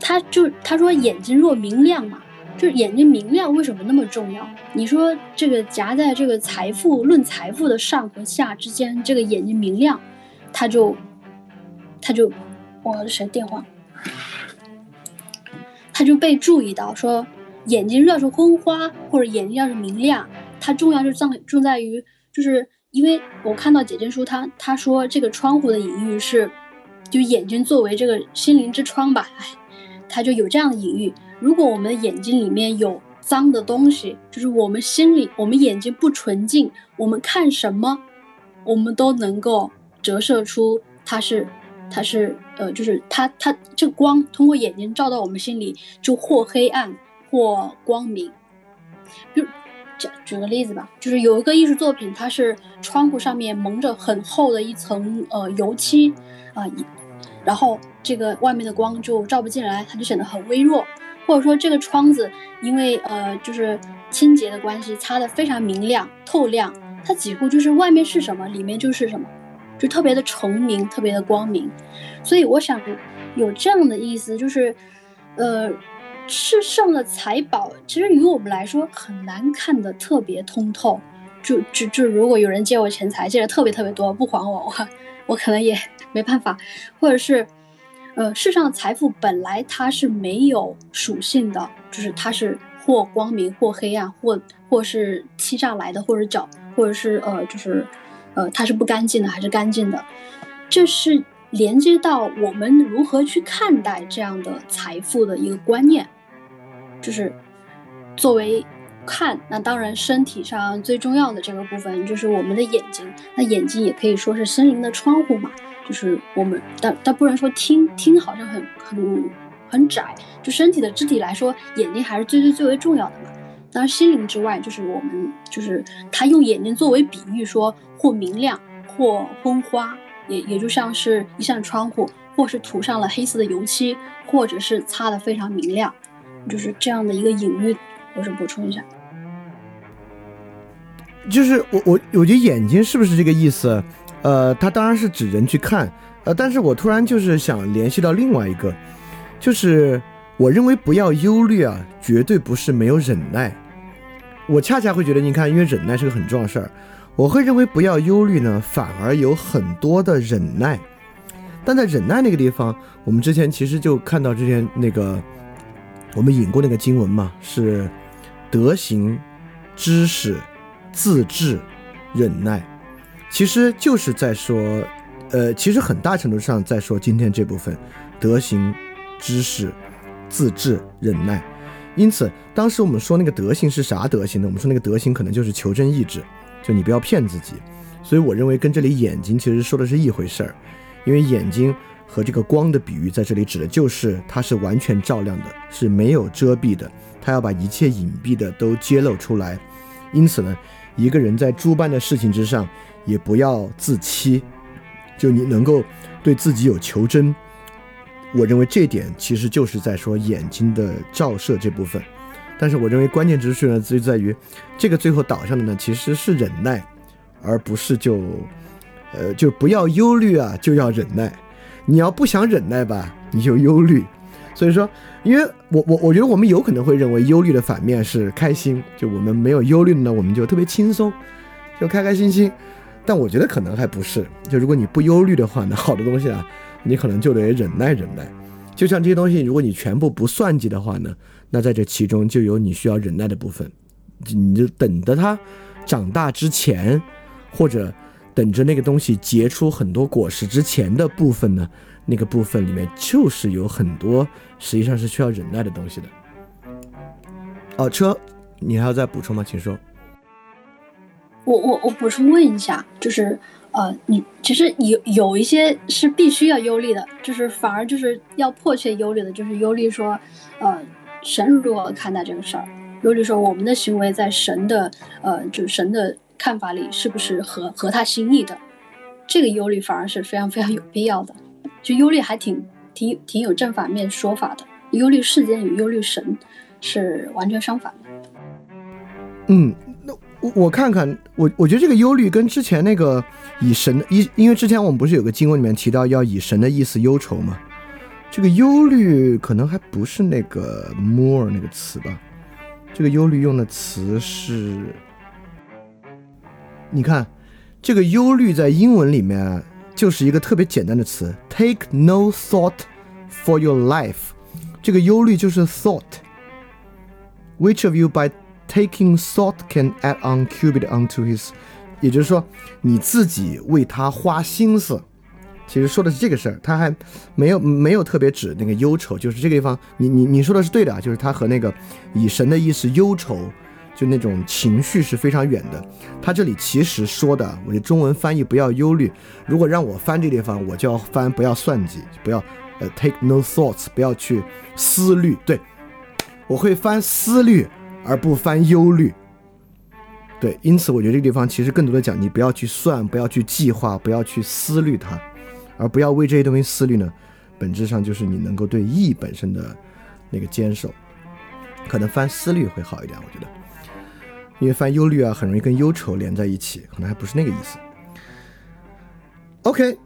他就他说眼睛若明亮嘛，就是眼睛明亮为什么那么重要？你说这个夹在这个财富论财富的上和下之间，这个眼睛明亮，他就他就我谁电话？他就被注意到说眼睛要是昏花或者眼睛要是明亮，它重要就在重在于就是因为我看到姐姐书他他说这个窗户的隐喻是就眼睛作为这个心灵之窗吧，哎。他就有这样的隐喻：如果我们的眼睛里面有脏的东西，就是我们心里、我们眼睛不纯净，我们看什么，我们都能够折射出它是，它是，呃，就是它它这光通过眼睛照到我们心里，就或黑暗或光明。比如，举举个例子吧，就是有一个艺术作品，它是窗户上面蒙着很厚的一层呃油漆啊，然后。这个外面的光就照不进来，它就显得很微弱，或者说这个窗子因为呃就是清洁的关系，擦得非常明亮透亮，它几乎就是外面是什么，里面就是什么，就特别的崇明，特别的光明。所以我想有这样的意思，就是呃世上的财宝其实于我们来说很难看得特别通透，就就就如果有人借我钱财，借的特别特别多不还我，我我可能也 没办法，或者是。呃，世上的财富本来它是没有属性的，就是它是或光明或黑暗，或或是欺诈来的，或者角，或者是呃，就是呃，它是不干净的还是干净的，这是连接到我们如何去看待这样的财富的一个观念，就是作为看，那当然身体上最重要的这个部分就是我们的眼睛，那眼睛也可以说是心灵的窗户嘛。就是我们，但但不能说听听好像很很很窄，就身体的肢体来说，眼睛还是最最最为重要的嘛。当，心灵之外，就是我们，就是他用眼睛作为比喻，说或明亮，或昏花，也也就像是一扇窗户，或是涂上了黑色的油漆，或者是擦的非常明亮，就是这样的一个隐喻。我是补充一下，就是我我我觉得眼睛是不是这个意思？呃，它当然是指人去看，呃，但是我突然就是想联系到另外一个，就是我认为不要忧虑啊，绝对不是没有忍耐。我恰恰会觉得，你看，因为忍耐是个很重要的事儿，我会认为不要忧虑呢，反而有很多的忍耐。但在忍耐那个地方，我们之前其实就看到之前那个我们引过那个经文嘛，是德行、知识、自制、忍耐。其实就是在说，呃，其实很大程度上在说今天这部分德行、知识、自制、忍耐。因此，当时我们说那个德行是啥德行呢？我们说那个德行可能就是求真意志，就你不要骗自己。所以我认为跟这里眼睛其实说的是一回事儿，因为眼睛和这个光的比喻在这里指的就是它是完全照亮的，是没有遮蔽的，它要把一切隐蔽的都揭露出来。因此呢，一个人在诸般的事情之上。也不要自欺，就你能够对自己有求真，我认为这点其实就是在说眼睛的照射这部分。但是我认为关键之处呢，就在于这个最后导向的呢，其实是忍耐，而不是就，呃，就不要忧虑啊，就要忍耐。你要不想忍耐吧，你就忧虑。所以说，因为我我我觉得我们有可能会认为忧虑的反面是开心，就我们没有忧虑呢，我们就特别轻松，就开开心心。但我觉得可能还不是，就如果你不忧虑的话，那好的东西啊，你可能就得忍耐忍耐。就像这些东西，如果你全部不算计的话呢，那在这其中就有你需要忍耐的部分。你就等着它长大之前，或者等着那个东西结出很多果实之前的部分呢，那个部分里面就是有很多实际上是需要忍耐的东西的。哦，车，你还要再补充吗？请说。我我我补充问一下，就是，呃，你其实有有一些是必须要忧虑的，就是反而就是要迫切忧虑的，就是忧虑说，呃，神如何看待这个事儿，忧虑说我们的行为在神的呃，就神的看法里是不是合合他心意的，这个忧虑反而是非常非常有必要的，就忧虑还挺挺挺有正反面说法的，忧虑世间与忧虑神是完全相反的。嗯，我我看看，我我觉得这个忧虑跟之前那个以神的因因为之前我们不是有个经文里面提到要以神的意思忧愁吗？这个忧虑可能还不是那个 more 那个词吧？这个忧虑用的词是，你看，这个忧虑在英文里面就是一个特别简单的词，take no thought for your life。这个忧虑就是 thought。Which of you by taking thought can add on cubit onto his？也就是说，你自己为他花心思。其实说的是这个事儿，他还没有没有特别指那个忧愁，就是这个地方，你你你说的是对的啊，就是他和那个以神的意思忧愁，就那种情绪是非常远的。他这里其实说的，我的中文翻译不要忧虑，如果让我翻这地方，我就要翻不要算计，不要呃 take no thoughts，不要去思虑，对我会翻思虑而不翻忧虑。对，因此我觉得这个地方其实更多的讲，你不要去算，不要去计划，不要去思虑它。而不要为这些东西思虑呢，本质上就是你能够对义本身的那个坚守，可能翻思虑会好一点，我觉得，因为翻忧虑啊，很容易跟忧愁连在一起，可能还不是那个意思。OK，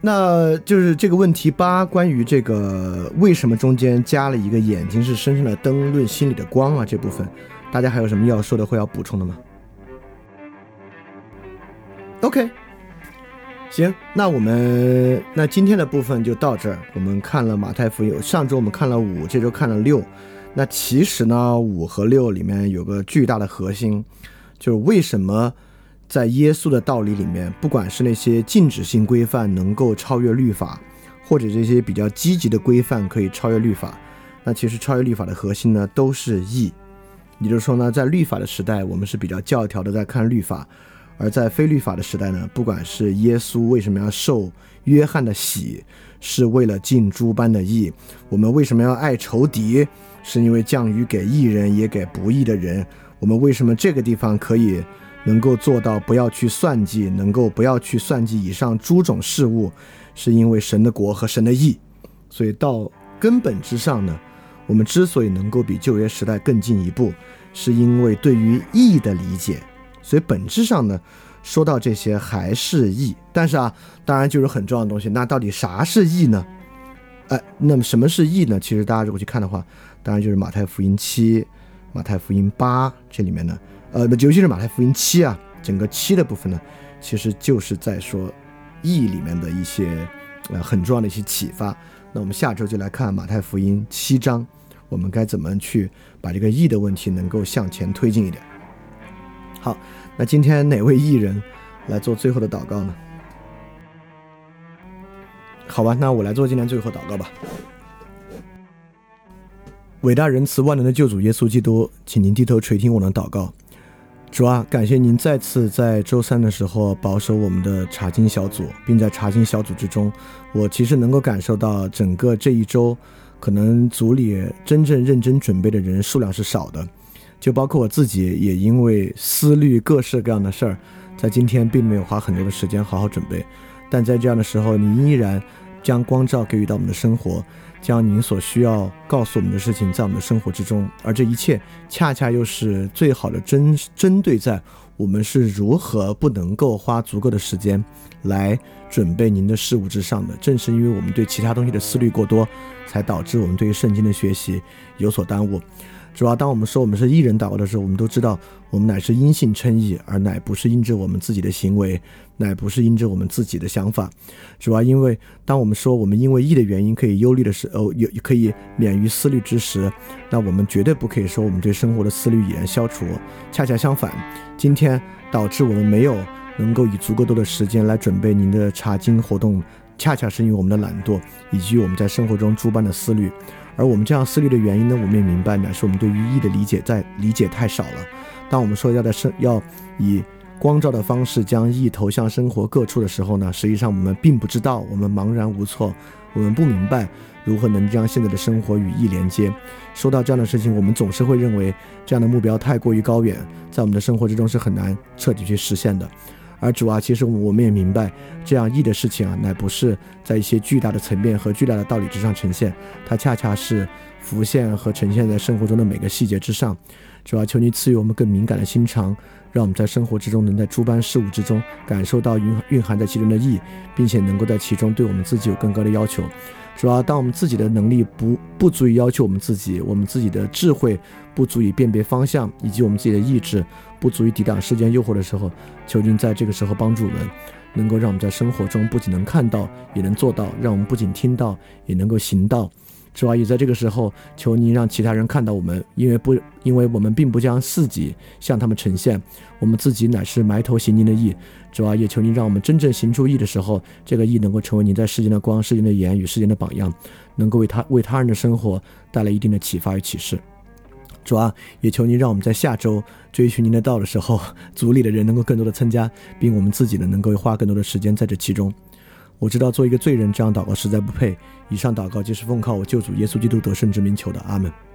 那就是这个问题八，关于这个为什么中间加了一个眼睛是身上的灯，论心里的光啊这部分，大家还有什么要说的或要补充的吗？OK。行，那我们那今天的部分就到这儿。我们看了马太福音，上周我们看了五，这周看了六。那其实呢，五和六里面有个巨大的核心，就是为什么在耶稣的道理里面，不管是那些禁止性规范能够超越律法，或者这些比较积极的规范可以超越律法，那其实超越律法的核心呢，都是义。也就是说呢，在律法的时代，我们是比较教条的在看律法。而在非律法的时代呢，不管是耶稣为什么要受约翰的洗，是为了尽诸般的义；我们为什么要爱仇敌，是因为降雨给义人也给不义的人；我们为什么这个地方可以能够做到不要去算计，能够不要去算计以上诸种事物，是因为神的国和神的义。所以到根本之上呢，我们之所以能够比旧约时代更进一步，是因为对于义的理解。所以本质上呢，说到这些还是义，但是啊，当然就是很重要的东西。那到底啥是义呢？哎，那么什么是义呢？其实大家如果去看的话，当然就是马太福音七、马太福音八这里面呢，呃，尤其是马太福音七啊，整个七的部分呢，其实就是在说义里面的一些呃很重要的一些启发。那我们下周就来看马太福音七章，我们该怎么去把这个义的问题能够向前推进一点。好，那今天哪位艺人来做最后的祷告呢？好吧，那我来做今天最后祷告吧。伟大仁慈万能的救主耶稣基督，请您低头垂听我的祷告。主啊，感谢您再次在周三的时候保守我们的查经小组，并在查经小组之中，我其实能够感受到整个这一周，可能组里真正认真准备的人数量是少的。就包括我自己，也因为思虑各式各样的事儿，在今天并没有花很多的时间好好准备。但在这样的时候，你依然将光照给予到我们的生活，将您所需要告诉我们的事情在我们的生活之中，而这一切恰恰又是最好的针针对在我们是如何不能够花足够的时间来准备您的事物之上的。正是因为我们对其他东西的思虑过多，才导致我们对于圣经的学习有所耽误。主要当我们说我们是艺人祷告的时候，我们都知道我们乃是因信称义，而乃不是因着我们自己的行为，乃不是因着我们自己的想法。主要因为当我们说我们因为义的原因可以忧虑的时候，有可以免于思虑之时，那我们绝对不可以说我们对生活的思虑已然消除。恰恰相反，今天导致我们没有能够以足够多的时间来准备您的查经活动，恰恰是因为我们的懒惰以及我们在生活中诸般的思虑。而我们这样思虑的原因呢，我们也明白呢，是我们对于义的理解在理解太少了。当我们说要在生要以光照的方式将意投向生活各处的时候呢，实际上我们并不知道，我们茫然无措，我们不明白如何能将现在的生活与意连接。说到这样的事情，我们总是会认为这样的目标太过于高远，在我们的生活之中是很难彻底去实现的。而主啊，其实我们也明白，这样义的事情啊，乃不是在一些巨大的层面和巨大的道理之上呈现，它恰恰是浮现和呈现在生活中的每个细节之上。主啊，求你赐予我们更敏感的心肠，让我们在生活之中能在诸般事物之中感受到蕴蕴含在其中的义，并且能够在其中对我们自己有更高的要求。主要当我们自己的能力不不足以要求我们自己，我们自己的智慧不足以辨别方向，以及我们自己的意志不足以抵挡世间诱惑的时候，求您在这个时候帮助我们，能够让我们在生活中不仅能看到，也能做到；让我们不仅听到，也能够行道。主啊，也在这个时候，求您让其他人看到我们，因为不，因为我们并不将自己向他们呈现，我们自己乃是埋头行您的义。主啊，也求您让我们真正行出义的时候，这个义能够成为您在世间的光、世间的盐与世间的榜样，能够为他为他人的生活带来一定的启发与启示。主啊，也求您让我们在下周追寻您的道的时候，组里的人能够更多的参加，并我们自己呢能够花更多的时间在这其中。我知道做一个罪人这样祷告实在不配。以上祷告就是奉靠我救主耶稣基督得胜之名求的，阿门。